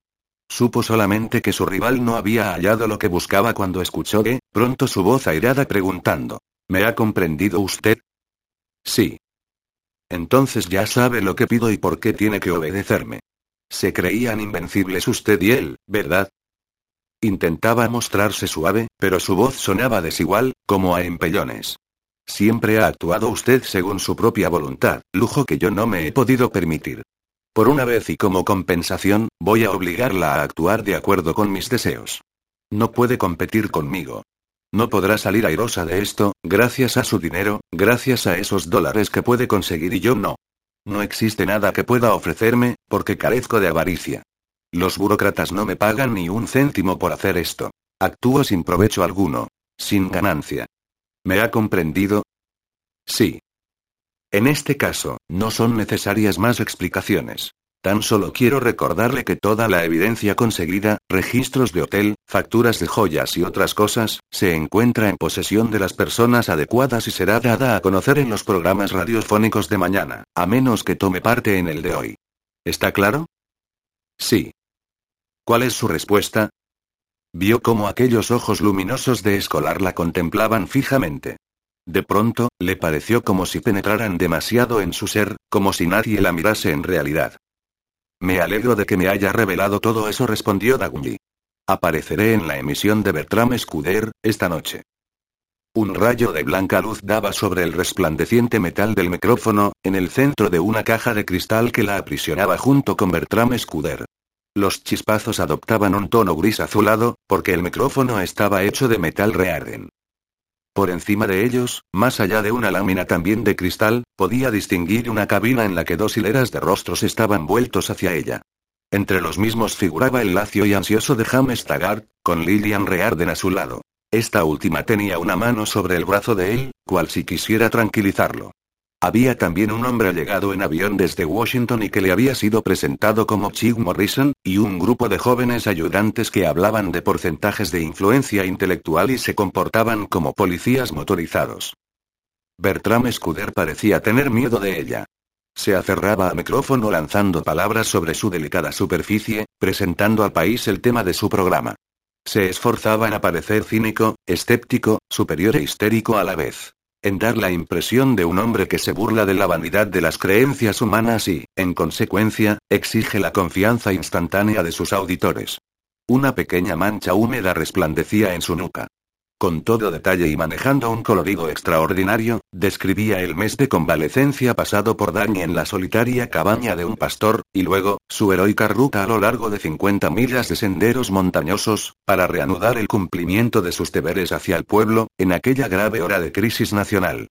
Supo solamente que su rival no había hallado lo que buscaba cuando escuchó de, pronto su voz airada preguntando. ¿Me ha comprendido usted? Sí. Entonces ya sabe lo que pido y por qué tiene que obedecerme. Se creían invencibles usted y él, ¿verdad? Intentaba mostrarse suave, pero su voz sonaba desigual, como a empellones. Siempre ha actuado usted según su propia voluntad, lujo que yo no me he podido permitir. Por una vez y como compensación, voy a obligarla a actuar de acuerdo con mis deseos. No puede competir conmigo. No podrá salir airosa de esto, gracias a su dinero, gracias a esos dólares que puede conseguir y yo no. No existe nada que pueda ofrecerme, porque carezco de avaricia. Los burócratas no me pagan ni un céntimo por hacer esto. Actúo sin provecho alguno. Sin ganancia. ¿Me ha comprendido? Sí. En este caso, no son necesarias más explicaciones. Tan solo quiero recordarle que toda la evidencia conseguida, registros de hotel, facturas de joyas y otras cosas, se encuentra en posesión de las personas adecuadas y será dada a conocer en los programas radiofónicos de mañana, a menos que tome parte en el de hoy. ¿Está claro? Sí. ¿Cuál es su respuesta? Vio cómo aquellos ojos luminosos de escolar la contemplaban fijamente. De pronto, le pareció como si penetraran demasiado en su ser, como si nadie la mirase en realidad. Me alegro de que me haya revelado todo eso, respondió Dagny. Apareceré en la emisión de Bertram Scudder, esta noche. Un rayo de blanca luz daba sobre el resplandeciente metal del micrófono, en el centro de una caja de cristal que la aprisionaba junto con Bertram Scudder. Los chispazos adoptaban un tono gris azulado, porque el micrófono estaba hecho de metal rearden. Por encima de ellos, más allá de una lámina también de cristal, podía distinguir una cabina en la que dos hileras de rostros estaban vueltos hacia ella. Entre los mismos figuraba el lacio y ansioso de James Taggart, con Lillian Rearden a su lado. Esta última tenía una mano sobre el brazo de él, cual si quisiera tranquilizarlo. Había también un hombre llegado en avión desde Washington y que le había sido presentado como Chick Morrison, y un grupo de jóvenes ayudantes que hablaban de porcentajes de influencia intelectual y se comportaban como policías motorizados. Bertram Scudder parecía tener miedo de ella. Se aferraba al micrófono lanzando palabras sobre su delicada superficie, presentando al país el tema de su programa. Se esforzaba en aparecer cínico, escéptico, superior e histérico a la vez en dar la impresión de un hombre que se burla de la vanidad de las creencias humanas y, en consecuencia, exige la confianza instantánea de sus auditores. Una pequeña mancha húmeda resplandecía en su nuca. Con todo detalle y manejando un colorido extraordinario, describía el mes de convalecencia pasado por Dani en la solitaria cabaña de un pastor, y luego, su heroica ruta a lo largo de 50 millas de senderos montañosos, para reanudar el cumplimiento de sus deberes hacia el pueblo, en aquella grave hora de crisis nacional.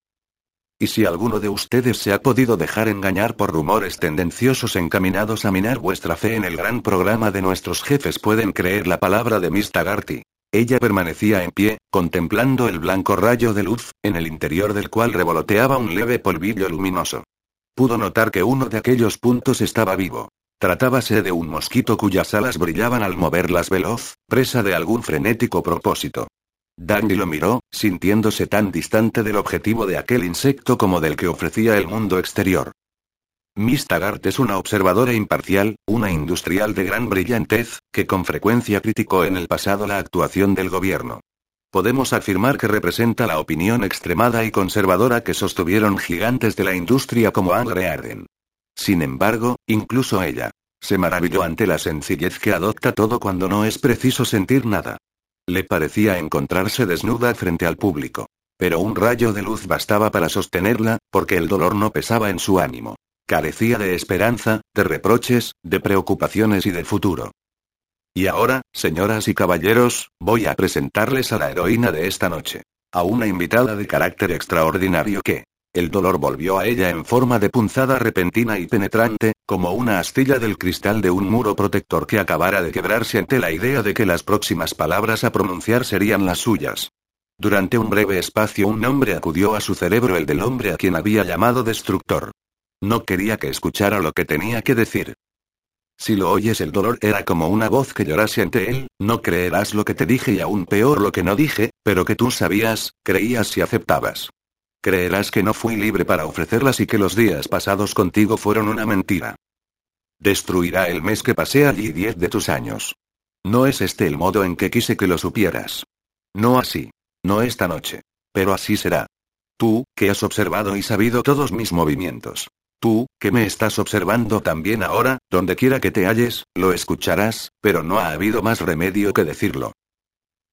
Y si alguno de ustedes se ha podido dejar engañar por rumores tendenciosos encaminados a minar vuestra fe en el gran programa de nuestros jefes, pueden creer la palabra de Miss Tagarty. Ella permanecía en pie, contemplando el blanco rayo de luz, en el interior del cual revoloteaba un leve polvillo luminoso. Pudo notar que uno de aquellos puntos estaba vivo. Tratábase de un mosquito cuyas alas brillaban al moverlas veloz, presa de algún frenético propósito. Danny lo miró, sintiéndose tan distante del objetivo de aquel insecto como del que ofrecía el mundo exterior. Miss Taggart es una observadora imparcial, una industrial de gran brillantez, que con frecuencia criticó en el pasado la actuación del gobierno. Podemos afirmar que representa la opinión extremada y conservadora que sostuvieron gigantes de la industria como Angre Arden. Sin embargo, incluso ella, se maravilló ante la sencillez que adopta todo cuando no es preciso sentir nada. Le parecía encontrarse desnuda frente al público. Pero un rayo de luz bastaba para sostenerla, porque el dolor no pesaba en su ánimo. Carecía de esperanza, de reproches, de preocupaciones y de futuro. Y ahora, señoras y caballeros, voy a presentarles a la heroína de esta noche. A una invitada de carácter extraordinario que, El dolor volvió a ella en forma de punzada repentina y penetrante, como una astilla del cristal de un muro protector que acabara de quebrarse ante la idea de que las próximas palabras a pronunciar serían las suyas. Durante un breve espacio un nombre acudió a su cerebro, el del hombre a quien había llamado destructor. No quería que escuchara lo que tenía que decir. Si lo oyes el dolor era como una voz que llorase ante él, no creerás lo que te dije y aún peor lo que no dije, pero que tú sabías, creías y aceptabas. Creerás que no fui libre para ofrecerlas y que los días pasados contigo fueron una mentira. Destruirá el mes que pasé allí diez de tus años. No es este el modo en que quise que lo supieras. No así. No esta noche. Pero así será. Tú, que has observado y sabido todos mis movimientos. Tú, que me estás observando también ahora, donde quiera que te halles, lo escucharás, pero no ha habido más remedio que decirlo.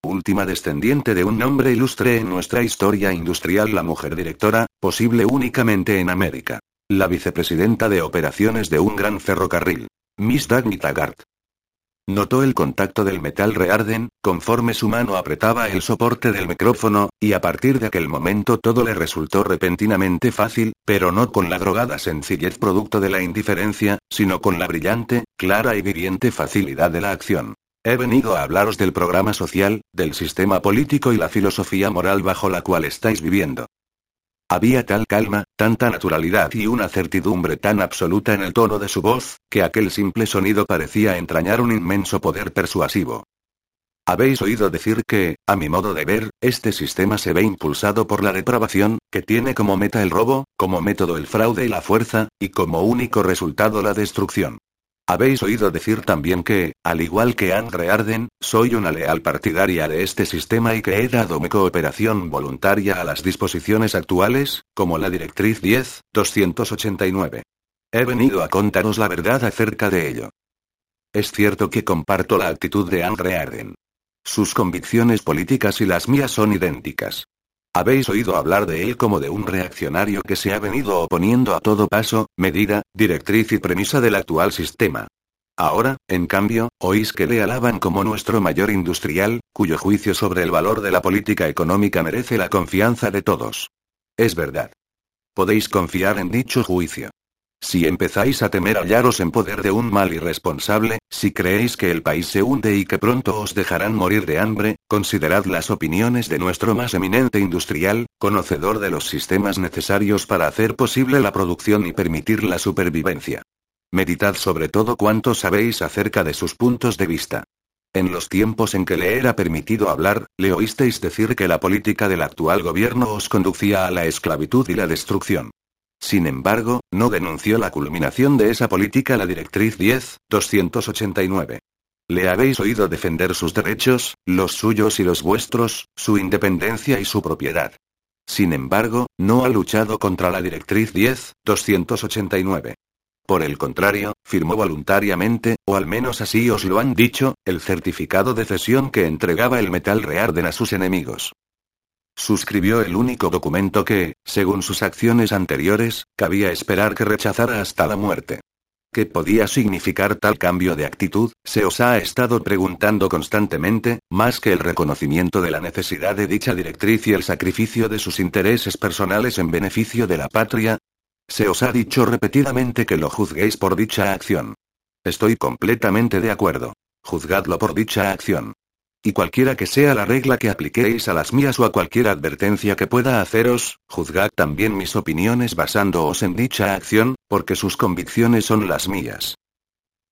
Última descendiente de un nombre ilustre en nuestra historia industrial, la mujer directora, posible únicamente en América. La vicepresidenta de operaciones de un gran ferrocarril. Miss Dagny Taggart. Notó el contacto del metal rearden, conforme su mano apretaba el soporte del micrófono, y a partir de aquel momento todo le resultó repentinamente fácil, pero no con la drogada sencillez producto de la indiferencia, sino con la brillante, clara y viviente facilidad de la acción. He venido a hablaros del programa social, del sistema político y la filosofía moral bajo la cual estáis viviendo. Había tal calma, tanta naturalidad y una certidumbre tan absoluta en el tono de su voz, que aquel simple sonido parecía entrañar un inmenso poder persuasivo. Habéis oído decir que, a mi modo de ver, este sistema se ve impulsado por la depravación, que tiene como meta el robo, como método el fraude y la fuerza, y como único resultado la destrucción. Habéis oído decir también que, al igual que Andre Arden, soy una leal partidaria de este sistema y que he dado mi cooperación voluntaria a las disposiciones actuales, como la Directriz 10, 289. He venido a contaros la verdad acerca de ello. Es cierto que comparto la actitud de Andre Arden. Sus convicciones políticas y las mías son idénticas. Habéis oído hablar de él como de un reaccionario que se ha venido oponiendo a todo paso, medida, directriz y premisa del actual sistema. Ahora, en cambio, oís que le alaban como nuestro mayor industrial, cuyo juicio sobre el valor de la política económica merece la confianza de todos. Es verdad. Podéis confiar en dicho juicio. Si empezáis a temer hallaros en poder de un mal irresponsable, si creéis que el país se hunde y que pronto os dejarán morir de hambre, considerad las opiniones de nuestro más eminente industrial, conocedor de los sistemas necesarios para hacer posible la producción y permitir la supervivencia. Meditad sobre todo cuanto sabéis acerca de sus puntos de vista. En los tiempos en que le era permitido hablar, le oísteis decir que la política del actual gobierno os conducía a la esclavitud y la destrucción. Sin embargo, no denunció la culminación de esa política la Directriz 10, 289. Le habéis oído defender sus derechos, los suyos y los vuestros, su independencia y su propiedad. Sin embargo, no ha luchado contra la Directriz 10, 289. Por el contrario, firmó voluntariamente, o al menos así os lo han dicho, el certificado de cesión que entregaba el metal rearden a sus enemigos. Suscribió el único documento que, según sus acciones anteriores, cabía esperar que rechazara hasta la muerte. ¿Qué podía significar tal cambio de actitud? Se os ha estado preguntando constantemente, más que el reconocimiento de la necesidad de dicha directriz y el sacrificio de sus intereses personales en beneficio de la patria. Se os ha dicho repetidamente que lo juzguéis por dicha acción. Estoy completamente de acuerdo. Juzgadlo por dicha acción. Y cualquiera que sea la regla que apliquéis a las mías o a cualquier advertencia que pueda haceros, juzgad también mis opiniones basándoos en dicha acción, porque sus convicciones son las mías.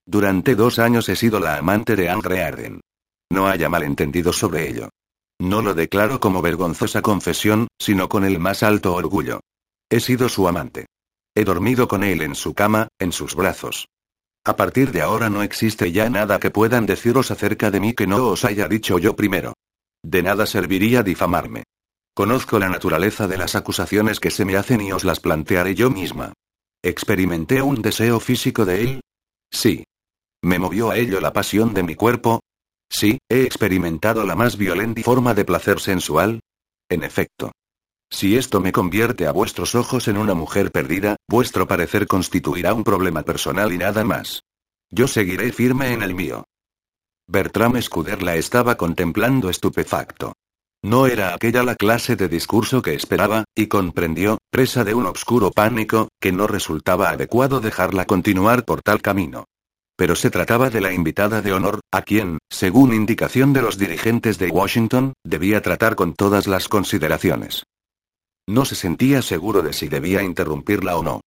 Durante dos años he sido la amante de Andre Arden. No haya malentendido sobre ello. No lo declaro como vergonzosa confesión, sino con el más alto orgullo. He sido su amante. He dormido con él en su cama, en sus brazos. A partir de ahora no existe ya nada que puedan deciros acerca de mí que no os haya dicho yo primero. De nada serviría difamarme. Conozco la naturaleza de las acusaciones que se me hacen y os las plantearé yo misma. ¿Experimenté un deseo físico de él? Sí. ¿Me movió a ello la pasión de mi cuerpo? Sí, he experimentado la más violenta forma de placer sensual. En efecto. Si esto me convierte a vuestros ojos en una mujer perdida, vuestro parecer constituirá un problema personal y nada más. Yo seguiré firme en el mío. Bertram Scudder la estaba contemplando estupefacto. No era aquella la clase de discurso que esperaba, y comprendió, presa de un obscuro pánico, que no resultaba adecuado dejarla continuar por tal camino. Pero se trataba de la invitada de honor, a quien, según indicación de los dirigentes de Washington, debía tratar con todas las consideraciones. No se sentía seguro de si debía interrumpirla o no.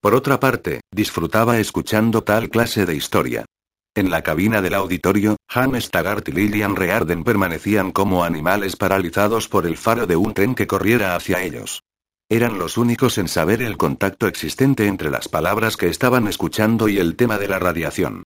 Por otra parte, disfrutaba escuchando tal clase de historia. En la cabina del auditorio, James Taggart y Lillian Rearden permanecían como animales paralizados por el faro de un tren que corriera hacia ellos. Eran los únicos en saber el contacto existente entre las palabras que estaban escuchando y el tema de la radiación.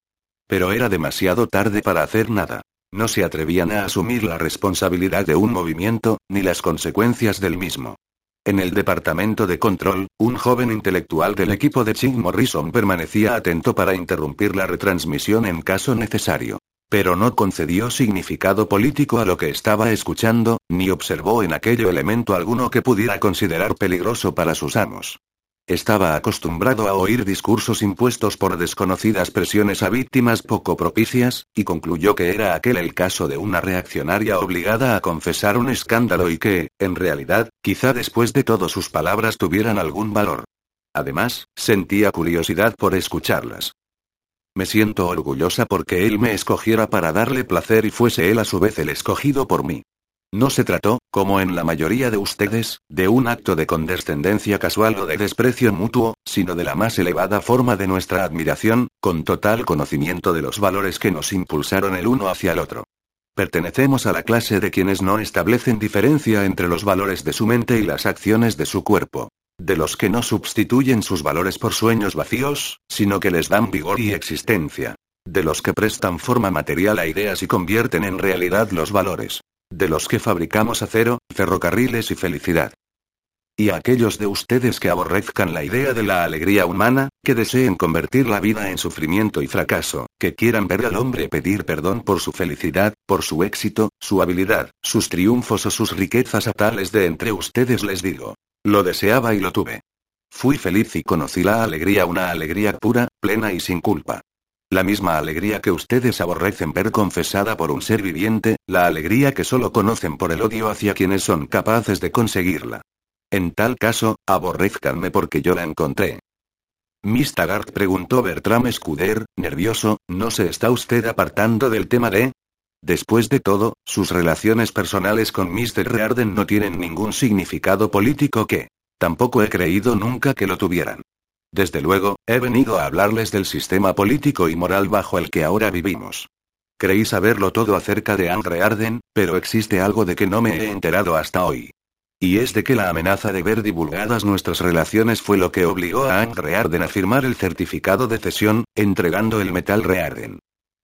Pero era demasiado tarde para hacer nada. No se atrevían a asumir la responsabilidad de un movimiento, ni las consecuencias del mismo. En el departamento de control, un joven intelectual del equipo de Ching Morrison permanecía atento para interrumpir la retransmisión en caso necesario. Pero no concedió significado político a lo que estaba escuchando, ni observó en aquello elemento alguno que pudiera considerar peligroso para sus amos. Estaba acostumbrado a oír discursos impuestos por desconocidas presiones a víctimas poco propicias, y concluyó que era aquel el caso de una reaccionaria obligada a confesar un escándalo y que, en realidad, quizá después de todo sus palabras tuvieran algún valor. Además, sentía curiosidad por escucharlas. Me siento orgullosa porque él me escogiera para darle placer y fuese él a su vez el escogido por mí. No se trató, como en la mayoría de ustedes, de un acto de condescendencia casual o de desprecio mutuo, sino de la más elevada forma de nuestra admiración, con total conocimiento de los valores que nos impulsaron el uno hacia el otro. Pertenecemos a la clase de quienes no establecen diferencia entre los valores de su mente y las acciones de su cuerpo. De los que no sustituyen sus valores por sueños vacíos, sino que les dan vigor y existencia. De los que prestan forma material a ideas y convierten en realidad los valores de los que fabricamos acero, ferrocarriles y felicidad. Y a aquellos de ustedes que aborrezcan la idea de la alegría humana, que deseen convertir la vida en sufrimiento y fracaso, que quieran ver al hombre pedir perdón por su felicidad, por su éxito, su habilidad, sus triunfos o sus riquezas a tales de entre ustedes les digo. Lo deseaba y lo tuve. Fui feliz y conocí la alegría, una alegría pura, plena y sin culpa. La misma alegría que ustedes aborrecen ver confesada por un ser viviente, la alegría que solo conocen por el odio hacia quienes son capaces de conseguirla. En tal caso, aborrezcanme porque yo la encontré. Miss Taggart preguntó Bertram Scudder, nervioso, ¿no se está usted apartando del tema de? Después de todo, sus relaciones personales con Mr. Rearden no tienen ningún significado político que. Tampoco he creído nunca que lo tuvieran. Desde luego, he venido a hablarles del sistema político y moral bajo el que ahora vivimos. Creí saberlo todo acerca de Andre Arden, pero existe algo de que no me he enterado hasta hoy. Y es de que la amenaza de ver divulgadas nuestras relaciones fue lo que obligó a Andre Arden a firmar el certificado de cesión, entregando el metal Rearden.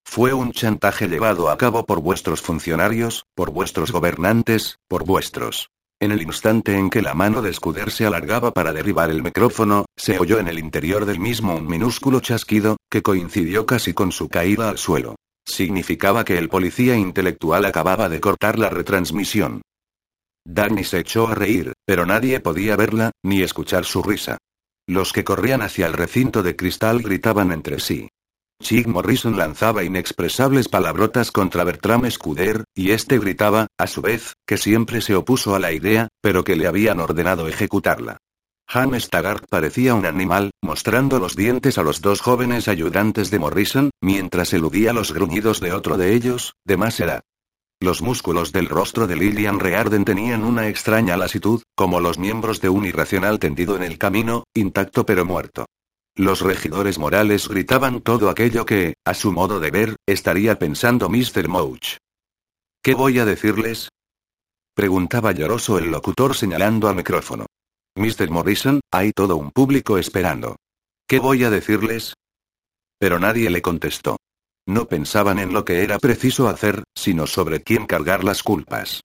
Fue un chantaje llevado a cabo por vuestros funcionarios, por vuestros gobernantes, por vuestros en el instante en que la mano de Scudder se alargaba para derribar el micrófono, se oyó en el interior del mismo un minúsculo chasquido, que coincidió casi con su caída al suelo. Significaba que el policía intelectual acababa de cortar la retransmisión. Danny se echó a reír, pero nadie podía verla, ni escuchar su risa. Los que corrían hacia el recinto de cristal gritaban entre sí. Chick Morrison lanzaba inexpresables palabrotas contra Bertram Scudder, y este gritaba, a su vez, que siempre se opuso a la idea, pero que le habían ordenado ejecutarla. James Taggart parecía un animal, mostrando los dientes a los dos jóvenes ayudantes de Morrison, mientras eludía los gruñidos de otro de ellos, de más edad. Los músculos del rostro de Lillian Rearden tenían una extraña lasitud, como los miembros de un irracional tendido en el camino, intacto pero muerto. Los regidores morales gritaban todo aquello que, a su modo de ver, estaría pensando Mr. Mouch. ¿Qué voy a decirles? Preguntaba lloroso el locutor señalando al micrófono. Mr. Morrison, hay todo un público esperando. ¿Qué voy a decirles? Pero nadie le contestó. No pensaban en lo que era preciso hacer, sino sobre quién cargar las culpas.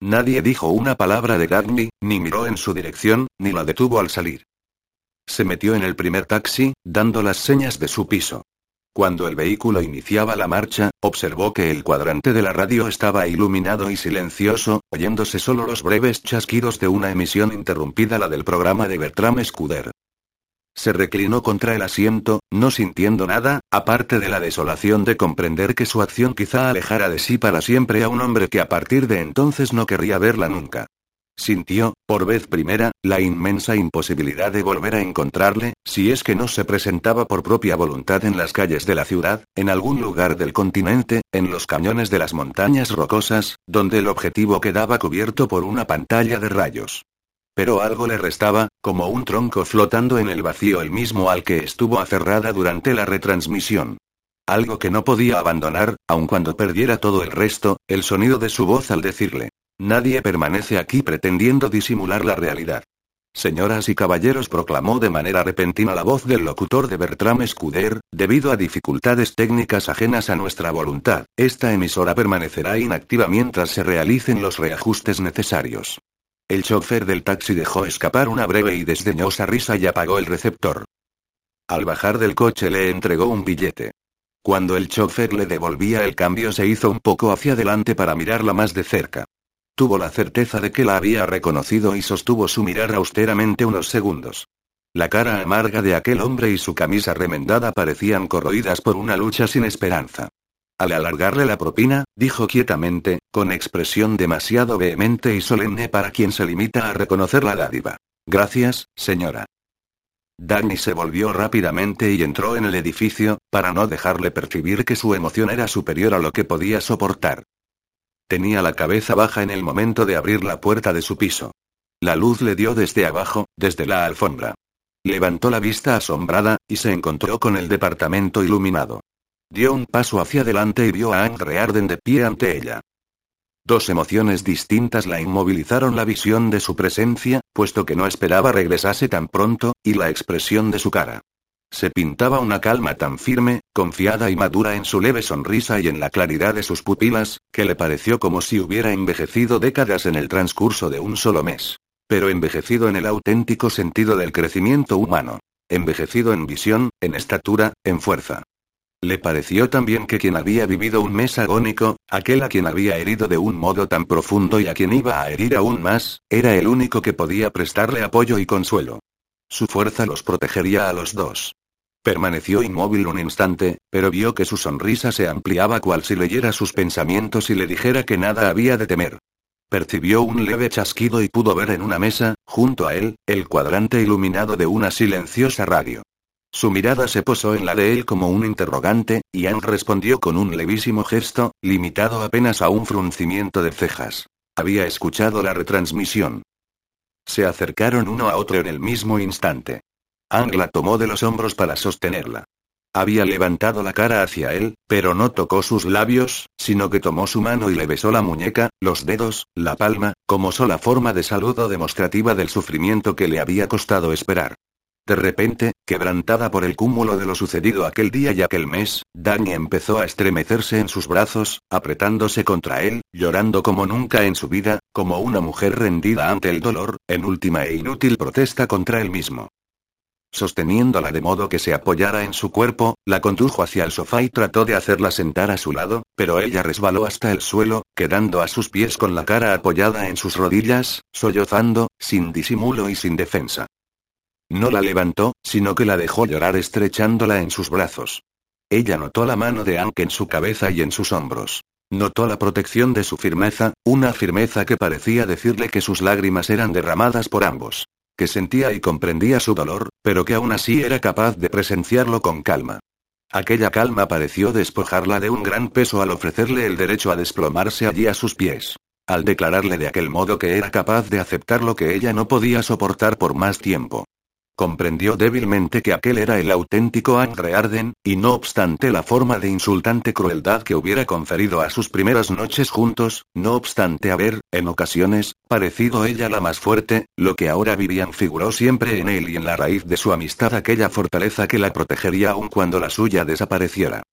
Nadie dijo una palabra de Gagny, ni miró en su dirección, ni la detuvo al salir. Se metió en el primer taxi, dando las señas de su piso. Cuando el vehículo iniciaba la marcha, observó que el cuadrante de la radio estaba iluminado y silencioso, oyéndose solo los breves chasquidos de una emisión interrumpida la del programa de Bertram Scudder. Se reclinó contra el asiento, no sintiendo nada, aparte de la desolación de comprender que su acción quizá alejara de sí para siempre a un hombre que a partir de entonces no querría verla nunca. Sintió, por vez primera, la inmensa imposibilidad de volver a encontrarle, si es que no se presentaba por propia voluntad en las calles de la ciudad, en algún lugar del continente, en los cañones de las montañas rocosas, donde el objetivo quedaba cubierto por una pantalla de rayos. Pero algo le restaba, como un tronco flotando en el vacío el mismo al que estuvo aferrada durante la retransmisión. Algo que no podía abandonar, aun cuando perdiera todo el resto, el sonido de su voz al decirle. Nadie permanece aquí pretendiendo disimular la realidad. Señoras y caballeros, proclamó de manera repentina la voz del locutor de Bertram Scuder, debido a dificultades técnicas ajenas a nuestra voluntad, esta emisora permanecerá inactiva mientras se realicen los reajustes necesarios. El chofer del taxi dejó escapar una breve y desdeñosa risa y apagó el receptor. Al bajar del coche le entregó un billete. Cuando el chofer le devolvía el cambio se hizo un poco hacia adelante para mirarla más de cerca. Tuvo la certeza de que la había reconocido y sostuvo su mirar austeramente unos segundos. La cara amarga de aquel hombre y su camisa remendada parecían corroídas por una lucha sin esperanza. Al alargarle la propina, dijo quietamente, con expresión demasiado vehemente y solemne para quien se limita a reconocer la dádiva. Gracias, señora. Danny se volvió rápidamente y entró en el edificio, para no dejarle percibir que su emoción era superior a lo que podía soportar. Tenía la cabeza baja en el momento de abrir la puerta de su piso. La luz le dio desde abajo, desde la alfombra. Levantó la vista asombrada, y se encontró con el departamento iluminado. Dio un paso hacia adelante y vio a Anne Rearden de pie ante ella. Dos emociones distintas la inmovilizaron la visión de su presencia, puesto que no esperaba regresase tan pronto, y la expresión de su cara. Se pintaba una calma tan firme, confiada y madura en su leve sonrisa y en la claridad de sus pupilas, que le pareció como si hubiera envejecido décadas en el transcurso de un solo mes. Pero envejecido en el auténtico sentido del crecimiento humano. Envejecido en visión, en estatura, en fuerza. Le pareció también que quien había vivido un mes agónico, aquel a quien había herido de un modo tan profundo y a quien iba a herir aún más, era el único que podía prestarle apoyo y consuelo. Su fuerza los protegería a los dos. Permaneció inmóvil un instante, pero vio que su sonrisa se ampliaba cual si leyera sus pensamientos y le dijera que nada había de temer. Percibió un leve chasquido y pudo ver en una mesa, junto a él, el cuadrante iluminado de una silenciosa radio. Su mirada se posó en la de él como un interrogante, y Anne respondió con un levísimo gesto, limitado apenas a un fruncimiento de cejas. Había escuchado la retransmisión. Se acercaron uno a otro en el mismo instante. Ang la tomó de los hombros para sostenerla. Había levantado la cara hacia él, pero no tocó sus labios, sino que tomó su mano y le besó la muñeca, los dedos, la palma, como sola forma de saludo demostrativa del sufrimiento que le había costado esperar. De repente, quebrantada por el cúmulo de lo sucedido aquel día y aquel mes, Dani empezó a estremecerse en sus brazos, apretándose contra él, llorando como nunca en su vida, como una mujer rendida ante el dolor, en última e inútil protesta contra él mismo. Sosteniéndola de modo que se apoyara en su cuerpo, la condujo hacia el sofá y trató de hacerla sentar a su lado, pero ella resbaló hasta el suelo, quedando a sus pies con la cara apoyada en sus rodillas, sollozando, sin disimulo y sin defensa. No la levantó, sino que la dejó llorar estrechándola en sus brazos. Ella notó la mano de Anke en su cabeza y en sus hombros. Notó la protección de su firmeza, una firmeza que parecía decirle que sus lágrimas eran derramadas por ambos. Que sentía y comprendía su dolor, pero que aún así era capaz de presenciarlo con calma. Aquella calma pareció despojarla de un gran peso al ofrecerle el derecho a desplomarse allí a sus pies. Al declararle de aquel modo que era capaz de aceptar lo que ella no podía soportar por más tiempo. Comprendió débilmente que aquel era el auténtico Angre Arden, y no obstante la forma de insultante crueldad que hubiera conferido a sus primeras noches juntos, no obstante haber, en ocasiones, parecido ella la más fuerte, lo que ahora vivían figuró siempre en él y en la raíz de su amistad aquella fortaleza que la protegería aun cuando la suya desapareciera.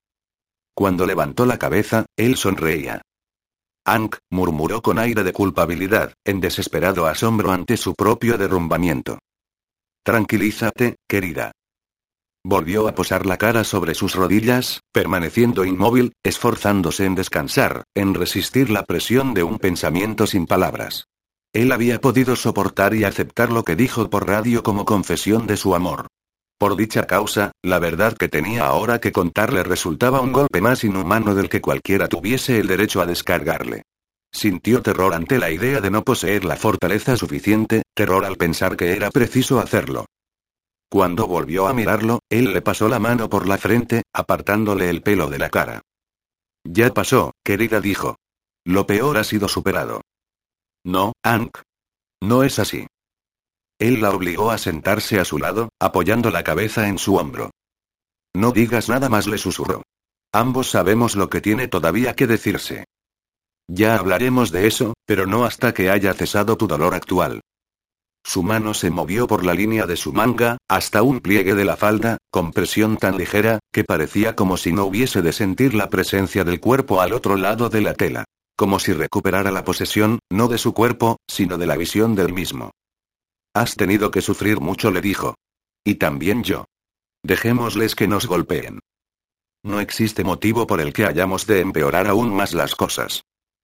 Cuando levantó la cabeza, él sonreía. Ank, murmuró con aire de culpabilidad, en desesperado asombro ante su propio derrumbamiento. Tranquilízate, querida. Volvió a posar la cara sobre sus rodillas, permaneciendo inmóvil, esforzándose en descansar, en resistir la presión de un pensamiento sin palabras. Él había podido soportar y aceptar lo que dijo por radio como confesión de su amor. Por dicha causa, la verdad que tenía ahora que contarle resultaba un golpe más inhumano del que cualquiera tuviese el derecho a descargarle. Sintió terror ante la idea de no poseer la fortaleza suficiente, terror al pensar que era preciso hacerlo. Cuando volvió a mirarlo, él le pasó la mano por la frente, apartándole el pelo de la cara. Ya pasó, querida dijo. Lo peor ha sido superado. No, Ank. No es así. Él la obligó a sentarse a su lado, apoyando la cabeza en su hombro. No digas nada más, le susurró. Ambos sabemos lo que tiene todavía que decirse. Ya hablaremos de eso, pero no hasta que haya cesado tu dolor actual. Su mano se movió por la línea de su manga, hasta un pliegue de la falda, con presión tan ligera, que parecía como si no hubiese de sentir la presencia del cuerpo al otro lado de la tela. Como si recuperara la posesión, no de su cuerpo, sino de la visión del mismo. Has tenido que sufrir mucho, le dijo. Y también yo. Dejémosles que nos golpeen. No existe motivo por el que hayamos de empeorar aún más las cosas.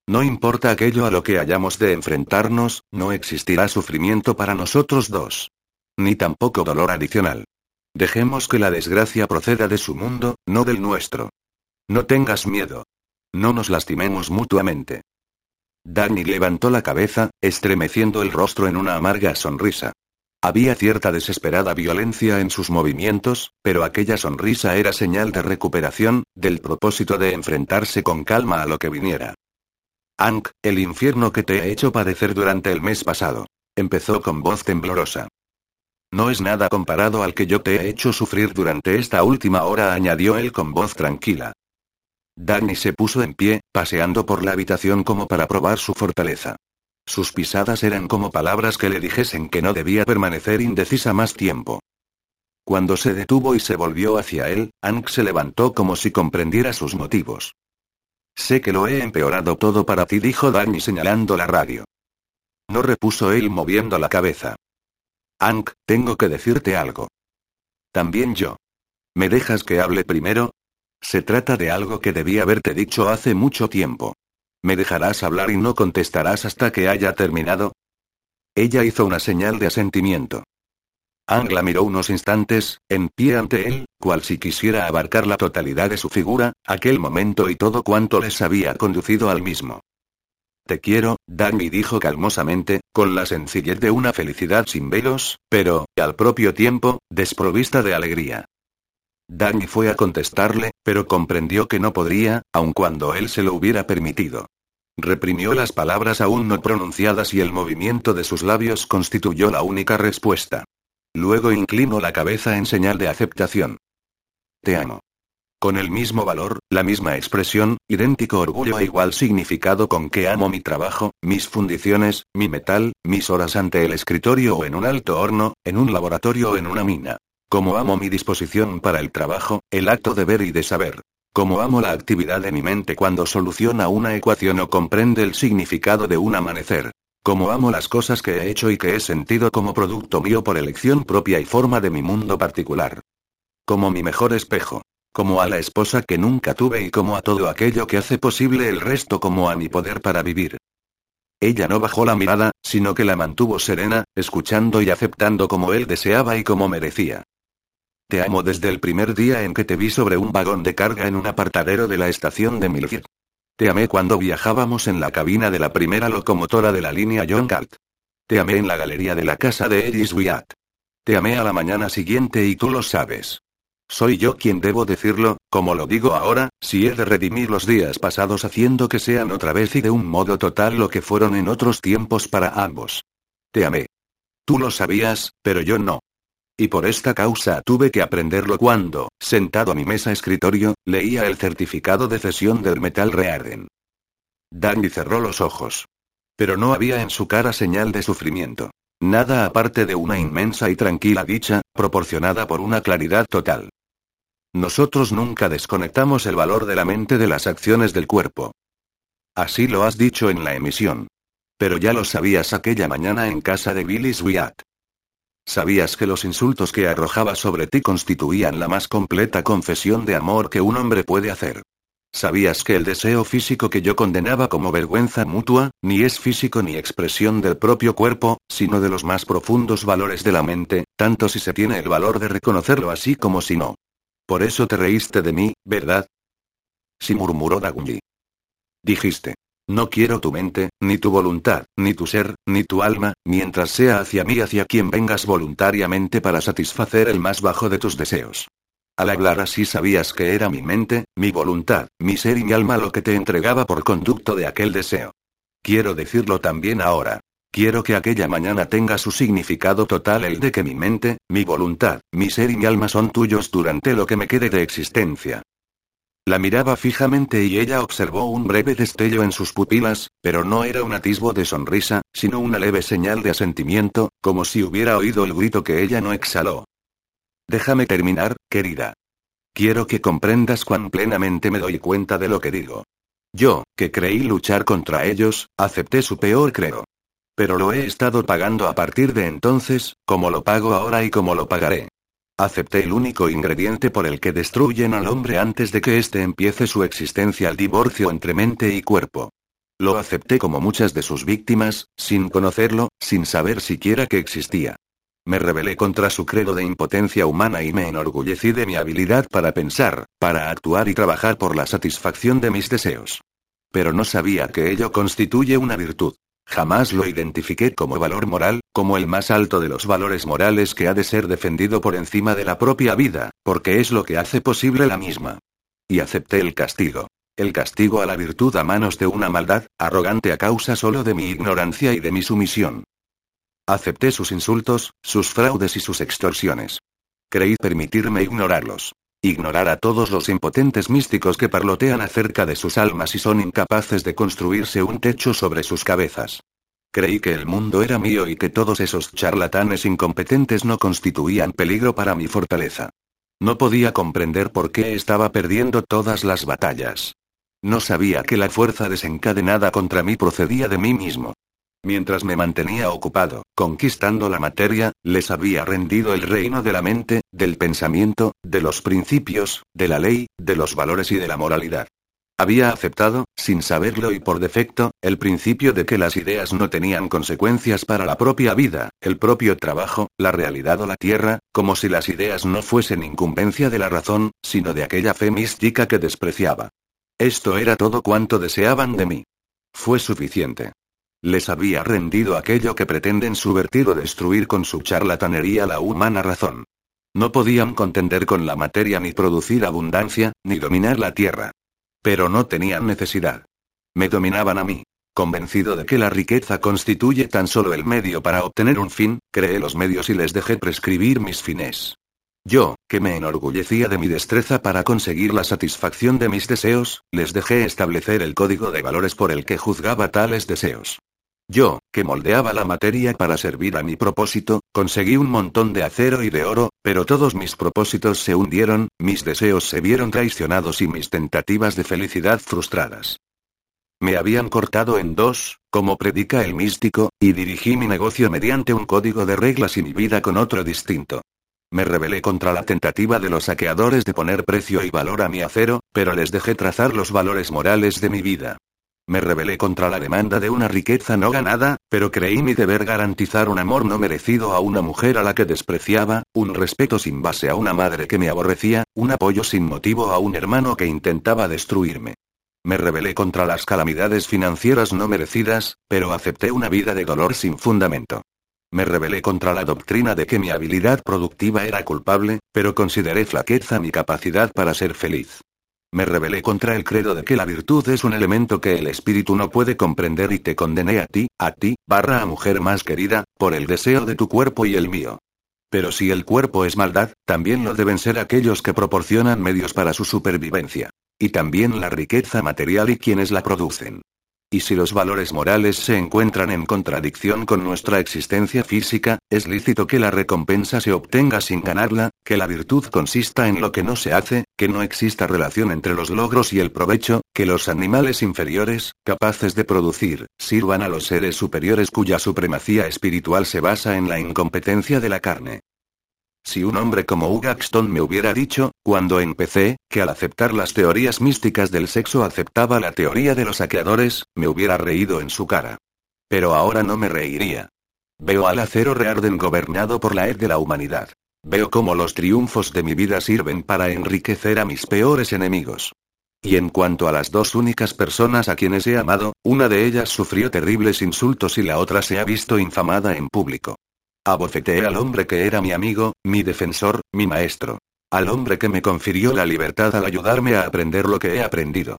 No importa aquello a lo que hayamos de enfrentarnos, no existirá sufrimiento para nosotros dos. Ni tampoco dolor adicional. Dejemos que la desgracia proceda de su mundo, no del nuestro. No tengas miedo. No nos lastimemos mutuamente. Danny levantó la cabeza, estremeciendo el rostro en una amarga sonrisa. Había cierta desesperada violencia en sus movimientos, pero aquella sonrisa era señal de recuperación, del propósito de enfrentarse con calma a lo que viniera. Ank, el infierno que te he hecho padecer durante el mes pasado. Empezó con voz temblorosa. No es nada comparado al que yo te he hecho sufrir durante esta última hora, añadió él con voz tranquila. Danny se puso en pie, paseando por la habitación como para probar su fortaleza. Sus pisadas eran como palabras que le dijesen que no debía permanecer indecisa más tiempo. Cuando se detuvo y se volvió hacia él, Ank se levantó como si comprendiera sus motivos. Sé que lo he empeorado todo para ti, dijo Danny señalando la radio. No repuso él moviendo la cabeza. Ank, tengo que decirte algo. También yo. ¿Me dejas que hable primero? Se trata de algo que debí haberte dicho hace mucho tiempo. ¿Me dejarás hablar y no contestarás hasta que haya terminado? Ella hizo una señal de asentimiento. Angla miró unos instantes, en pie ante él, cual si quisiera abarcar la totalidad de su figura, aquel momento y todo cuanto les había conducido al mismo. Te quiero, Danny dijo calmosamente, con la sencillez de una felicidad sin velos, pero, al propio tiempo, desprovista de alegría. Danny fue a contestarle, pero comprendió que no podría, aun cuando él se lo hubiera permitido. Reprimió las palabras aún no pronunciadas y el movimiento de sus labios constituyó la única respuesta. Luego inclinó la cabeza en señal de aceptación. Te amo. Con el mismo valor, la misma expresión, idéntico orgullo e igual significado con que amo mi trabajo, mis fundiciones, mi metal, mis horas ante el escritorio o en un alto horno, en un laboratorio o en una mina. Como amo mi disposición para el trabajo, el acto de ver y de saber. Como amo la actividad de mi mente cuando soluciona una ecuación o comprende el significado de un amanecer. Como amo las cosas que he hecho y que he sentido como producto mío por elección propia y forma de mi mundo particular. Como mi mejor espejo. Como a la esposa que nunca tuve y como a todo aquello que hace posible el resto como a mi poder para vivir. Ella no bajó la mirada, sino que la mantuvo serena, escuchando y aceptando como él deseaba y como merecía. Te amo desde el primer día en que te vi sobre un vagón de carga en un apartadero de la estación de Milford. Te amé cuando viajábamos en la cabina de la primera locomotora de la línea John Galt. Te amé en la galería de la casa de Eris Wyatt. Te amé a la mañana siguiente y tú lo sabes. Soy yo quien debo decirlo, como lo digo ahora, si he de redimir los días pasados haciendo que sean otra vez y de un modo total lo que fueron en otros tiempos para ambos. Te amé. Tú lo sabías, pero yo no. Y por esta causa tuve que aprenderlo cuando, sentado a mi mesa escritorio, leía el certificado de cesión del metal Rearden. Danny cerró los ojos. Pero no había en su cara señal de sufrimiento. Nada aparte de una inmensa y tranquila dicha, proporcionada por una claridad total. Nosotros nunca desconectamos el valor de la mente de las acciones del cuerpo. Así lo has dicho en la emisión. Pero ya lo sabías aquella mañana en casa de Billy Wyatt. Sabías que los insultos que arrojaba sobre ti constituían la más completa confesión de amor que un hombre puede hacer. ¿Sabías que el deseo físico que yo condenaba como vergüenza mutua, ni es físico ni expresión del propio cuerpo, sino de los más profundos valores de la mente, tanto si se tiene el valor de reconocerlo así como si no? Por eso te reíste de mí, ¿verdad? Sí murmuró Dagunji. Dijiste. No quiero tu mente, ni tu voluntad, ni tu ser, ni tu alma, mientras sea hacia mí hacia quien vengas voluntariamente para satisfacer el más bajo de tus deseos. Al hablar así sabías que era mi mente, mi voluntad, mi ser y mi alma lo que te entregaba por conducto de aquel deseo. Quiero decirlo también ahora. Quiero que aquella mañana tenga su significado total el de que mi mente, mi voluntad, mi ser y mi alma son tuyos durante lo que me quede de existencia. La miraba fijamente y ella observó un breve destello en sus pupilas, pero no era un atisbo de sonrisa, sino una leve señal de asentimiento, como si hubiera oído el grito que ella no exhaló. Déjame terminar, querida. Quiero que comprendas cuán plenamente me doy cuenta de lo que digo. Yo, que creí luchar contra ellos, acepté su peor creo. Pero lo he estado pagando a partir de entonces, como lo pago ahora y como lo pagaré. Acepté el único ingrediente por el que destruyen al hombre antes de que éste empiece su existencia al divorcio entre mente y cuerpo. Lo acepté como muchas de sus víctimas, sin conocerlo, sin saber siquiera que existía. Me rebelé contra su credo de impotencia humana y me enorgullecí de mi habilidad para pensar, para actuar y trabajar por la satisfacción de mis deseos. Pero no sabía que ello constituye una virtud. Jamás lo identifiqué como valor moral, como el más alto de los valores morales que ha de ser defendido por encima de la propia vida, porque es lo que hace posible la misma. Y acepté el castigo. El castigo a la virtud a manos de una maldad, arrogante a causa solo de mi ignorancia y de mi sumisión. Acepté sus insultos, sus fraudes y sus extorsiones. Creí permitirme ignorarlos. Ignorar a todos los impotentes místicos que parlotean acerca de sus almas y son incapaces de construirse un techo sobre sus cabezas. Creí que el mundo era mío y que todos esos charlatanes incompetentes no constituían peligro para mi fortaleza. No podía comprender por qué estaba perdiendo todas las batallas. No sabía que la fuerza desencadenada contra mí procedía de mí mismo. Mientras me mantenía ocupado, conquistando la materia, les había rendido el reino de la mente, del pensamiento, de los principios, de la ley, de los valores y de la moralidad. Había aceptado, sin saberlo y por defecto, el principio de que las ideas no tenían consecuencias para la propia vida, el propio trabajo, la realidad o la tierra, como si las ideas no fuesen incumbencia de la razón, sino de aquella fe mística que despreciaba. Esto era todo cuanto deseaban de mí. Fue suficiente. Les había rendido aquello que pretenden subvertir o destruir con su charlatanería la humana razón. No podían contender con la materia ni producir abundancia, ni dominar la tierra. Pero no tenían necesidad. Me dominaban a mí. Convencido de que la riqueza constituye tan solo el medio para obtener un fin, creé los medios y les dejé prescribir mis fines. Yo, que me enorgullecía de mi destreza para conseguir la satisfacción de mis deseos, les dejé establecer el código de valores por el que juzgaba tales deseos. Yo, que moldeaba la materia para servir a mi propósito, conseguí un montón de acero y de oro, pero todos mis propósitos se hundieron, mis deseos se vieron traicionados y mis tentativas de felicidad frustradas. Me habían cortado en dos, como predica el místico, y dirigí mi negocio mediante un código de reglas y mi vida con otro distinto. Me rebelé contra la tentativa de los saqueadores de poner precio y valor a mi acero, pero les dejé trazar los valores morales de mi vida. Me rebelé contra la demanda de una riqueza no ganada, pero creí mi deber garantizar un amor no merecido a una mujer a la que despreciaba, un respeto sin base a una madre que me aborrecía, un apoyo sin motivo a un hermano que intentaba destruirme. Me rebelé contra las calamidades financieras no merecidas, pero acepté una vida de dolor sin fundamento. Me rebelé contra la doctrina de que mi habilidad productiva era culpable, pero consideré flaqueza mi capacidad para ser feliz. Me rebelé contra el credo de que la virtud es un elemento que el espíritu no puede comprender y te condené a ti, a ti, barra a mujer más querida, por el deseo de tu cuerpo y el mío. Pero si el cuerpo es maldad, también lo deben ser aquellos que proporcionan medios para su supervivencia. Y también la riqueza material y quienes la producen. Y si los valores morales se encuentran en contradicción con nuestra existencia física, es lícito que la recompensa se obtenga sin ganarla, que la virtud consista en lo que no se hace, que no exista relación entre los logros y el provecho, que los animales inferiores, capaces de producir, sirvan a los seres superiores cuya supremacía espiritual se basa en la incompetencia de la carne. Si un hombre como Hugh me hubiera dicho, cuando empecé, que al aceptar las teorías místicas del sexo aceptaba la teoría de los saqueadores, me hubiera reído en su cara. Pero ahora no me reiría. Veo al acero rearden gobernado por la ed de la humanidad. Veo cómo los triunfos de mi vida sirven para enriquecer a mis peores enemigos. Y en cuanto a las dos únicas personas a quienes he amado, una de ellas sufrió terribles insultos y la otra se ha visto infamada en público. Abofeteé al hombre que era mi amigo, mi defensor, mi maestro. Al hombre que me confirió la libertad al ayudarme a aprender lo que he aprendido.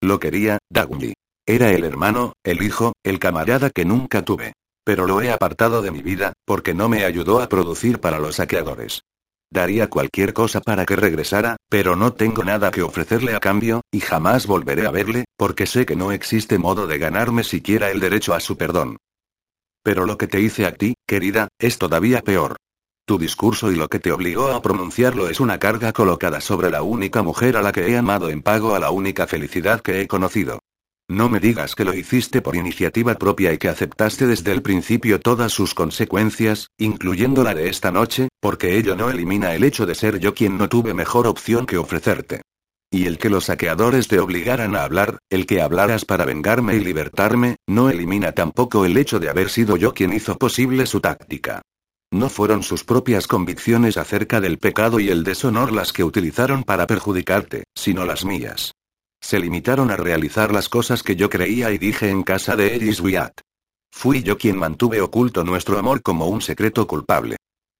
Lo quería, Dagny. Era el hermano, el hijo, el camarada que nunca tuve. Pero lo he apartado de mi vida, porque no me ayudó a producir para los saqueadores. Daría cualquier cosa para que regresara, pero no tengo nada que ofrecerle a cambio, y jamás volveré a verle, porque sé que no existe modo de ganarme siquiera el derecho a su perdón. Pero lo que te hice a ti, querida, es todavía peor. Tu discurso y lo que te obligó a pronunciarlo es una carga colocada sobre la única mujer a la que he amado en pago a la única felicidad que he conocido. No me digas que lo hiciste por iniciativa propia y que aceptaste desde el principio todas sus consecuencias, incluyendo la de esta noche, porque ello no elimina el hecho de ser yo quien no tuve mejor opción que ofrecerte. Y el que los saqueadores te obligaran a hablar, el que hablaras para vengarme y libertarme, no elimina tampoco el hecho de haber sido yo quien hizo posible su táctica. No fueron sus propias convicciones acerca del pecado y el deshonor las que utilizaron para perjudicarte, sino las mías. Se limitaron a realizar las cosas que yo creía y dije en casa de Ellis Wyatt. Fui yo quien mantuve oculto nuestro amor como un secreto culpable.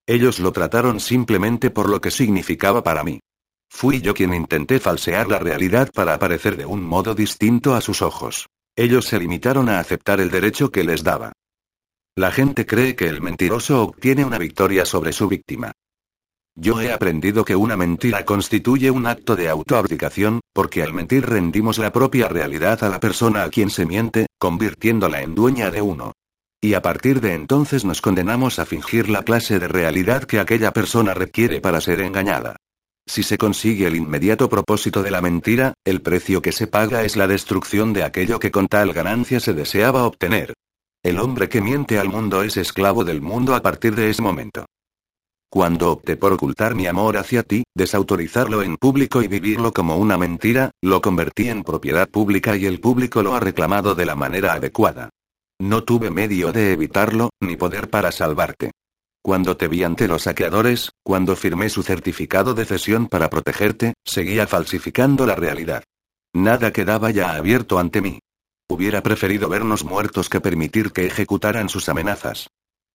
Ellos lo trataron simplemente por lo que significaba para mí. Fui yo quien intenté falsear la realidad para aparecer de un modo distinto a sus ojos. Ellos se limitaron a aceptar el derecho que les daba. La gente cree que el mentiroso obtiene una victoria sobre su víctima. Yo he aprendido que una mentira constituye un acto de autoabdicación, porque al mentir rendimos la propia realidad a la persona a quien se miente, convirtiéndola en dueña de uno. Y a partir de entonces nos condenamos a fingir la clase de realidad que aquella persona requiere para ser engañada. Si se consigue el inmediato propósito de la mentira, el precio que se paga es la destrucción de aquello que con tal ganancia se deseaba obtener. El hombre que miente al mundo es esclavo del mundo a partir de ese momento. Cuando opté por ocultar mi amor hacia ti, desautorizarlo en público y vivirlo como una mentira, lo convertí en propiedad pública y el público lo ha reclamado de la manera adecuada. No tuve medio de evitarlo, ni poder para salvarte. Cuando te vi ante los saqueadores, cuando firmé su certificado de cesión para protegerte, seguía falsificando la realidad. Nada quedaba ya abierto ante mí. Hubiera preferido vernos muertos que permitir que ejecutaran sus amenazas.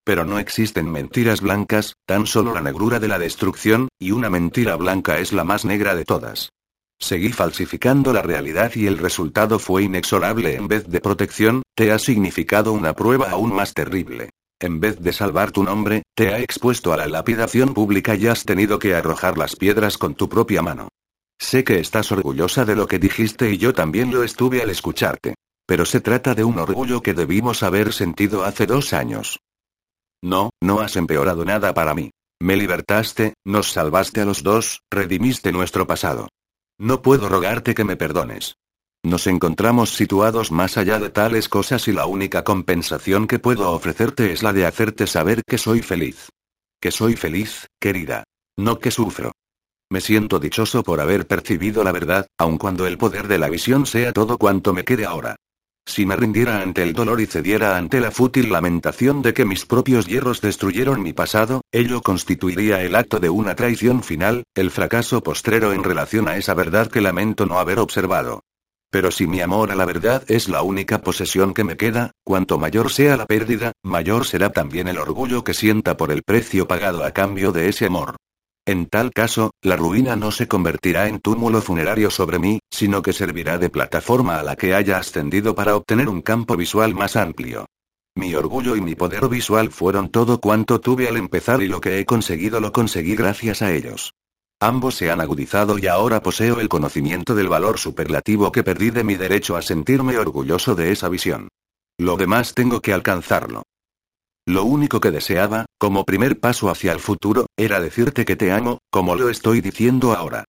Pero no existen mentiras blancas, tan solo la negrura de la destrucción, y una mentira blanca es la más negra de todas. Seguí falsificando la realidad y el resultado fue inexorable. En vez de protección, te ha significado una prueba aún más terrible. En vez de salvar tu nombre, te ha expuesto a la lapidación pública y has tenido que arrojar las piedras con tu propia mano. Sé que estás orgullosa de lo que dijiste y yo también lo estuve al escucharte. Pero se trata de un orgullo que debimos haber sentido hace dos años. No, no has empeorado nada para mí. Me libertaste, nos salvaste a los dos, redimiste nuestro pasado. No puedo rogarte que me perdones. Nos encontramos situados más allá de tales cosas y la única compensación que puedo ofrecerte es la de hacerte saber que soy feliz. Que soy feliz, querida. No que sufro. Me siento dichoso por haber percibido la verdad, aun cuando el poder de la visión sea todo cuanto me quede ahora. Si me rindiera ante el dolor y cediera ante la fútil lamentación de que mis propios hierros destruyeron mi pasado, ello constituiría el acto de una traición final, el fracaso postrero en relación a esa verdad que lamento no haber observado. Pero si mi amor a la verdad es la única posesión que me queda, cuanto mayor sea la pérdida, mayor será también el orgullo que sienta por el precio pagado a cambio de ese amor. En tal caso, la ruina no se convertirá en túmulo funerario sobre mí, sino que servirá de plataforma a la que haya ascendido para obtener un campo visual más amplio. Mi orgullo y mi poder visual fueron todo cuanto tuve al empezar y lo que he conseguido lo conseguí gracias a ellos. Ambos se han agudizado y ahora poseo el conocimiento del valor superlativo que perdí de mi derecho a sentirme orgulloso de esa visión. Lo demás tengo que alcanzarlo. Lo único que deseaba, como primer paso hacia el futuro, era decirte que te amo, como lo estoy diciendo ahora.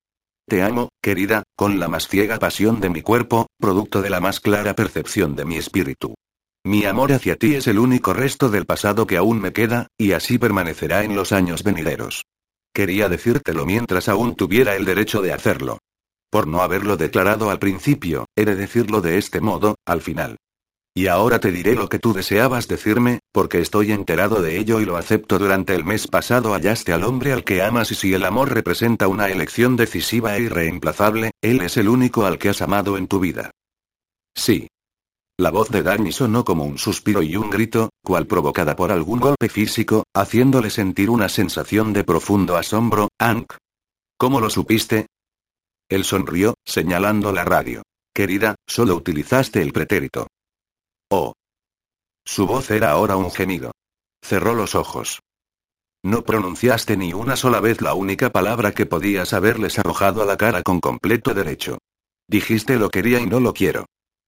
Te amo, querida, con la más ciega pasión de mi cuerpo, producto de la más clara percepción de mi espíritu. Mi amor hacia ti es el único resto del pasado que aún me queda, y así permanecerá en los años venideros. Quería decírtelo mientras aún tuviera el derecho de hacerlo. Por no haberlo declarado al principio, he de decirlo de este modo, al final. Y ahora te diré lo que tú deseabas decirme, porque estoy enterado de ello y lo acepto. Durante el mes pasado hallaste al hombre al que amas y si el amor representa una elección decisiva e irreemplazable, él es el único al que has amado en tu vida. Sí. La voz de Danny sonó como un suspiro y un grito, cual provocada por algún golpe físico, haciéndole sentir una sensación de profundo asombro. Ank. ¿Cómo lo supiste? Él sonrió, señalando la radio. Querida, solo utilizaste el pretérito. Oh. Su voz era ahora un gemido. Cerró los ojos. No pronunciaste ni una sola vez la única palabra que podías haberles arrojado a la cara con completo derecho. Dijiste lo quería y no lo quiero.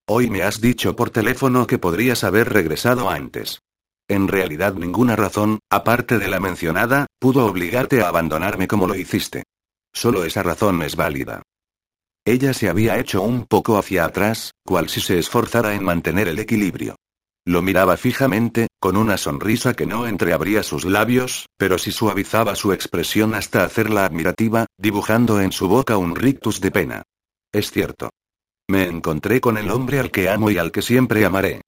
Hoy me has dicho por teléfono que podrías haber regresado antes. En realidad ninguna razón, aparte de la mencionada, pudo obligarte a abandonarme como lo hiciste. Solo esa razón es válida. Ella se había hecho un poco hacia atrás, cual si se esforzara en mantener el equilibrio. Lo miraba fijamente, con una sonrisa que no entreabría sus labios, pero sí suavizaba su expresión hasta hacerla admirativa, dibujando en su boca un rictus de pena. Es cierto. Me encontré con el hombre al que amo y al que siempre amaré.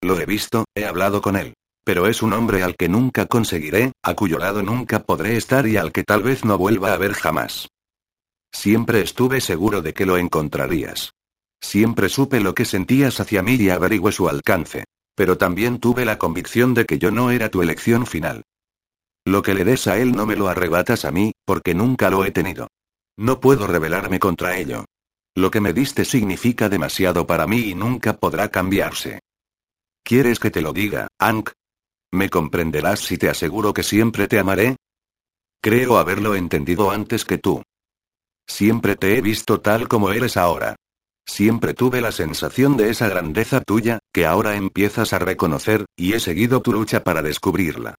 Lo he visto, he hablado con él. Pero es un hombre al que nunca conseguiré, a cuyo lado nunca podré estar y al que tal vez no vuelva a ver jamás. Siempre estuve seguro de que lo encontrarías. Siempre supe lo que sentías hacia mí y averigüé su alcance. Pero también tuve la convicción de que yo no era tu elección final. Lo que le des a él no me lo arrebatas a mí, porque nunca lo he tenido. No puedo rebelarme contra ello. Lo que me diste significa demasiado para mí y nunca podrá cambiarse. ¿Quieres que te lo diga, Ank? ¿Me comprenderás si te aseguro que siempre te amaré? Creo haberlo entendido antes que tú. Siempre te he visto tal como eres ahora. Siempre tuve la sensación de esa grandeza tuya, que ahora empiezas a reconocer, y he seguido tu lucha para descubrirla.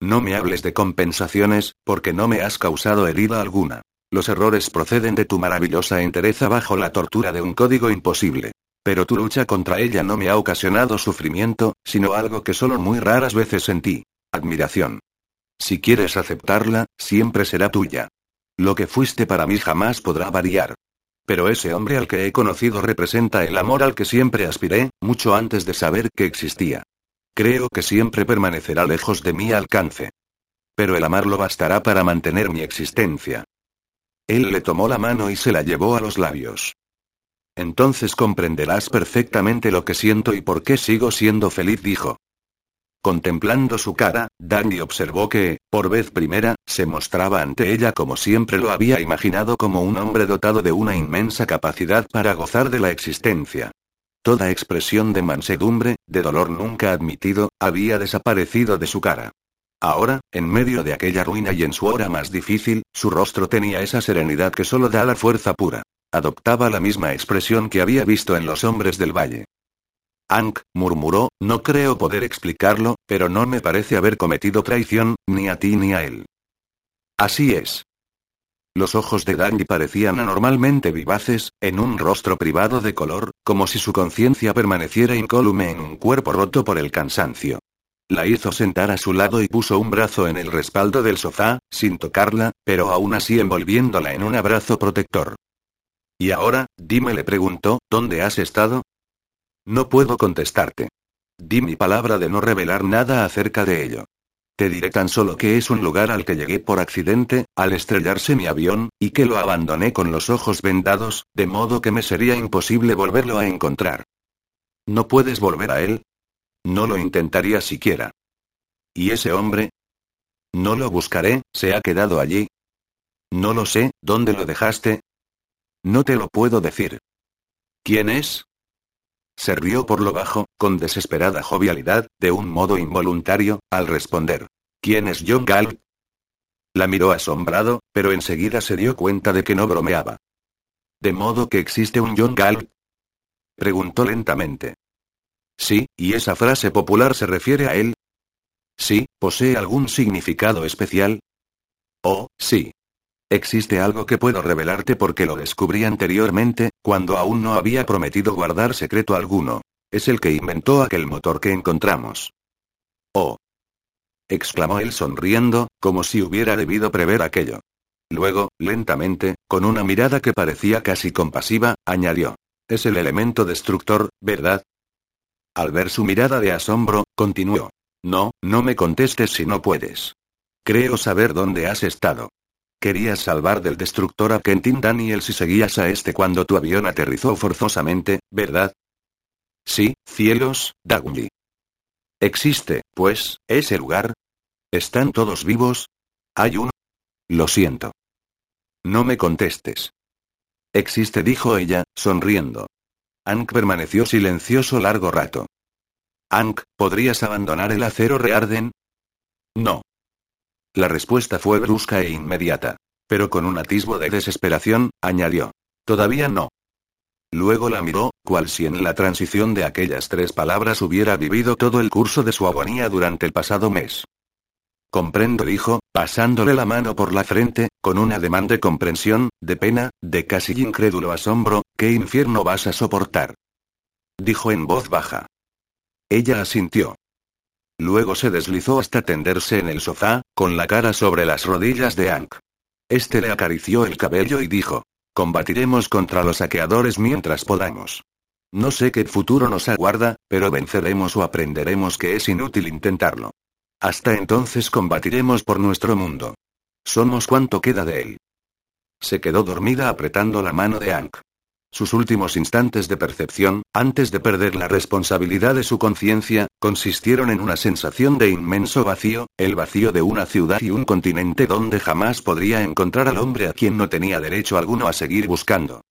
No me hables de compensaciones, porque no me has causado herida alguna. Los errores proceden de tu maravillosa entereza bajo la tortura de un código imposible. Pero tu lucha contra ella no me ha ocasionado sufrimiento, sino algo que solo muy raras veces sentí. Admiración. Si quieres aceptarla, siempre será tuya. Lo que fuiste para mí jamás podrá variar. Pero ese hombre al que he conocido representa el amor al que siempre aspiré, mucho antes de saber que existía. Creo que siempre permanecerá lejos de mi alcance. Pero el amarlo bastará para mantener mi existencia. Él le tomó la mano y se la llevó a los labios. Entonces comprenderás perfectamente lo que siento y por qué sigo siendo feliz, dijo. Contemplando su cara, Danny observó que, por vez primera, se mostraba ante ella como siempre lo había imaginado como un hombre dotado de una inmensa capacidad para gozar de la existencia. Toda expresión de mansedumbre, de dolor nunca admitido, había desaparecido de su cara. Ahora, en medio de aquella ruina y en su hora más difícil, su rostro tenía esa serenidad que solo da la fuerza pura. Adoptaba la misma expresión que había visto en los hombres del valle. Ank, murmuró, no creo poder explicarlo, pero no me parece haber cometido traición, ni a ti ni a él. Así es. Los ojos de Danny parecían anormalmente vivaces, en un rostro privado de color, como si su conciencia permaneciera incólume en un cuerpo roto por el cansancio. La hizo sentar a su lado y puso un brazo en el respaldo del sofá, sin tocarla, pero aún así envolviéndola en un abrazo protector. Y ahora, dime, le preguntó, ¿dónde has estado? No puedo contestarte. Di mi palabra de no revelar nada acerca de ello. Te diré tan solo que es un lugar al que llegué por accidente, al estrellarse mi avión, y que lo abandoné con los ojos vendados, de modo que me sería imposible volverlo a encontrar. ¿No puedes volver a él? No lo intentaría siquiera. ¿Y ese hombre? No lo buscaré, se ha quedado allí. No lo sé, ¿dónde lo dejaste? No te lo puedo decir. ¿Quién es? Se rió por lo bajo, con desesperada jovialidad, de un modo involuntario, al responder. ¿Quién es John Galt? La miró asombrado, pero enseguida se dio cuenta de que no bromeaba. ¿De modo que existe un John Galt? Preguntó lentamente. Sí, ¿y esa frase popular se refiere a él? Sí, ¿posee algún significado especial? Oh, sí. Existe algo que puedo revelarte porque lo descubrí anteriormente, cuando aún no había prometido guardar secreto alguno. Es el que inventó aquel motor que encontramos. Oh. exclamó él sonriendo, como si hubiera debido prever aquello. Luego, lentamente, con una mirada que parecía casi compasiva, añadió. Es el elemento destructor, ¿verdad? Al ver su mirada de asombro, continuó. No, no me contestes si no puedes. Creo saber dónde has estado. Querías salvar del destructor a Kentin Daniels y seguías a este cuando tu avión aterrizó forzosamente, ¿verdad? Sí, cielos, Dagny. ¿Existe, pues, ese lugar? ¿Están todos vivos? ¿Hay uno? Lo siento. No me contestes. Existe, dijo ella, sonriendo. Ank permaneció silencioso largo rato. Ank, ¿podrías abandonar el acero Rearden? No. La respuesta fue brusca e inmediata. Pero con un atisbo de desesperación, añadió. Todavía no. Luego la miró, cual si en la transición de aquellas tres palabras hubiera vivido todo el curso de su agonía durante el pasado mes. Comprendo, dijo, pasándole la mano por la frente, con un ademán de comprensión, de pena, de casi incrédulo asombro, ¿qué infierno vas a soportar? Dijo en voz baja. Ella asintió. Luego se deslizó hasta tenderse en el sofá, con la cara sobre las rodillas de Ank. Este le acarició el cabello y dijo, combatiremos contra los saqueadores mientras podamos. No sé qué futuro nos aguarda, pero venceremos o aprenderemos que es inútil intentarlo. Hasta entonces combatiremos por nuestro mundo. Somos cuanto queda de él. Se quedó dormida apretando la mano de Ank. Sus últimos instantes de percepción, antes de perder la responsabilidad de su conciencia, consistieron en una sensación de inmenso vacío, el vacío de una ciudad y un continente donde jamás podría encontrar al hombre a quien no tenía derecho alguno a seguir buscando.